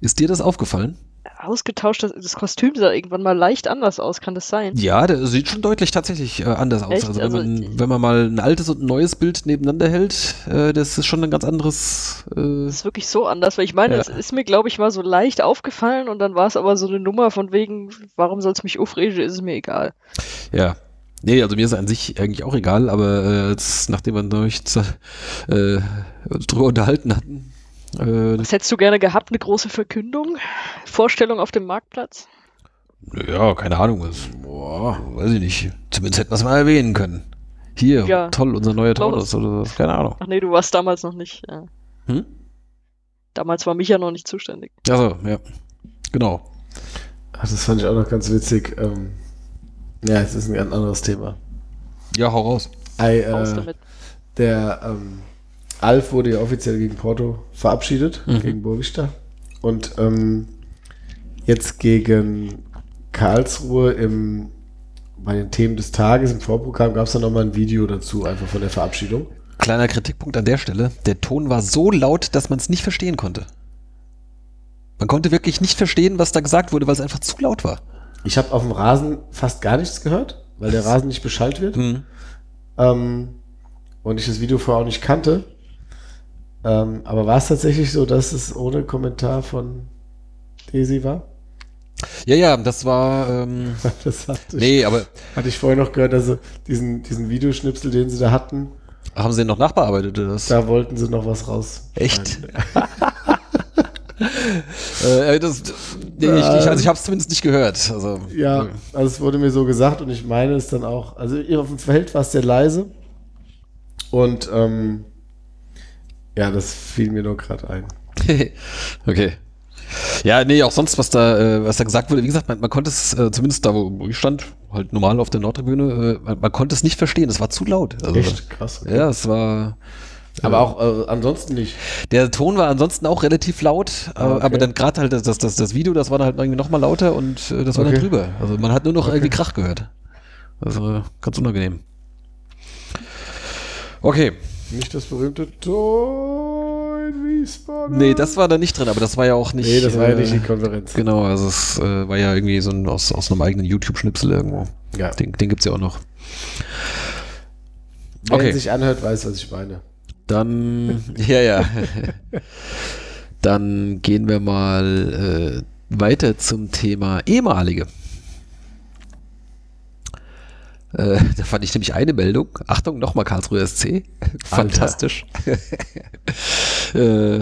Ist dir das aufgefallen? Ausgetauscht, das, das Kostüm sah irgendwann mal leicht anders aus, kann das sein? Ja, der sieht schon deutlich tatsächlich äh, anders aus. Echt? Also, wenn, Also, man, wenn man mal ein altes und ein neues Bild nebeneinander hält, äh, das ist schon ein ganz anderes. Äh, Das ist wirklich so anders, weil ich meine, Ja. es ist mir, glaube ich, mal so leicht aufgefallen und dann war es aber so eine Nummer von wegen, warum soll es mich aufregen, ist es mir egal. ja. Nee, also mir ist an sich eigentlich auch egal, aber äh, jetzt, nachdem wir neulich äh, uns drüber unterhalten hatten, äh, Was hättest du gerne gehabt? Eine große Verkündung? Vorstellung auf dem Marktplatz? ja, keine Ahnung, was, boah, weiß ich nicht. Zumindest hätten wir es mal erwähnen können. Hier, Ja. toll, unser neuer. Taunus oder was, keine Ahnung. Ach nee, du warst damals noch nicht. Ja. Hm? Damals war Micha noch nicht zuständig. Also, ja, genau. Ach, das fand ich auch noch ganz witzig. Ähm, ja, es ist ein ganz anderes Thema. Ja, hau raus. Raus äh, damit. der ähm, Alf wurde ja offiziell gegen Porto verabschiedet, Mhm. gegen Boavista. Und ähm, jetzt gegen Karlsruhe im bei den Themen des Tages im Vorprogramm gab es dann nochmal ein Video dazu, einfach von der Verabschiedung. Kleiner Kritikpunkt an der Stelle. Der Ton war so laut, dass man es nicht verstehen konnte. Man konnte wirklich nicht verstehen, was da gesagt wurde, weil es einfach zu laut war. Ich habe auf dem Rasen fast gar nichts gehört, weil der Rasen nicht beschallt wird. Mhm. Ähm, und ich das Video vorher auch nicht kannte. Ähm, aber war es tatsächlich so, dass es ohne Kommentar von Desi war? Ja, ja, das war. Ähm, Das hatte ich, nee, aber hatte ich vorher noch gehört, also diesen, diesen Videoschnipsel, den sie da hatten, haben sie noch nachbearbeitet oder das? da wollten sie noch was raus. Echt? Äh, das, nee, ich, ich, also ich habe es zumindest nicht gehört. Also, Ja, also es wurde mir so gesagt und ich meine es dann auch. Also auf dem Feld war es sehr leise. Und ähm, ja, das fiel mir nur gerade ein. okay. Ja, nee, auch sonst, was da, äh, was da gesagt wurde, wie gesagt, man, man konnte es, äh, zumindest da, wo ich stand, halt normal auf der Nordtribüne, äh, man, man konnte es nicht verstehen, es war zu laut. Also, Echt krass. okay. Ja, es war. Aber auch ansonsten nicht. Der Ton war ansonsten auch relativ laut, Ah, okay. aber dann gerade halt das, das, das, Video, das war dann halt irgendwie nochmal lauter und das war Okay. dann drüber. Also man hat nur noch irgendwie Krach gehört. Also ganz unangenehm. Okay. Nicht das berühmte Tor in Wiesbaden. Nee, das war da nicht drin, aber das war ja auch nicht. Nee, das war ja äh, nicht die Konferenz. Genau, also es äh, war ja irgendwie so ein aus, aus einem eigenen YouTube-Schnipsel irgendwo. Ja. Den, den gibt's ja auch noch. Wer okay. sich anhört, weiß, was ich meine. Dann, ja, ja. Dann gehen wir mal äh, weiter zum Thema ehemalige. Äh, da fand ich nämlich eine Meldung. Achtung, nochmal Karlsruhe SC. Fantastisch. äh,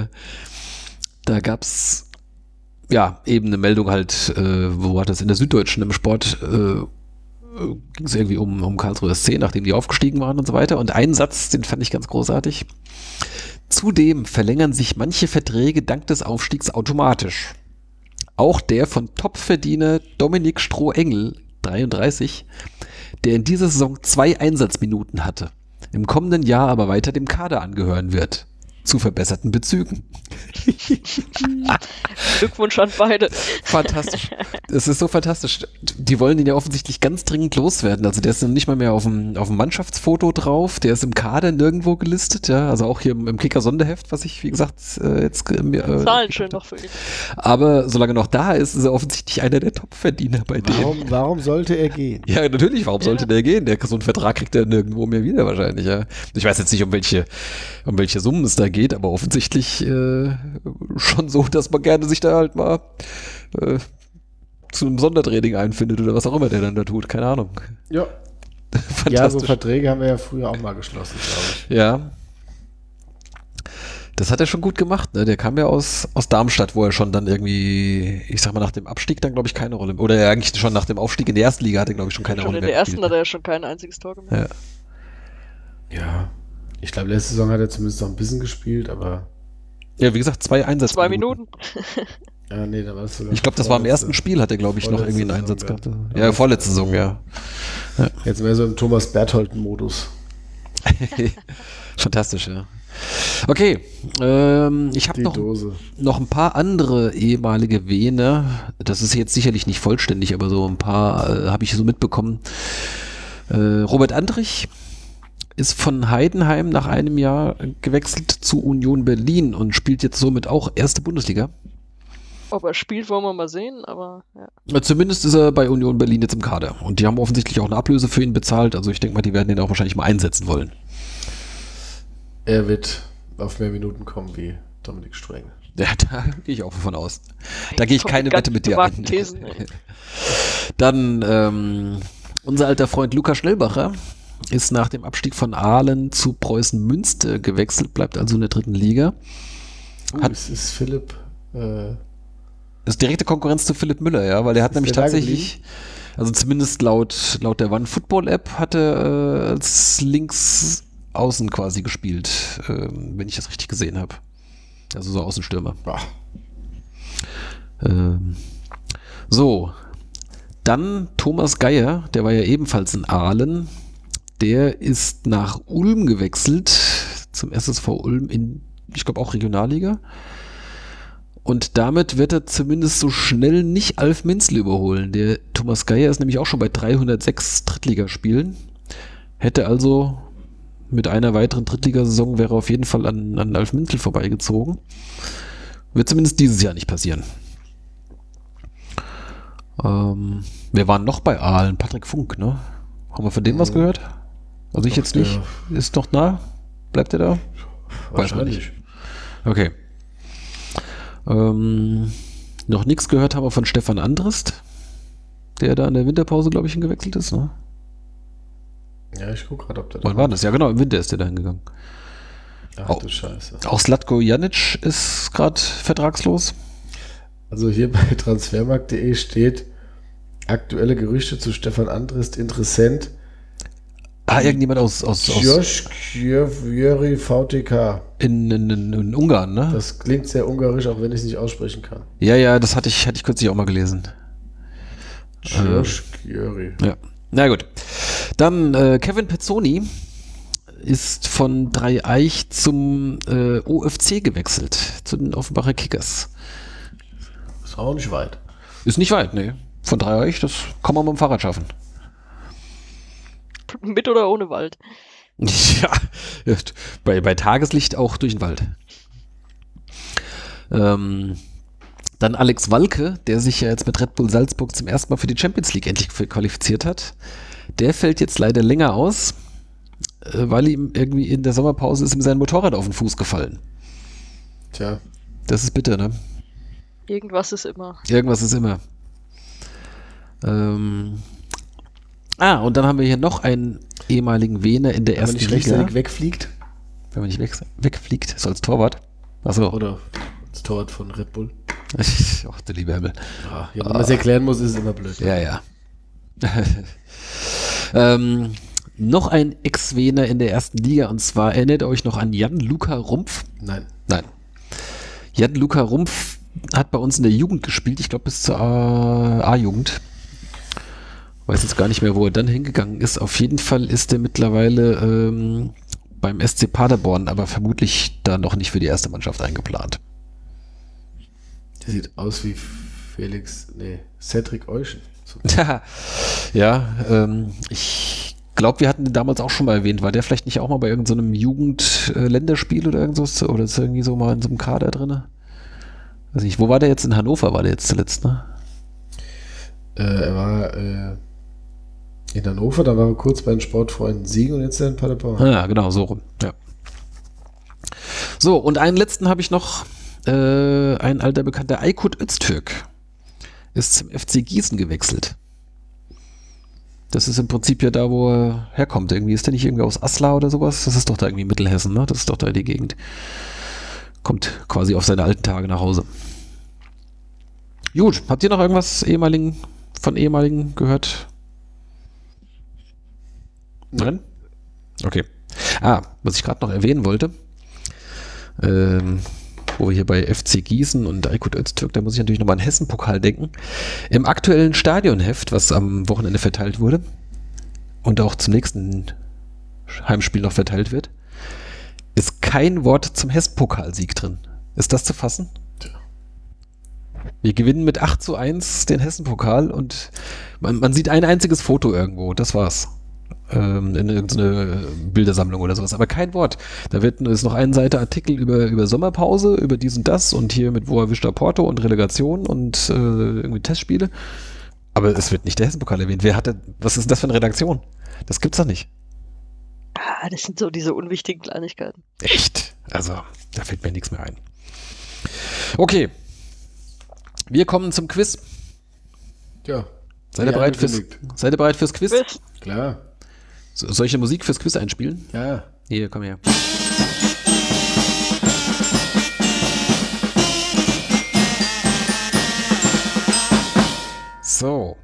da gab's ja eben eine Meldung halt, äh, wo war das in der Süddeutschen im Sport äh, ging es irgendwie um, um Karlsruhe SC, nachdem die aufgestiegen waren und so weiter. Und einen Satz, den fand ich ganz großartig. Zudem verlängern sich manche Verträge dank des Aufstiegs automatisch. Auch der von Topverdiener Dominik Stroh-Engel, 33, der in dieser Saison zwei Einsatzminuten hatte, im kommenden Jahr aber weiter dem Kader angehören wird. Zu verbesserten Bezügen. Glückwunsch an beide. Fantastisch. Es ist so fantastisch. Die wollen ihn ja offensichtlich ganz dringend loswerden. Also der ist nicht mal mehr auf dem, auf dem Mannschaftsfoto drauf. Der ist im Kader nirgendwo gelistet. Ja, also auch hier im, im Kicker-Sonderheft, was ich, wie gesagt, äh, jetzt äh, mir, äh, Zahlen schön noch für ihn. Aber solange er noch da ist, ist er offensichtlich einer der Top-Verdiener bei denen. Warum, warum sollte er gehen? Ja, natürlich. Warum sollte der gehen? Der, so einen Vertrag kriegt er nirgendwo mehr wieder wahrscheinlich. Ja. Ich weiß jetzt nicht, um welche, um welche Summen es da geht, aber offensichtlich äh, schon so, dass man gerne sich da halt mal äh, zu einem Sondertraining einfindet oder was auch immer der dann da tut. Keine Ahnung. Ja. Ja, so. Verträge haben wir ja früher auch mal geschlossen, glaube ich. Ja. Das hat er schon gut gemacht, ne? Der kam ja aus, aus Darmstadt, wo er schon dann irgendwie, ich sag mal, nach dem Abstieg dann, glaube ich, keine Rolle. Oder ja, eigentlich schon nach dem Aufstieg in die erste Liga hat er, glaube ich, schon keine Schon Rolle in mehr der ersten gespielt, hat ne? er ja schon kein einziges Tor gemacht. Ja. Ja. Ich glaube, letzte Saison hat er zumindest noch ein bisschen gespielt, aber. Ja, wie gesagt, zwei Einsätze. Zwei Minuten. Ja, nee, da war es sogar. Ich glaube, das war im ersten Spiel, hat er, glaube ich, noch irgendwie einen Einsatz ja. gehabt. Ja, vorletzte Saison, ja. Jetzt mehr so im Thomas Bertholden-Modus. Fantastisch, ja. Okay, ähm, ich habe noch, Dose. noch ein paar andere ehemalige Vene. Das ist jetzt sicherlich nicht vollständig, aber so ein paar äh, habe ich so mitbekommen. Äh, Robert Andrich ist von Heidenheim nach einem Jahr gewechselt zu Union Berlin und spielt jetzt somit auch erste Bundesliga. Ob er spielt, wollen wir mal sehen, aber ja. Zumindest ist er bei Union Berlin jetzt im Kader. Und die haben offensichtlich auch eine Ablöse für ihn bezahlt. Also ich denke mal, die werden den auch wahrscheinlich mal einsetzen wollen. Er wird auf mehr Minuten kommen wie Dominik Streng. Ja, da gehe ich auch von aus. Da gehe ich keine Wette mit dir ein. Thesen. Dann ähm, unser alter Freund Lukas Schnellbacher ist nach dem Abstieg von Aalen zu Preußen Münster gewechselt, bleibt also in der dritten Liga. Uh, Hat- es ist Philipp. Äh, Das ist direkte Konkurrenz zu Philipp Müller, ja, weil er hat nämlich der tatsächlich, also zumindest laut, laut der One Football App, hat er äh, als links außen quasi gespielt, ähm, wenn ich das richtig gesehen habe. Also so Außenstürmer. Ähm, so, dann Thomas Geier, der war ja ebenfalls in Aalen. Der ist nach Ulm gewechselt, zum SSV Ulm in, ich glaube auch Regionalliga. Und damit wird er zumindest so schnell nicht Alf Minzel überholen. Der Thomas Geier ist nämlich auch schon bei 306 Drittligaspielen. Hätte also mit einer weiteren Drittligasaison wäre auf jeden Fall an, an Alf Minzel vorbeigezogen. Wird zumindest dieses Jahr nicht passieren. Ähm, wir waren noch bei Aalen, Patrick Funk, ne? Haben wir von dem was gehört? Also ich Doch, jetzt nicht. Ist noch nah? Bleibt er da? Nicht. Okay. Ähm, noch nichts gehört haben wir von Stefan Andrist, der da in der Winterpause, glaube ich, hingewechselt ist. Ne? Ja, ich guck gerade, ob der Wann war das? Ja, genau, im Winter ist der da hingegangen. Ach du Scheiße. Auch Slatko Janic ist gerade vertragslos. Also hier bei transfermarkt.de steht aktuelle Gerüchte zu Stefan Andrist interessant. Ah, irgendjemand aus, aus, aus Josh VTK. in, in, in, Ungarn, ne? Das klingt sehr ungarisch, auch wenn ich es nicht aussprechen kann. ja, ja, das hatte ich, hatte ich kürzlich auch mal gelesen. Josh Kjöri. Ja. Na gut. Dann äh, Kevin Pezzoni ist von Dreieich zum äh, OFC gewechselt, zu den Offenbacher Kickers. Ist auch nicht weit. Ist nicht weit, nee. Von Dreieich, das kann man mit dem Fahrrad schaffen. Mit oder ohne Wald. Ja, bei, bei Tageslicht auch durch den Wald. Ähm, dann Alex Walke, der sich ja jetzt mit Red Bull Salzburg zum ersten Mal für die Champions League endlich qualifiziert hat. Der fällt jetzt leider länger aus, äh, weil ihm irgendwie in der Sommerpause ist ihm sein Motorrad auf den Fuß gefallen. Tja, Das ist bitter, ne? Irgendwas ist immer. Irgendwas ist immer. Ähm, ah, und dann haben wir hier noch einen ehemaligen Wiener in der wenn man ersten nicht Liga. rechtzeitig wegfliegt. Wenn man nicht weg, wegfliegt, so als Torwart. Achso. Oder das Torwart von Red Bull. Ach, der liebe Himmel. Ja, wenn man es erklären muss, ist es immer blöd. Ja, ja. ähm, noch ein Ex-Wener in der ersten Liga und zwar erinnert ihr euch noch an Jan-Luca Rumpf? Nein. Nein. Jan-Luca Rumpf hat bei uns in der Jugend gespielt, ich glaube bis zur A-Jugend. Weiß jetzt gar nicht mehr, wo er dann hingegangen ist. Auf jeden Fall ist er mittlerweile ähm, beim SC Paderborn, aber vermutlich da noch nicht für die erste Mannschaft eingeplant. Der sieht aus wie Felix, nee, Cedric Euschen. Ja, ähm, ich glaube, wir hatten den damals auch schon mal erwähnt. War der vielleicht nicht auch mal bei irgendeinem so Jugend-Länderspiel oder irgendwas? Oder ist er irgendwie so mal in so einem Kader drin? Weiß nicht, wo war der jetzt? In Hannover war der jetzt zuletzt, ne? Äh, er war äh, in Hannover, da war er kurz bei den Sportfreunden Siegen und jetzt in Paderborn. Ja, genau, so rum. Ja. So, und einen letzten habe ich noch. Äh, ein alter Bekannter, Aykut Öztürk, ist zum FC Gießen gewechselt. Das ist im Prinzip ja da, wo er herkommt. Irgendwie ist der nicht irgendwie aus Asla oder sowas? Das ist doch da irgendwie Mittelhessen, ne? Das ist doch da die Gegend. Kommt quasi auf seine alten Tage nach Hause. Gut, habt ihr noch irgendwas ehemaligen, von ehemaligen gehört? Nein? Okay. Ah, was ich gerade noch erwähnen wollte, ähm, wo wir hier bei FC Gießen und Aykut Öztürk, da muss ich natürlich nochmal an Hessen-Pokal denken. Im aktuellen Stadionheft, was am Wochenende verteilt wurde und auch zum nächsten Heimspiel noch verteilt wird, ist kein Wort zum Hessen-Pokalsieg drin. Ist das zu fassen? Wir gewinnen mit 8 zu 1 den Hessen-Pokal und man, man sieht ein einziges Foto irgendwo, das war's. Ähm, in irgendeine Bildersammlung oder sowas, aber kein Wort. Da wird ist noch eine Seite Artikel über, über Sommerpause, über dies und das und hier mit Wo erwischt er Porto und Relegation und äh, irgendwie Testspiele. Aber es wird nicht der Hessen-Pokal erwähnt. Wer hatte, was ist denn das für eine Redaktion? Das gibt's doch nicht. Ah, das sind so diese unwichtigen Kleinigkeiten. Echt? Also, da fällt mir nichts mehr ein. Okay. Wir kommen zum Quiz. Tja, Seid ihr bereit fürs, seid ihr bereit fürs Quiz? Quiz. klar. So, soll ich eine Musik fürs Quiz einspielen? Ja, Hier, komm her. So.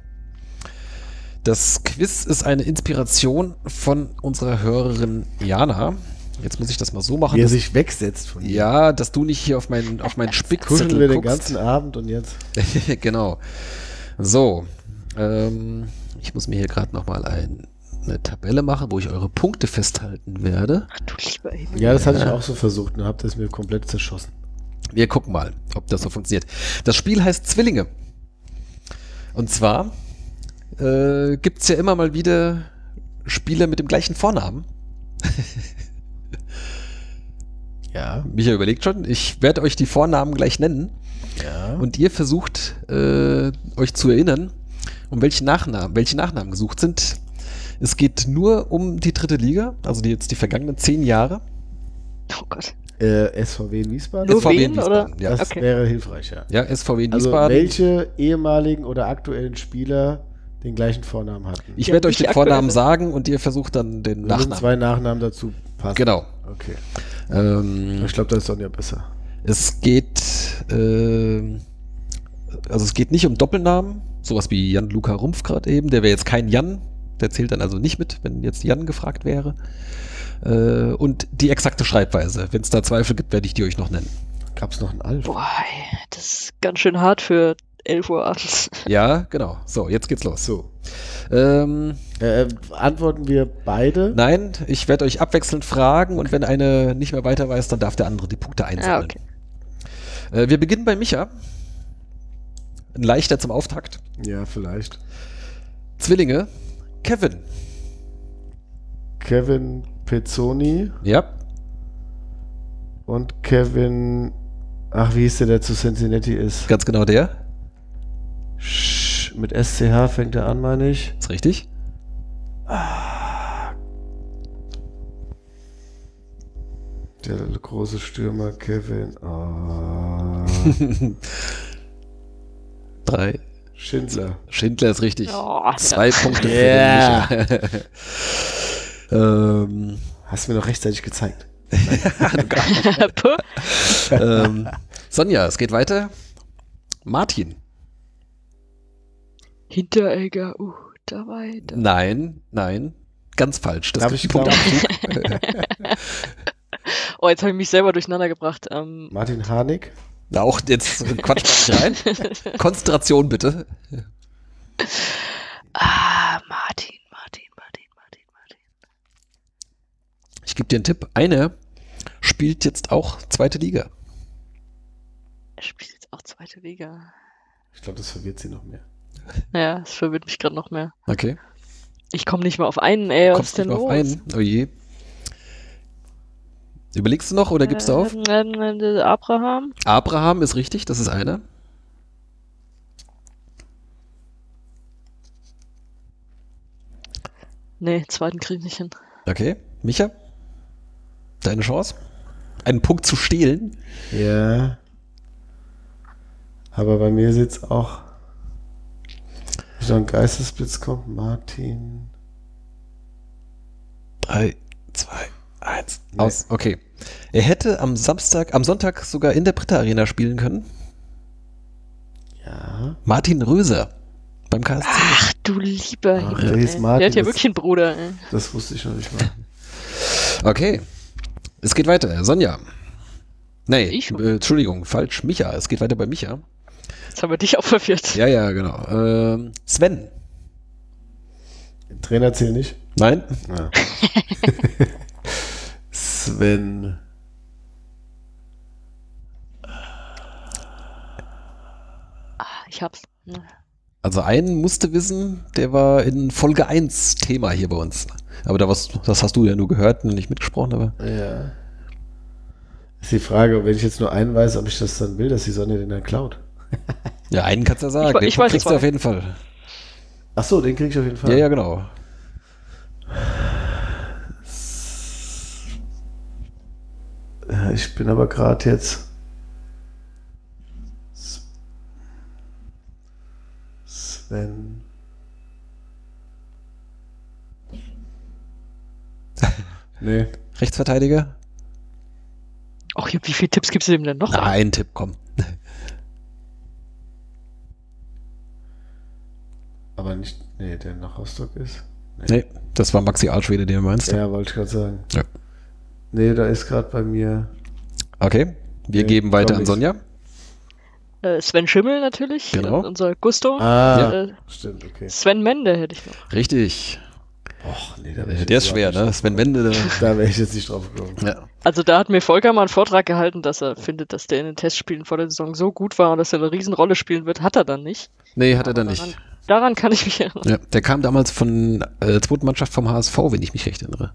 Das Quiz ist eine Inspiration von unserer Hörerin Jana. Jetzt muss ich das mal so machen. wie er sich wegsetzt von mir. ja, dass du nicht hier auf meinen, auf meinen Kuscheln Spickzettel wir den ganzen Abend und jetzt. genau. So. Ähm, ich muss mir hier gerade nochmal ein, eine Tabelle machen, wo ich eure Punkte festhalten werde. Ach du lieber Himmel. Ja, das hatte ich auch so versucht und hab das mir komplett zerschossen. Wir gucken mal, ob das so funktioniert. Das Spiel heißt Zwillinge. Und zwar äh, gibt es ja immer mal wieder Spieler mit dem gleichen Vornamen. Ja. Micha überlegt schon, ich werde euch die Vornamen gleich nennen. Ja. Und ihr versucht äh, euch zu erinnern, um welche Nachnamen, welche Nachnamen gesucht sind. Es geht nur um die dritte Liga, also die, jetzt die vergangenen zehn Jahre. Oh Gott. Äh, SVW in Wiesbaden? Nur SVW in Wiesbaden, oder? Ja. das Okay. wäre hilfreich, ja. ja, SVW in Also Wiesbaden. welche ehemaligen oder aktuellen Spieler den gleichen Vornamen hatten? ich Ja, werde euch den Vornamen sagen und ihr versucht dann den müssen Nachnamen. zwei Nachnamen dazu passen. Genau. Okay. Ähm, Ich glaube, das ist Sonja besser. es geht, äh, also es geht nicht um Doppelnamen, sowas wie Jan-Luca Rumpf gerade eben. Der wäre jetzt kein Jan, der zählt dann also nicht mit, wenn jetzt Jan gefragt wäre. Äh, und die exakte Schreibweise. Wenn es da Zweifel gibt, werde ich die euch noch nennen. Gab es noch einen Alf? Boah, das ist ganz schön hart für 11 Uhr abends. Ja, genau. So, jetzt geht's los. So. Ähm, Äh, antworten wir beide? nein, ich werde euch abwechselnd fragen und wenn eine nicht mehr weiter weiß, dann darf der andere die Punkte Ah, einsammeln. okay. äh, wir beginnen bei Micha. Ein leichter zum Auftakt. Ja, vielleicht. Zwillinge. Kevin. Kevin Pezzoni Ja. und Kevin. Ach, wie hieß der, der zu Cincinnati ist? Ganz genau der. Sch, mit SCH fängt er an, meine ich. Ist richtig. Der große Stürmer Kevin. Ah, Drei. Schindler. Schindler ist richtig. Oh, Zwei Punkte Yeah. für den Micha. ähm, Hast du mir noch rechtzeitig gezeigt. Ähm, Sonja, es geht weiter. Martin. Hinteregger, uh, da weiter. Nein, nein. Ganz falsch. Das Darf gibt ich glauben? Oh, jetzt habe ich mich selber durcheinander gebracht. Ähm, Martin Harnik. Na, auch jetzt quatsch mal nicht rein. Konzentration bitte. ah, Martin, Martin, Martin, Martin, Martin. Ich gebe dir einen Tipp. Eine spielt jetzt auch zweite Liga. Er spielt jetzt auch zweite Liga. Ich glaube, das verwirrt sie noch mehr. Ja, das verwirrt mich gerade noch mehr. Okay. Ich komme nicht mehr auf einen, ey, was Kommst ist denn nicht los? auf einen. Oh je. Überlegst du noch oder gibst du auf? Ähm, ähm, äh, Abraham? Abraham ist richtig, das ist einer. Nee, zweiten krieg ich nicht hin. Okay. Micha? Deine Chance? Einen Punkt zu stehlen? Ja. Aber bei mir sitzt auch. Wie so ein Geistesblitz kommt. Martin. Drei, zwei, eins. Nee. Aus. Okay. Er hätte am Samstag, am Sonntag sogar in der Britta Arena spielen können. Ja. Martin Röser beim KSC. Ach du lieber Ach, Himmel, der. Martin, Der hat ja das- wirklich einen Bruder, ey. Das wusste ich noch nicht mal. Okay. Es geht weiter. Sonja. Nee, Ich schon. äh, Entschuldigung, falsch. Micha. Es geht weiter bei Micha. Jetzt haben wir dich auch verwirrt. Ja, ja, genau. Ähm, Sven. Trainer zählt nicht. Nein? Ja. Ah, ich hab's. Hm. Also einen musste wissen, der war in Folge 1 Thema hier bei uns. Aber da was, das hast du ja nur gehört und nicht mitgesprochen, aber. Ja. Ist die Frage, wenn ich jetzt nur einen weiß, ob ich das dann will, dass die Sonne den dann klaut. Ja, einen kannst du ja sagen. Ich we- Den ich weiß kriegst du auf jeden Fall. Ach so, den krieg ich auf jeden Fall. Ja, ja, genau. Ja, ich bin aber gerade jetzt. Sven. Nee. Rechtsverteidiger? Ach, wie viele Tipps gibst du dem denn noch? Na, ein Tipp, komm. Aber nicht. Nee, der nach Rostock ist. Nee, das war Maxi Alschwede, den du meinst. Ja, wollte ich gerade sagen. Ja. Nee, da ist gerade bei mir. Okay, wir Nee, geben weiter an. Sonja. Äh, Sven Schimmel natürlich. Genau. Äh, unser Gusto. Ah, Äh, stimmt, okay. Sven Mende hätte ich noch. Richtig. Och, nee, Äh, der ist schwer, ne? Sven nicht- Da wäre ich jetzt nicht drauf gekommen. Ja. Also da hat mir Volker mal einen Vortrag gehalten, dass er findet, dass der in den Testspielen vor der Saison so gut war und dass er eine Riesenrolle spielen wird. Hat er dann nicht. Nee, hat er dann Aber nicht. Daran, daran kann ich mich erinnern. Ja, der kam damals von äh, zweiten Mannschaft vom HSV, wenn ich mich recht erinnere.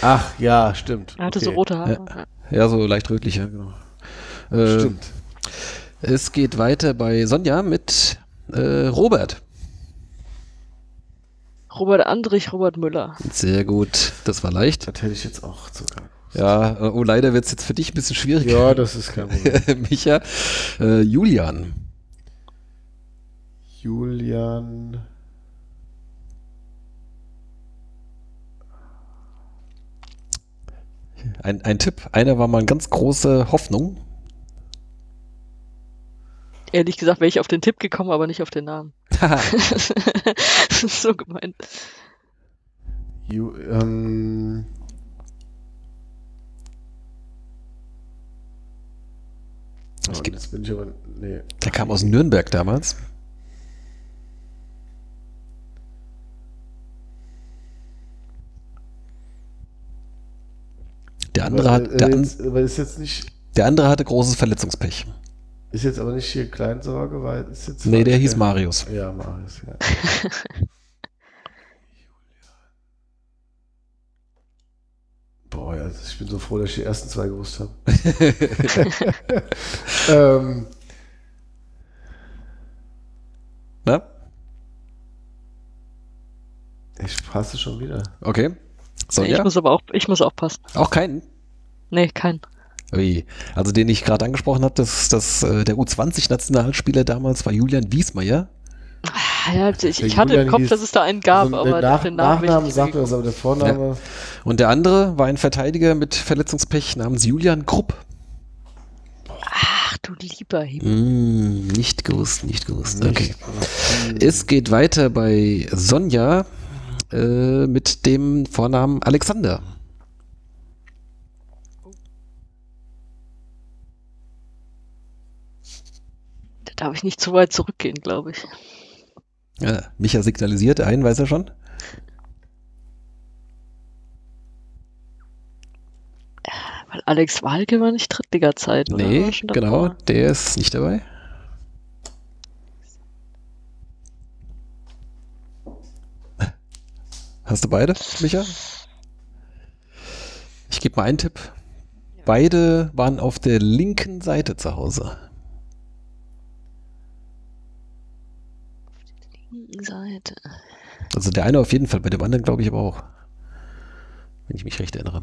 Ach, ja, stimmt. Er hatte Okay. so rote Haare. Ja. Ja, so leicht rötlich, ja, genau. Äh, Stimmt. Es geht weiter bei Sonja mit äh, Robert. Robert Andrich, Robert Müller. Sehr gut, das war leicht. Das hätte ich jetzt auch sogar. Ja, oh, leider wird es jetzt für dich ein bisschen schwierig. Ja, das ist kein Problem. Micha, äh, Julian. Julian. Ein, ein Tipp. Einer war mal eine ganz große Hoffnung. Ehrlich gesagt wäre ich auf den Tipp gekommen, aber nicht auf den Namen. das ist so gemein. Ju, ähm, oh, jetzt bin ich aber. Nee. Der kam aus Nürnberg damals. Der andere, aber, hat, der, äh, jetzt, aber ist jetzt nicht. der andere hatte großes Verletzungspech. Ist jetzt aber nicht hier Kleinsorge, weil ist jetzt. Nee, der hieß? Marius. Ja, Marius, ja. Boah, ja, ich bin so froh, dass ich die ersten zwei gewusst habe. ähm, Na? ich passe schon wieder. Okay. Nee, Sonja? ich muss aber auch, ich muss aufpassen. Auch keinen? Nee, kein. Ui. Also den ich gerade angesprochen habe, das, das, äh, der U20-Nationalspieler damals war Julian Wiesmeier. Ah, Ja, ich, ich hatte Julian im Kopf, hieß- dass es da einen gab, Also, aber der Nach den Namen Nachnamen sagt das, aber der Vorname. Und der andere war ein Verteidiger mit Verletzungspech namens Julian Grupp. Ach du lieber Himmel. Mm, nicht gewusst, nicht gewusst. Okay. Es geht weiter bei Sonja äh, mit dem Vornamen Alexander. Da darf ich nicht zu weit zurückgehen, glaube ich. Ja, Micha signalisiert, einen weiß er schon. Weil Alex Walke war nicht Drittliga-Zeit, oder? Nee, genau, der ist nicht dabei. Hast du beide, Micha? Ich gebe mal einen Tipp. Beide waren auf der linken Seite zu Hause. Seite. Also der eine auf jeden Fall, bei dem anderen glaube ich aber auch. Wenn ich mich recht erinnere.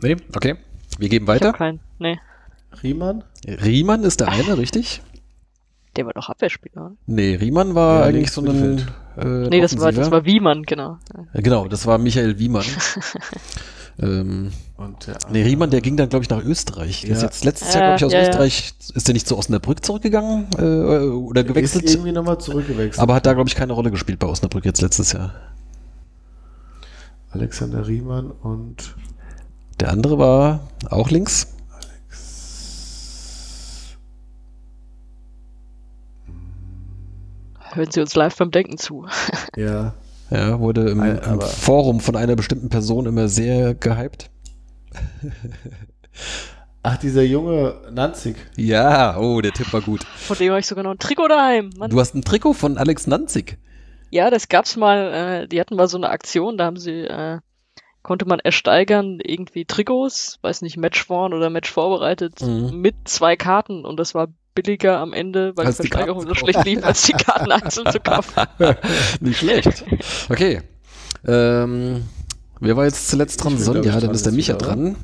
Nee, okay. Wir geben Ich weiter. hab keinen. Nee, Riemann? Riemann ist der eine, richtig? Der war doch Abwehrspieler. oder? Nee, Riemann war Ja, eigentlich so ein. Äh, Nee, das war, das war Wiemann, genau. Ja, Genau, das war Michael Wiemann. ähm, Und der nee, Riemann, der ging dann, glaube ich, nach Österreich. Der ist Ja. jetzt letztes Ja, Jahr, glaube ich, aus ja, ja. Österreich. Ist der nicht zu Osnabrück zurückgegangen äh, oder ist gewechselt? irgendwie nochmal zurückgewechselt. Aber hat da, glaube ich, keine Rolle gespielt bei Osnabrück jetzt letztes Jahr. Alexander Riemann und Der andere war auch links. Hören Sie uns live beim Denken zu. ja, Ja, wurde im, Ein- im Forum von einer bestimmten Person immer sehr gehypt. ach dieser junge Nanzig. Ja, oh, der Tipp war gut. Von dem habe ich sogar noch ein Trikot daheim. Mann. Du hast ein Trikot von Alex Nanzig. Ja, das gab's mal, äh, die hatten mal so eine Aktion, da haben sie, äh, konnte man ersteigern, irgendwie Trikots, weiß nicht, Matchworn oder Match vorbereitet, Mhm. mit zwei Karten und das war billiger am Ende, weil Als die Versteigerung Karten so schlecht lief, als die Karten einzeln zu kaufen. Nicht schlecht. Okay. Ähm, wer war jetzt zuletzt dran? Sonja, dann ist der Micha wieder, dran.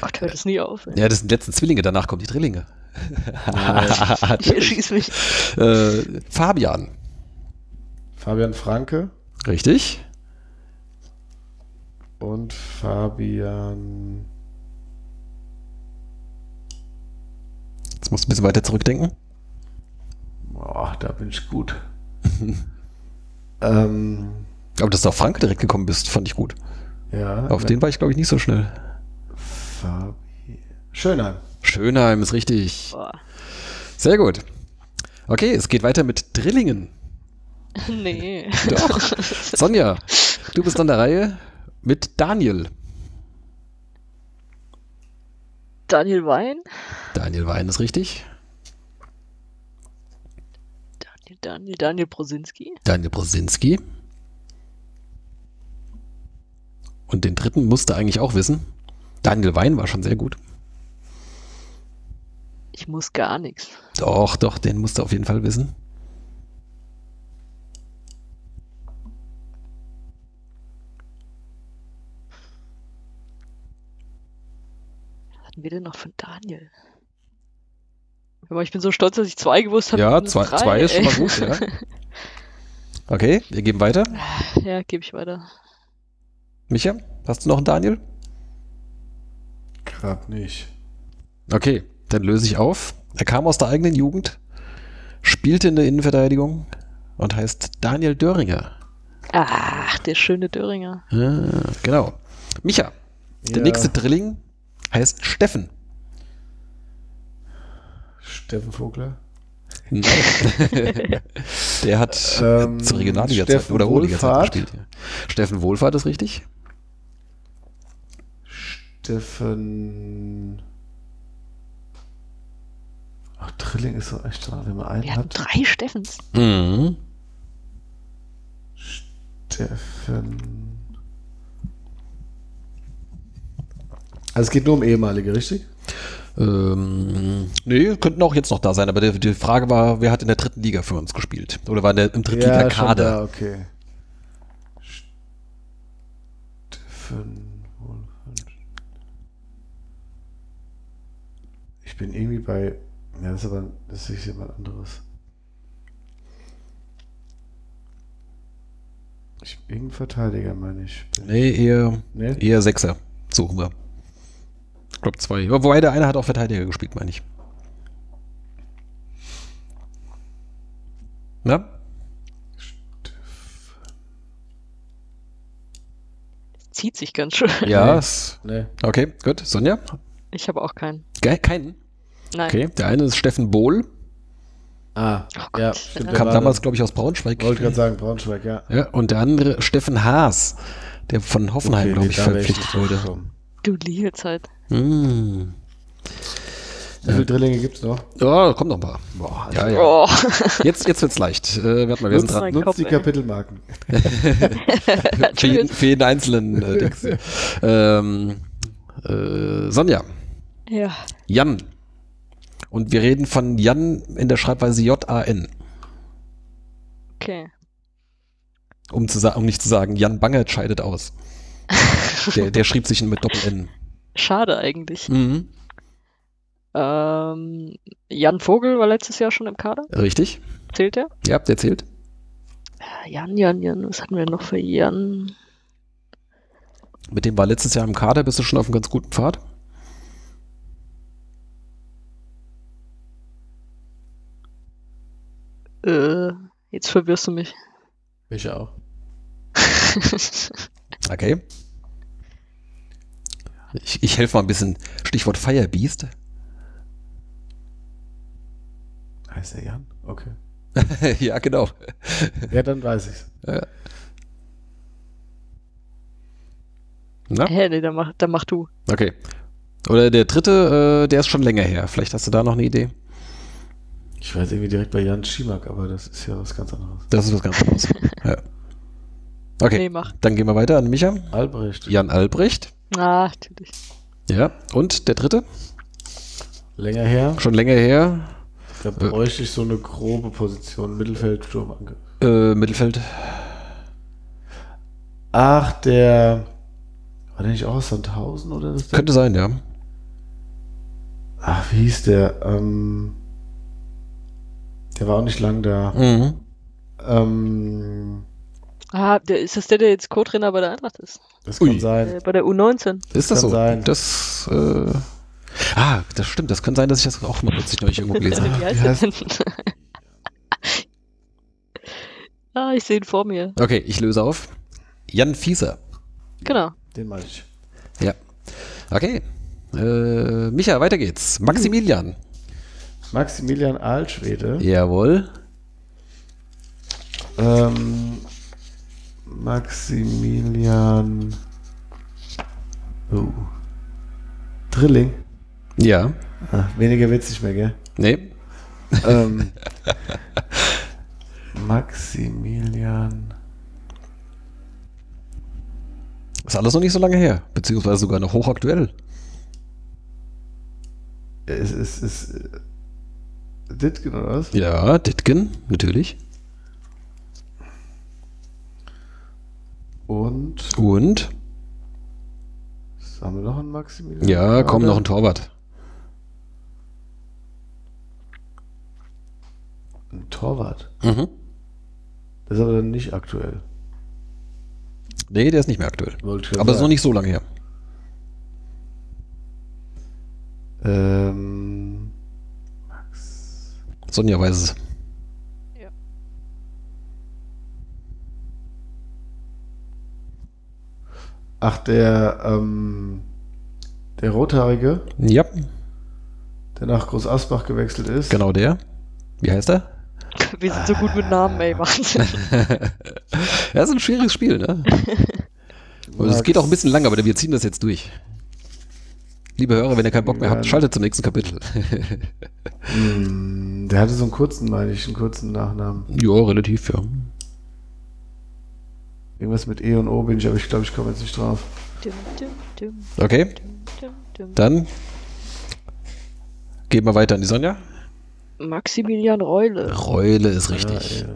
Gott, hört es nie auf. Ey. Ja, das sind die letzten Zwillinge, danach kommen die Drillinge. Ich erschieß mich. äh, Fabian. Fabian Franke Richtig? und Fabian. Jetzt musst du ein bisschen weiter zurückdenken. Boah, da bin ich gut. ähm, Aber dass du auf Frank direkt gekommen bist, fand ich gut. ja. Auf den war ich, glaube ich, nicht so schnell. Fabi Schönheim. Schönheim ist richtig. Boah. Sehr gut. Okay, es geht weiter mit Drillingen. Nee. Doch. Sonja, du bist an der Reihe mit Daniel. Daniel Wein? Daniel Wein ist richtig. Daniel, Daniel, Daniel Brosinski? Daniel Brosinski. Und den dritten musste eigentlich auch wissen. Daniel Wein war schon sehr gut. Ich muss gar nichts. Doch, doch, den musste auf jeden Fall wissen. Hatten wir denn noch von Daniel? Aber ich bin so stolz, dass ich zwei gewusst habe. Ja, zwei, drei, zwei ist schon mal gut, ja. Okay, wir geben weiter. Ja, gebe ich weiter. Micha, hast du noch einen Daniel? Grad nicht. Okay, dann löse ich auf. Er kam aus der eigenen Jugend, spielte in der Innenverteidigung und heißt Daniel Döringer. Ach, der schöne Döringer. Ah, genau. Micha, der Ja. nächste Drilling heißt Steffen. Steffen Vogler. Nein. der hat Ähm, zur Regionalliga Steffen oder Oberliga Wohlfahrt. gespielt. Ja. Steffen Wohlfahrt ist richtig. Steffen. Ach, Trilling ist so echt dran, wenn man einen Wir hatten hat. drei Steffens. Mhm. Steffen. Also es geht nur um ehemalige, richtig? Ähm, nee, könnten auch jetzt noch da sein, aber die, die Frage war, wer hat in der dritten Liga für uns gespielt? Oder war in der, im Drittliga-Kader? da, okay. Steffen. Ich bin irgendwie bei. Ja, das ist aber das ist jemand anderes. Ich bin irgendein Verteidiger, meine ich. Nee, eher, Nee? eher Sechser. Suchen wir. Ich glaube zwei. Wobei der eine hat auch Verteidiger gespielt, meine ich. Na? Zieht sich ganz schön. Ja. Nee. Okay, gut. Sonja? Ich habe auch keinen. Ge keinen? Nein. Okay. Der eine ist Steffen Bohl. Ah, Oh Gott. ja, stimmt. der Kam damals, da. glaube ich, aus Braunschweig. Wollte gerade sagen, Braunschweig, ja. Ja, und der andere Steffen Haas, der von Hoffenheim, Okay, glaube ich, verpflichtet wurde. gekommen. Du liebe Zeit. Hm. Wie viele Drillinge gibt es noch? Ja, kommt noch mal. Boah, Ja, ja. Oh. Jetzt, jetzt wird's leicht. Äh, warte mal, wir sind Nutzt, dran. Kopf, die. Kapitelmarken. Für jeden, für jeden einzelnen äh, Dings. ähm, äh, Sonja, Ja. Jan. Und wir reden von Jan in der Schreibweise J-A-N. Okay. Um, zu um nicht zu sagen, Jan Bangert scheidet aus. Der, der schrieb sich mit Doppel-N. Schade eigentlich. Mhm. Ähm, Jan Vogel war letztes Jahr schon im Kader. Richtig? Zählt der? Ja, der zählt. Jan, Jan, Jan. Was hatten wir noch für Jan? Mit dem war letztes Jahr im Kader, bist du schon auf einem ganz guten Pfad. Äh, jetzt verwirrst du mich. Ich auch. Okay. Ich, ich helfe mal ein bisschen. Stichwort Firebeast. Heißt der Jan? Okay. ja, genau. Ja, dann weiß ich's. Na? Hä, nee, dann mach, dann mach du. Okay. Oder der dritte, äh, der ist schon länger her. Vielleicht hast du da noch eine Idee. Ich weiß irgendwie direkt bei Jan Schimak, aber das ist ja was ganz anderes. Das ist was ganz anderes. ja. Okay, Nee, mach. dann gehen wir weiter an Micha. Albrecht. Jan Albrecht. Ah, natürlich. Ja. Und der dritte? Länger her. Schon länger her. Da bräuchte ich so eine grobe Position. Mittelfeld, Sturm, Angriff. Äh, Mittelfeld. Ach, der. War der nicht auch aus Sandhausen oder ist der? Könnte sein, ja. Ach, wie hieß der? Ähm, der war auch nicht lang da. Mhm. Ähm, Ah, der, ist das der, der jetzt Co-Trainer bei der Eintracht ist? das Ui. kann sein. Äh, bei der U19. Ist das Kann so? sein. Das, äh, ah, das stimmt. Das könnte sein, dass ich das auch mal plötzlich neulich irgendwo gelesen habe. Ah, ich sehe ihn vor mir. Okay, ich löse auf. Jan Fieser. Genau. Den meine ich. Ja. Okay. Äh, Micha, weiter geht's. Maximilian. Maximilian Aalschwede. Jawohl. Ähm, Maximilian. Oh. Drilling. Ja. Ah, weniger nicht mehr, gell? Nee. ähm, Maximilian. Ist alles noch nicht so lange her. Beziehungsweise sogar noch hochaktuell. Es ist, ist, ist Ditgen oder was? Ja, Ditgen, natürlich. Und Und? haben wir noch einen Maximilian? Ja, komm, noch ein Torwart. Ein Torwart. Mhm. Das ist aber dann nicht aktuell. Nee, der ist nicht mehr aktuell. Wollte Aber ist noch nicht so lange her. Ähm, Max. Sonja weiß es. Ach, der, ähm, der Rothaarige, Ja, der nach Groß Asbach gewechselt ist. genau der. Wie heißt er? Wir sind so gut mit Namen, ey, Wahnsinn. Ja, ist ein schwieriges Spiel, ne? Und es geht auch ein bisschen lang, aber wir ziehen das jetzt durch. Liebe Hörer, wenn ihr keinen Bock mehr habt, schaltet zum nächsten Kapitel. Hm, der hatte so einen kurzen, meine ich, einen kurzen Nachnamen. ja, relativ, ja. Irgendwas mit E und O bin ich, aber ich glaube, ich komme jetzt nicht drauf. Okay, dann gehen wir weiter an die Sonja. Maximilian Reule. Reule ist richtig. Ja,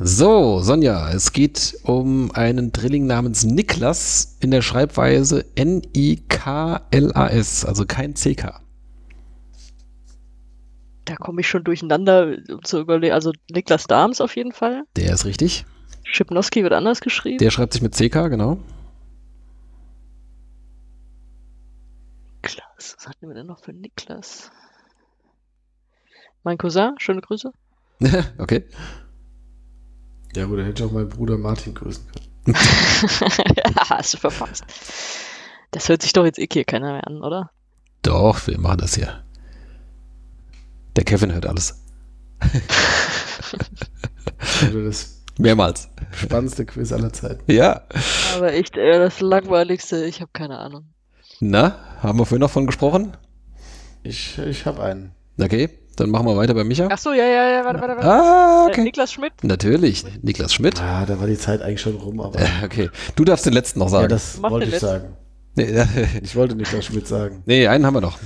So, Sonja, es geht um einen Drilling namens Niklas in der Schreibweise N-I-K-L-A-S, also kein CK. Da komme ich schon durcheinander, um zu überlegen. Also Niklas Dahms auf jeden Fall. Der ist richtig. Schipnowski wird anders geschrieben. Der schreibt sich mit CK, genau. Niklas. Was hatten wir denn noch für Niklas? Mein Cousin, schöne Grüße. okay. ja gut, dann hätte ich auch meinen Bruder Martin grüßen können. ja, hast du verpasst. Das hört sich doch jetzt eh hier keiner mehr an, oder? Doch, wir machen das hier. Der Kevin hört alles. Also das Mehrmals. spannendste Quiz aller Zeiten. Ja. Aber echt, ey, das langweiligste, ich habe keine Ahnung. Na, haben wir vorhin noch von gesprochen? Ich, ich habe einen. Okay, dann machen wir weiter bei Micha. Ach so, ja, ja, ja, warte, warte, warte. Ah, Äh, okay. Niklas Schmidt. Natürlich, Niklas Schmidt. Ah, da war die Zeit eigentlich schon rum, aber. Äh, Okay, du darfst den letzten noch Ja, sagen. das Mach wollte ich letzten. sagen. nee, äh, Ich wollte Niklas Schmidt sagen. nee, einen haben wir noch.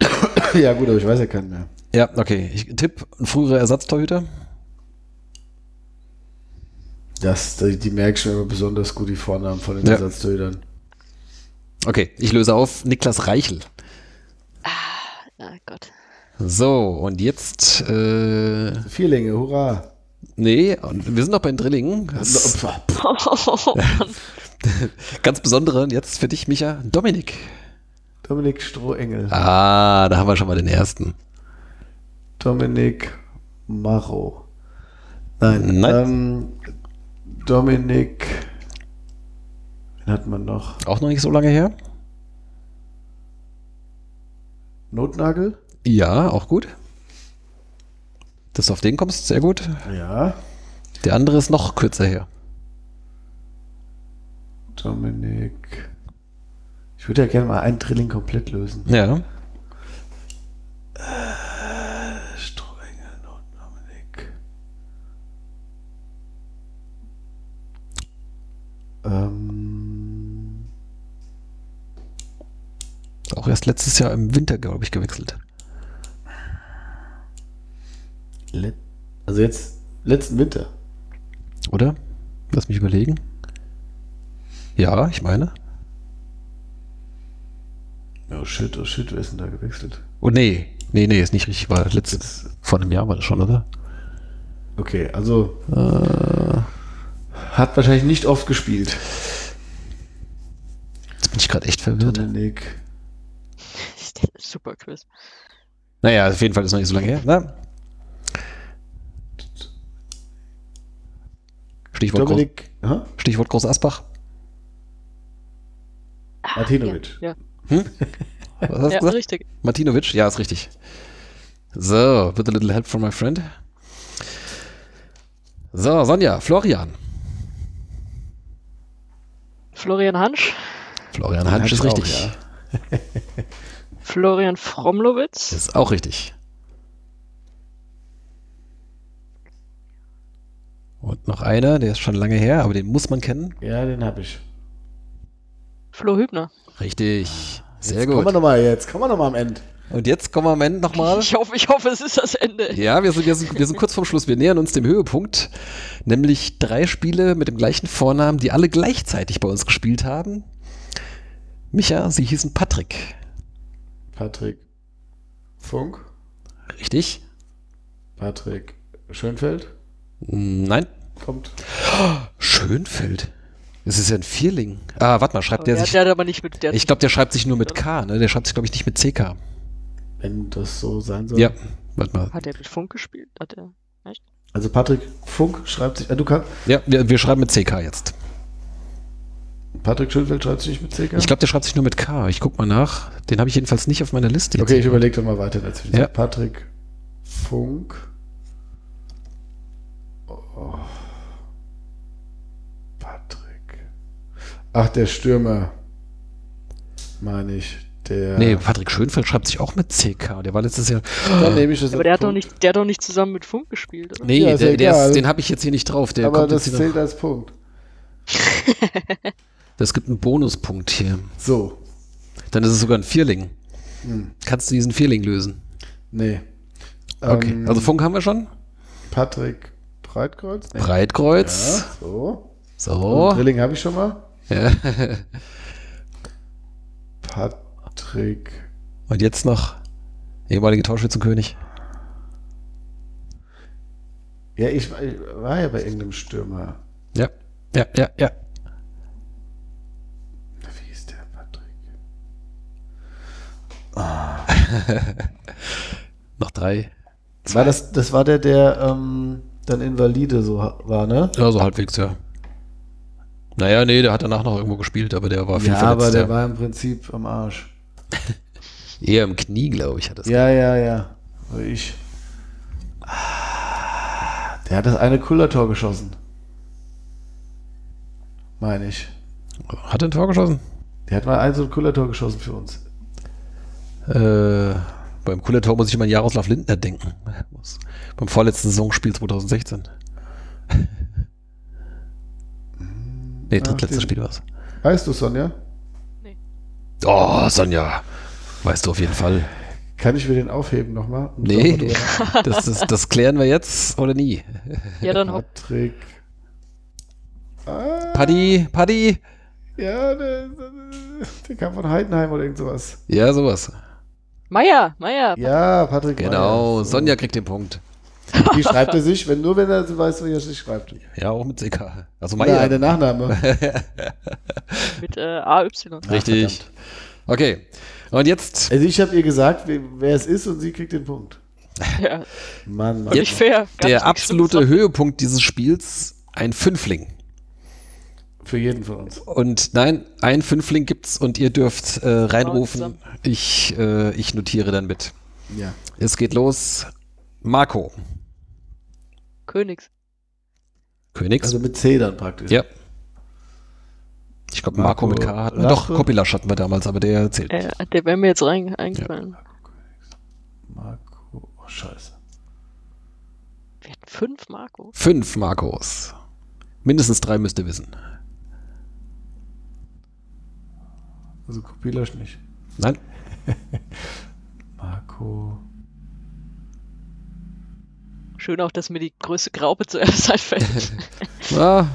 ja, gut, aber ich weiß ja keinen mehr. Ja, okay. Ich tipp, ein früherer Ersatztorhüter. Das, die, die merke ich mir immer besonders gut, die Vornamen von den Ja. Ersatztötern. Okay, ich löse auf. Niklas Reichel. Na Gott. So, und jetzt, äh, Vierlinge, hurra! nee, und wir sind noch bei den Drillingen. Oh, ganz besondere, und jetzt für dich, Micha, Dominik. Dominik Strohengel. Ah, da haben wir schon mal den ersten. Dominik Maro. Nein, Nein. Ähm, Dominik. Wen hat man noch? Auch noch nicht so lange her. Notnagel? Ja, auch gut. Dass du auf den kommst, sehr gut. Ja. Der andere ist noch kürzer her. Dominik. Ich würde ja gerne mal ein Drilling komplett lösen. Ja. Strohengel, Not Dominik. Ähm, Auch erst letztes Jahr im Winter, glaube ich, gewechselt. let, also jetzt letzten Winter. Oder? Lass mich überlegen. Ja, ich meine. Oh shit, oh shit, wer ist denn da gewechselt? Oh nee, nee, nee, ist nicht richtig. War letztes, vor einem Jahr war das schon, oder? okay, also Äh, hat wahrscheinlich nicht oft gespielt. jetzt bin ich gerade echt verwirrt. Dominik. Super Quiz. Naja, auf jeden Fall ist noch nicht so lange her. Na? Stichwort, Groß, Dominik hä? Stichwort Groß Asbach. Martinovic. Ja, Hm? Was hast du ja gesagt? richtig. Martinovic? Ja, ist richtig. So, with a little help from my friend. So, Sonja, Florian. Florian Hansch, Florian Hansch ist Hansch auch, richtig. ja. Florian Fromlowitz, Ist auch richtig. Und noch einer, der ist schon lange her, aber den muss man kennen. Ja, den habe ich. Flo Hübner. Richtig. Sehr jetzt Kommen wir gut. nochmal jetzt, kommen wir nochmal am Ende. Und jetzt kommen wir am Ende nochmal. Ich hoffe, ich hoffe, es ist das Ende. Ja, wir sind, wir, sind, wir sind kurz vorm Schluss. Wir nähern uns dem Höhepunkt. Nämlich drei Spiele mit dem gleichen Vornamen, die alle gleichzeitig bei uns gespielt haben. Micha, sie hießen Patrick. Patrick Funk, Richtig? Patrick Schönfeld Nein. kommt. Schönfeld. Das ist ja ein Vierling. Ah, warte mal, schreibt Aber der der, sich. der hat aber nicht mit der. Ich glaube, der schreibt sich nur mit K, ne? Der schreibt sich, glaube ich, nicht mit CK. Wenn das so sein soll. Ja, warte mal. hat er mit Funk gespielt? Hat er? Also Patrick Funk schreibt sich, äh, du kannst, Ja, wir, wir schreiben mit CK jetzt. Patrick Schönfeld schreibt sich nicht mit CK? Ich glaube, der schreibt sich nur mit K. Ich guck mal nach. Den habe ich jedenfalls nicht auf meiner Liste. jetzt. Okay, ich überlege dann mal weiter dazwischen. Ja. Patrick Funk. Oh. Patrick. Ach, der Stürmer. Meine ich. Der. Nee, Patrick Schönfeld schreibt sich auch mit CK. Der war letztes Jahr. dann nehme ich das Aber der hat, doch nicht, der hat doch nicht zusammen mit Funk gespielt, oder? Nee, Ja, der, der ist, den habe ich jetzt hier nicht drauf. Der Aber kommt das zählt noch. als Punkt. Das gibt einen Bonuspunkt hier. So. Dann ist es sogar ein Vierling. Hm. Kannst du diesen Vierling lösen? Nee. Okay. Ähm, also Funk haben wir schon. Patrick Breitkreuz. Nee. Breitkreuz. Ja, so. So. Und Drilling habe ich schon mal. Ja. Patrick. Und jetzt noch ehemalige Torschützenkönig. Ja, ich, war- ich war ja bei irgendeinem Stürmer. Ja. Ja, ja, ja. Wie ist der Patrick? Noch drei. War das, das war der, der ähm, dann Invalide so war, ne? Ja, so halbwegs, ja. Naja, nee, der hat danach noch irgendwo gespielt, aber der war viel Ja, verletzt. aber der ja. war im Prinzip am Arsch. Eher im Knie, glaube ich, hat das. Ja, ja, ja. Aber ich. Ah, Der hat das eine Kullertor geschossen. Meine ich. Hat er ein Tor geschossen? Der hat mal ein so ein Kullertor geschossen für uns. Äh, beim cooler Tor muss ich immer an Jaroslav Lindner denken. Muss- Beim vorletzten Saisonspiel 2016. nee, Ach, drittletztes Spiel war es. Weißt du, Sonja? Oh, Sonja. Weißt du auf jeden Fall. Kann ich mir den aufheben nochmal? Nee, das, das, das klären wir jetzt oder nie. Ja, dann hopp. Patrick. Ah, Paddy, Paddy. ja, der, der kam von Heidenheim oder irgend sowas. Ja, sowas. Meier, Meier. Ja, Patrick. Genau, Meier. So. Sonja kriegt den Punkt. Wie schreibt er sich? Wenn, nur wenn er weiß, wie er sich schreibt. Ja, auch mit CK. Also Nein, Meier. der Nachname. Mit äh, AY. Richtig. verdammt. Okay. Und jetzt Also ich habe ihr gesagt, wer, es ist und sie kriegt den Punkt. Ja, Mann, Mann. und nicht fair. Der absolute. Höhepunkt dieses Spiels, ein Fünfling. Für jeden von uns. Und nein, ein Fünfling gibt's und ihr dürft äh, reinrufen. zusammen. Ich, äh, ich notiere dann mit. Ja. Es geht los. Marco. Königs. Königs. Also mit C dann praktisch. ja. Ich glaube, Marco, Marco mit K. Hat, Lache. doch, Kopilasch hatten wir damals, aber der zählt. Äh, der wäre mir jetzt rein, eingefallen. Marco. Oh, scheiße. Wir hatten fünf Marco. Fünf Marcos. Mindestens drei müsst ihr wissen. Also Kopilasch nicht. Nein? Marco. Schön auch, dass mir die größte Graupe zuerst einfällt. Ah,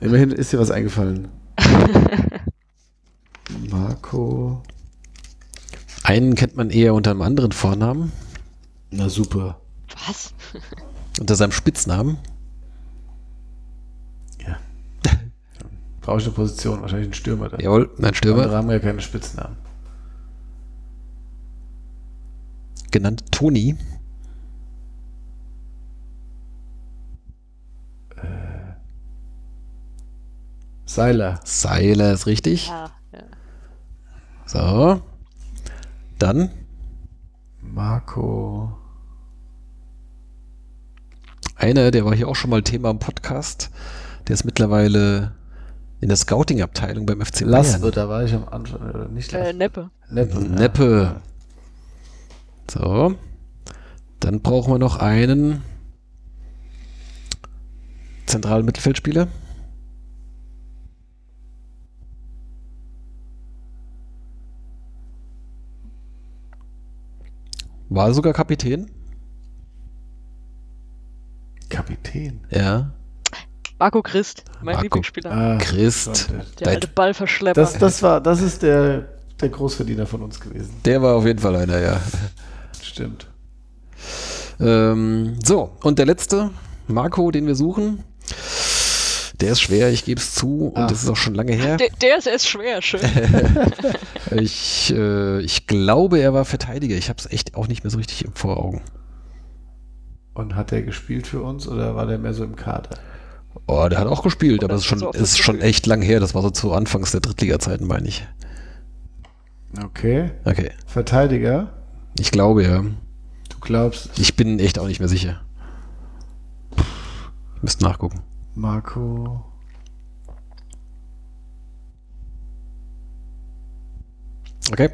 Immerhin ist dir was eingefallen. Marco. einen kennt man eher unter einem anderen Vornamen. Na super. Was? Unter seinem Spitznamen. Ja. Brauche ich eine Position, wahrscheinlich ein Stürmer dann. Jawohl, ein Andere Stürmer. haben ja keine Spitznamen. Genannt Toni. Seiler. Seiler ist richtig. Ja, ja. So. Dann Marco. einer, der war hier auch schon mal Thema im Podcast. Der ist mittlerweile in der Scouting-Abteilung beim FC Bayern. Lass, da war ich am Anfang. Äh, nicht Lass. Äh, Neppe. Neppe. Neppe. So. Dann brauchen wir noch einen zentralen Mittelfeldspieler. War sogar Kapitän. Kapitän. Ja. Marco Christ, mein Marco. Lieblingsspieler. Ah, Christ. Der alte Ballverschlepper. Das, das, war, das ist der, der Großverdiener von uns gewesen. Der war auf jeden Fall einer, ja. Stimmt. Ähm, so, und der letzte, Marco, den wir suchen. Der ist schwer, ich gebe es zu, und Ah. das ist auch schon lange her. der, der ist erst schwer, schön. Ich, äh, ich glaube, er war Verteidiger. Ich habe es echt auch nicht mehr so richtig im Voraugen. Und hat der gespielt für uns oder war der mehr so im Kader? Oh, der hat auch gespielt, Und aber das es ist schon, so ist schon echt lang her. Das war so zu Anfangs der Drittliga-Zeiten, meine ich. Okay. Okay. Verteidiger. Ich glaube ja. Du glaubst, Ich bin echt auch nicht mehr sicher. Ich müsste nachgucken. Marco. Okay.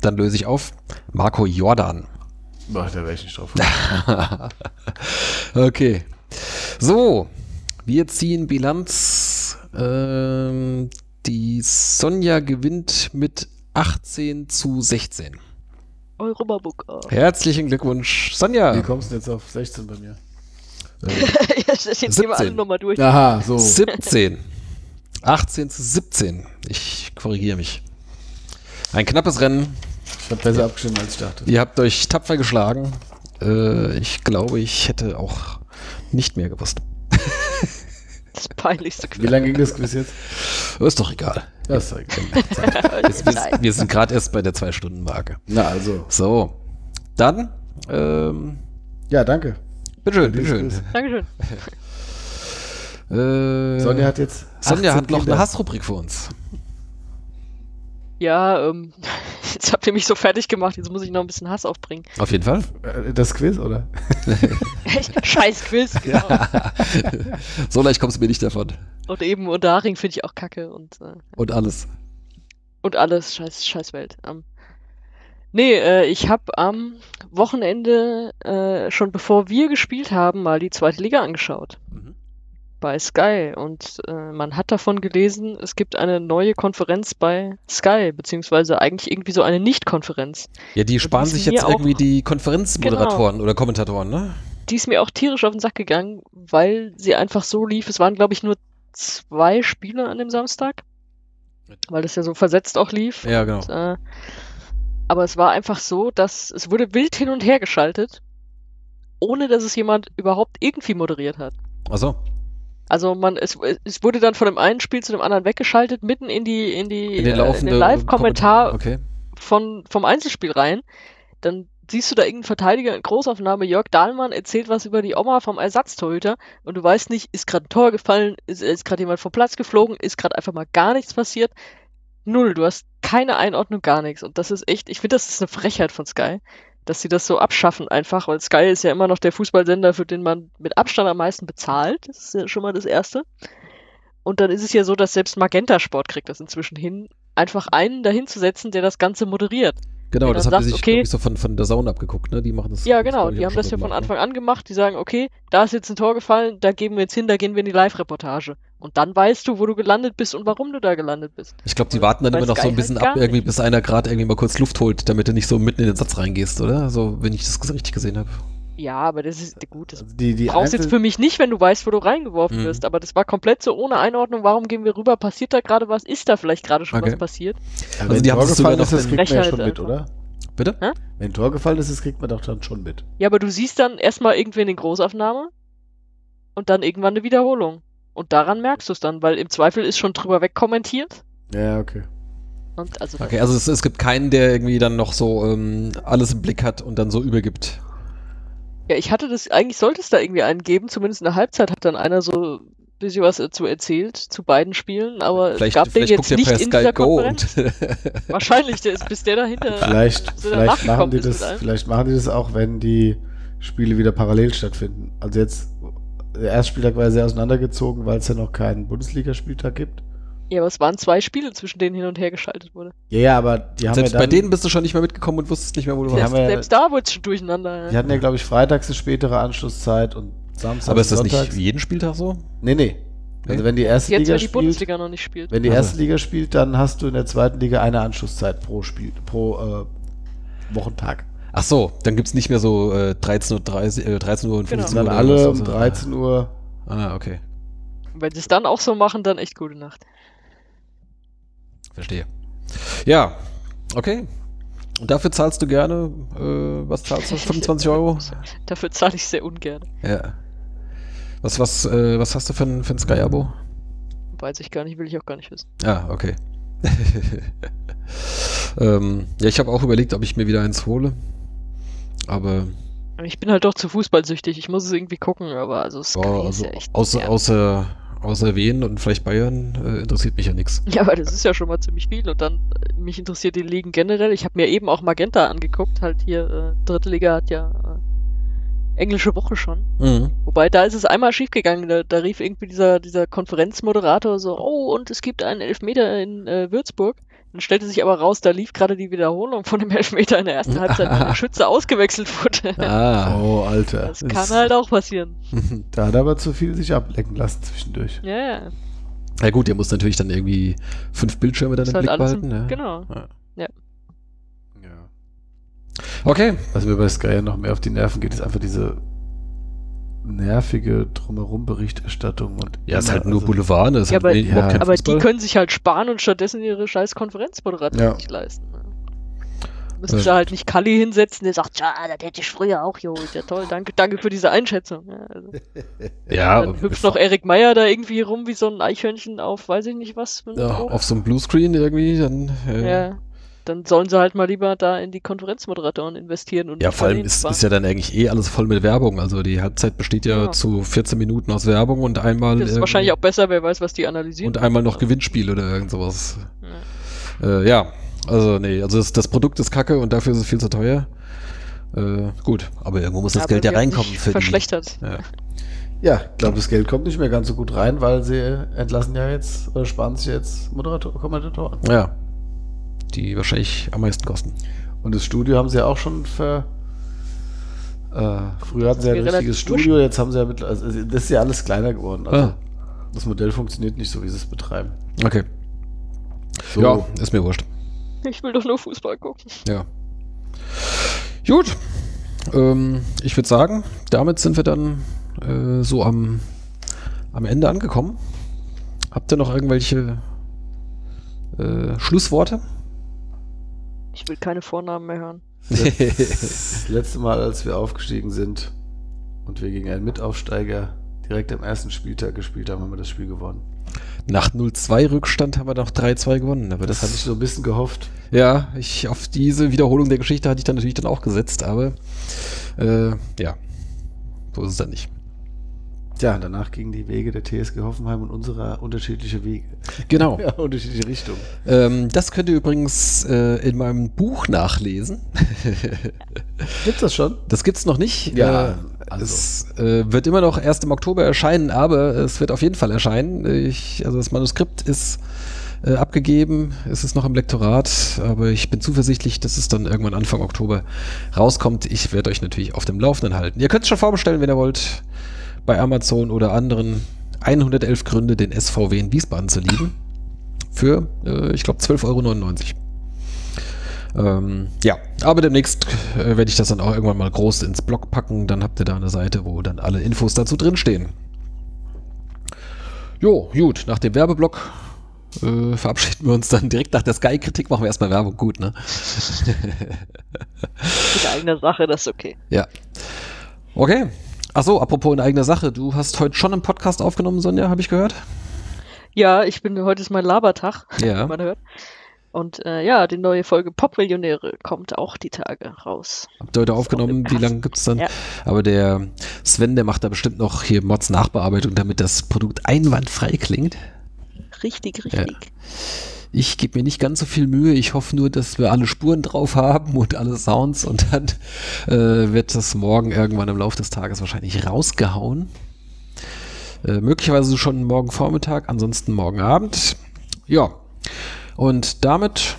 Dann löse ich auf. Marco Jordan. Boah, da wäre ich nicht drauf. Okay. So, wir ziehen Bilanz. Ähm, die Sonja gewinnt mit 18 zu 16. Europapokal. Herzlichen Glückwunsch, Sonja. Wie kommst du jetzt auf 16 bei mir? Jetzt jetzt gehen wir alle 17. nochmal durch. Aha, so. 17. 18 zu 17. Ich korrigiere mich. Ein knappes Rennen. Ich habe besser abgestimmt, als ich dachte. Ihr habt euch tapfer geschlagen. Äh, ich glaube, ich hätte auch nicht mehr gewusst. Das peinlichste Wie Quiz. lange ging das Quiz jetzt? Ist doch egal. Das zeigt. Wir, wir, wir sind gerade erst bei der Zwei-Stunden-Marke. Na, also. So, dann, ähm, Ja, danke. Bitteschön, bitteschön. Dankeschön. Äh, Sonja hat jetzt. Sonja 18 hat noch Kinder. eine Hassrubrik für uns. Ja, ähm, jetzt habt ihr mich so fertig gemacht, jetzt muss ich noch ein bisschen Hass aufbringen. Auf jeden Fall. Äh, Das Quiz, oder? Scheiß Quiz, genau. so leicht kommst du mir nicht davon. Und eben Unterhaching finde ich auch kacke und, äh, Und alles. und alles, scheiß, scheiß Welt. Ähm, nee, äh, ich habe am Wochenende, äh, schon bevor wir gespielt haben, mal die zweite Liga angeschaut. Mhm. bei Sky und äh, man hat davon gelesen, es gibt eine neue Konferenz bei Sky, beziehungsweise eigentlich irgendwie so eine Nicht-Konferenz. Ja, die sparen sich jetzt irgendwie die Konferenzmoderatoren oder Kommentatoren, ne? Die ist mir auch tierisch auf den Sack gegangen, weil sie einfach so lief. Es waren, glaube ich, nur zwei Spiele an dem Samstag, weil das ja so versetzt auch lief. Ja, genau. Und, äh, aber es war einfach so, dass es wurde wild hin und her geschaltet, ohne dass es jemand überhaupt irgendwie moderiert hat. Achso. Also man, es, es wurde dann von dem einen Spiel zu dem anderen weggeschaltet, mitten in die, in die, In den äh, laufenden den Live-Kommentar Okay. von, vom Einzelspiel rein. Dann siehst du da irgendeinen Verteidiger in Großaufnahme, Jörg Dahlmann erzählt was über die Oma vom Ersatztorhüter und du weißt nicht, ist gerade ein Tor gefallen, ist, ist gerade jemand vom Platz geflogen, ist gerade einfach mal gar nichts passiert. Null, du hast keine Einordnung, gar nichts. Und das ist echt, ich finde, das ist eine Frechheit von Sky, dass sie das so abschaffen einfach, weil Sky ist ja immer noch der Fußballsender, für den man mit Abstand am meisten bezahlt. Das ist ja schon mal das Erste. Und dann ist es ja so, dass selbst Magenta Sport kriegt das inzwischen hin, einfach einen dahin zu setzen, der das Ganze moderiert. Genau, das ihr sagst, sich, okay- so von, von der Sauna abgeguckt, ne? Die machen das. Ja, genau. Die haben das ja von ne? Anfang an gemacht. Die sagen, okay, da ist jetzt ein Tor gefallen, da gehen wir jetzt hin, da gehen wir in die Live-Reportage. Und dann weißt du, wo du gelandet bist und warum du da gelandet bist. Ich glaube, die warten dann immer noch so ein bisschen ab, irgendwie, bis einer gerade irgendwie mal kurz Luft holt, damit du nicht so mitten in den Satz reingehst, oder? So, wenn ich das richtig gesehen habe. Ja, aber das ist gut. Das Also die, die brauchst jetzt Einzel- für mich nicht, wenn du weißt, wo du reingeworfen Mhm. wirst. Aber das war komplett so ohne Einordnung. Warum gehen wir rüber? Passiert da gerade was? Ist da vielleicht gerade schon Okay. was passiert? Ja, Also wenn die haben Tor es sogar gefallen ist, noch das kriegt man ja schon mit, einfach. oder? Bitte? Hä? Wenn ein Tor gefallen ist, das kriegt man doch dann schon mit. Ja, aber du siehst dann erstmal irgendwen in Großaufnahme und dann irgendwann eine Wiederholung. Und daran merkst du es dann, weil im Zweifel ist schon drüber weg kommentiert. Ja, okay. Und also Okay, also es, es gibt keinen, der irgendwie dann noch so ähm, alles im Blick hat und dann so übergibt. Ja, ich hatte das, eigentlich sollte es da irgendwie einen geben, zumindest in der Halbzeit hat dann einer so ein bisschen was dazu erzählt, zu beiden Spielen, aber Vielleicht, es gab den jetzt nicht in Sky dieser Go Wahrscheinlich, der ist, bis der dahinter. Vielleicht, so vielleicht, machen die das, vielleicht machen die das auch, wenn die Spiele wieder parallel stattfinden. Also jetzt, der erste Spieltag war ja sehr auseinandergezogen, weil es ja noch keinen Bundesligaspieltag gibt. Ja, aber es waren zwei Spiele, zwischen denen hin und her geschaltet wurde. Ja, ja, aber die haben Selbst ja dann, bei denen bist du schon nicht mehr mitgekommen und wusstest nicht mehr, wo du warst. ja- Selbst da wurde es schon durcheinander. die Ja. hatten ja, glaube ich, freitags eine spätere Anschlusszeit und Samstag Aber ist das sonntags. nicht jeden Spieltag so? Nee, nee. Also Nee? wenn die erste Jetzt, Liga wenn die spielt, Bundesliga noch nicht spielt. wenn die Also. erste Liga spielt, dann hast du in der zweiten Liga eine Anschlusszeit pro Spiel, pro äh, Wochentag. Ach so, dann gibt's nicht mehr so äh, 13.30 Uhr, äh, 13 Uhr und Genau. 15 Dann Uhr. oder alle um also- 13 Uhr. Ah, okay. Wenn sie es dann auch so machen, dann echt gute Nacht. Verstehe. Ja, okay. Und dafür zahlst du gerne, äh, was zahlst du? 25 Euro? Dafür zahle ich sehr ungern. Ja. Was, was, äh, was hast du für ein, für ein Sky-Abo? Weiß ich gar nicht, will ich auch gar nicht wissen. Ah, okay. ähm, ja, ich habe auch überlegt, ob ich mir wieder eins hole. Aber Ich bin halt doch zu fußballsüchtig. Ich muss es irgendwie gucken, aber also Sky ist also ja echt. außer, außer, außer Wien und vielleicht Bayern äh, interessiert mich ja nichts. Ja, aber das ist ja schon mal ziemlich viel. Und dann, äh, mich interessiert die Ligen generell. Ich habe mir eben auch Magenta angeguckt. Halt hier, äh, dritte Liga hat ja äh, englische Woche schon. Mhm. Wobei, da ist es einmal schiefgegangen. Da, da rief irgendwie dieser, dieser Konferenzmoderator so, oh, und es gibt einen Elfmeter in äh, Würzburg. Dann stellte sich aber raus, da lief gerade die Wiederholung von dem Elfmeter in der ersten Halbzeit, weil der Schütze ausgewechselt wurde. Ah. Oh, Alter. Das kann halt auch passieren. Da hat er aber zu viel sich ablecken lassen zwischendurch. Ja, ja. Ja gut, ihr muss natürlich dann irgendwie fünf Bildschirme dann im halt Blick behalten. im, ne? Genau. Ja. Okay. Was mir bei Sky ja noch mehr auf die Nerven geht, ist einfach diese nervige Drumherum-Berichterstattung. und Ja, ist halt nur also- Boulevard. ne? Ist Ja, halt aber- überhaupt ja, kein Aber Fußball. die können sich halt sparen und stattdessen ihre scheiß Konferenzmoderatoren Ja. nicht leisten. Ne? Müssen sie halt nicht Kalli hinsetzen, der sagt, ja, das hätte ich früher auch geholt. Ja toll, danke, danke für diese Einschätzung. Ja, also, ja, dann hüpft noch Erik Meyer da irgendwie rum wie so ein Eichhörnchen auf, weiß ich nicht was. Ja, auf so einem Bluescreen irgendwie, dann. Äh, ja. Dann sollen sie halt mal lieber da in die Konferenzmoderatoren investieren und Ja, vor allem ist, ist ja dann eigentlich eh alles voll mit Werbung. Also die Halbzeit besteht ja Ja. zu 14 Minuten aus Werbung und einmal das ist wahrscheinlich auch besser, wer weiß, was die analysieren. und einmal noch Gewinnspiel oder irgend sowas. Ja. Äh, ja, also nee, also das, das Produkt ist kacke und dafür ist es viel zu teuer. Äh, gut, aber irgendwo muss das Aber Geld ja die reinkommen sich für die. verschlechtert. Ja. Ja, ich glaube, das Geld kommt nicht mehr ganz so gut rein, weil sie entlassen ja jetzt, oder sparen sich jetzt Moderator, Kommentatoren. ja. Die wahrscheinlich am meisten kosten. Und das Studio haben sie ja auch schon ver. Äh, früher hatten sie ja ein richtiges Studio, jetzt haben sie ja mit. Also das ist ja alles kleiner geworden. Also Ah. das Modell funktioniert nicht so, wie sie es betreiben. Okay. So. Ja, ist mir wurscht. Ich will doch nur Fußball gucken. Ja. Gut. Ähm, ich würde sagen, damit sind wir dann äh, so am, am Ende angekommen. Habt ihr noch irgendwelche äh, Schlussworte? Ich will keine Vornamen mehr hören. Das letzte Mal, als wir aufgestiegen sind und wir gegen einen Mitaufsteiger direkt am ersten Spieltag gespielt haben, haben wir das Spiel gewonnen. Nach 0-2 Rückstand haben wir noch 3-2 gewonnen. Aber Das das, hatte ich so ein bisschen gehofft. Ja, ich, auf diese Wiederholung der Geschichte hatte ich dann natürlich dann auch gesetzt, aber äh, ja, so ist es dann nicht. Ja, danach gingen die Wege der TSG Hoffenheim und unserer unterschiedliche Wege. Genau. Ja, unterschiedliche Richtungen. Ähm, das könnt ihr übrigens äh, in meinem Buch nachlesen. Gibt's das schon? Das gibt's noch nicht. Ja, äh, also. Es äh, wird immer noch erst im Oktober erscheinen, aber es wird auf jeden Fall erscheinen. Ich, also das Manuskript ist äh, abgegeben, es ist noch im Lektorat, aber ich bin zuversichtlich, dass es dann irgendwann Anfang Oktober rauskommt. Ich werde euch natürlich auf dem Laufenden halten. Ihr könnt es schon vorbestellen, wenn ihr wollt, bei Amazon oder anderen 111 Gründe, den SVW in Wiesbaden zu lieben. Für, äh, ich glaube, 12,99 Euro. Ähm, ja, aber demnächst äh, werde ich das dann auch irgendwann mal groß ins Blog packen. Dann habt ihr da eine Seite, wo dann alle Infos dazu drinstehen. Jo, gut, nach dem Werbeblock äh, verabschieden wir uns dann direkt nach der Sky-Kritik. Machen wir erstmal Werbung, gut, ne? In eigener Sache, das ist okay. Ja. Okay. Achso, apropos in eigener Sache. Du hast heute schon einen Podcast aufgenommen, Sonja, habe ich gehört? Ja, ich bin, heute ist mein Labertag, Ja. wie man hört. Und äh, ja, die neue Folge Popmillionäre kommt auch die Tage raus. Habt ihr heute aufgenommen? Wie lange gibt's dann? Ja. Aber der Sven, der macht da bestimmt noch hier Mods Nachbearbeitung, damit das Produkt einwandfrei klingt. Richtig, richtig. Ich gebe mir nicht ganz so viel Mühe. Ich hoffe nur, dass wir alle Spuren drauf haben und alle Sounds und dann äh, wird das morgen irgendwann im Laufe des Tages wahrscheinlich rausgehauen. Äh, möglicherweise schon morgen Vormittag, ansonsten morgen Abend. Ja, und damit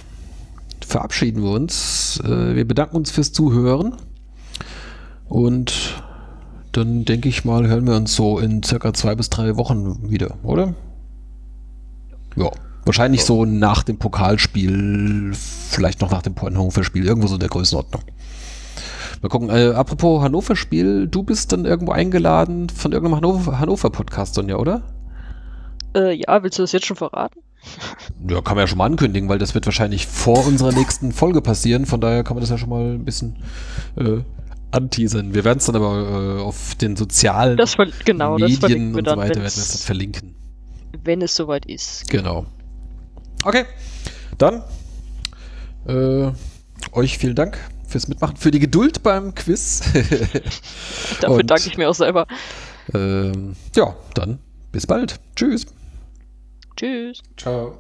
verabschieden wir uns. Äh, wir bedanken uns fürs Zuhören und dann denke ich mal, hören wir uns so in circa zwei bis drei Wochen wieder, oder? Ja. Wahrscheinlich so nach dem Pokalspiel, vielleicht noch nach dem Hannover-Spiel, irgendwo so in der Größenordnung. Mal gucken, äh, apropos Hannover-Spiel, du bist dann irgendwo eingeladen von irgendeinem Hannover-Podcast, Sonja, oder? Äh, ja, willst du das jetzt schon verraten? Ja, kann man ja schon mal ankündigen, weil das wird wahrscheinlich vor unserer nächsten Folge passieren. Von daher kann man das ja schon mal ein bisschen äh, anteasern. Wir werden es dann aber äh, auf den sozialen das genau, Medien und so weiter werden wir es dann verlinken. Wenn es soweit ist. Genau. Okay, dann äh, euch vielen Dank fürs Mitmachen, für die Geduld beim Quiz. Dafür danke ich mir auch selber. Ähm, ja, dann bis bald. Tschüss. Tschüss. Ciao.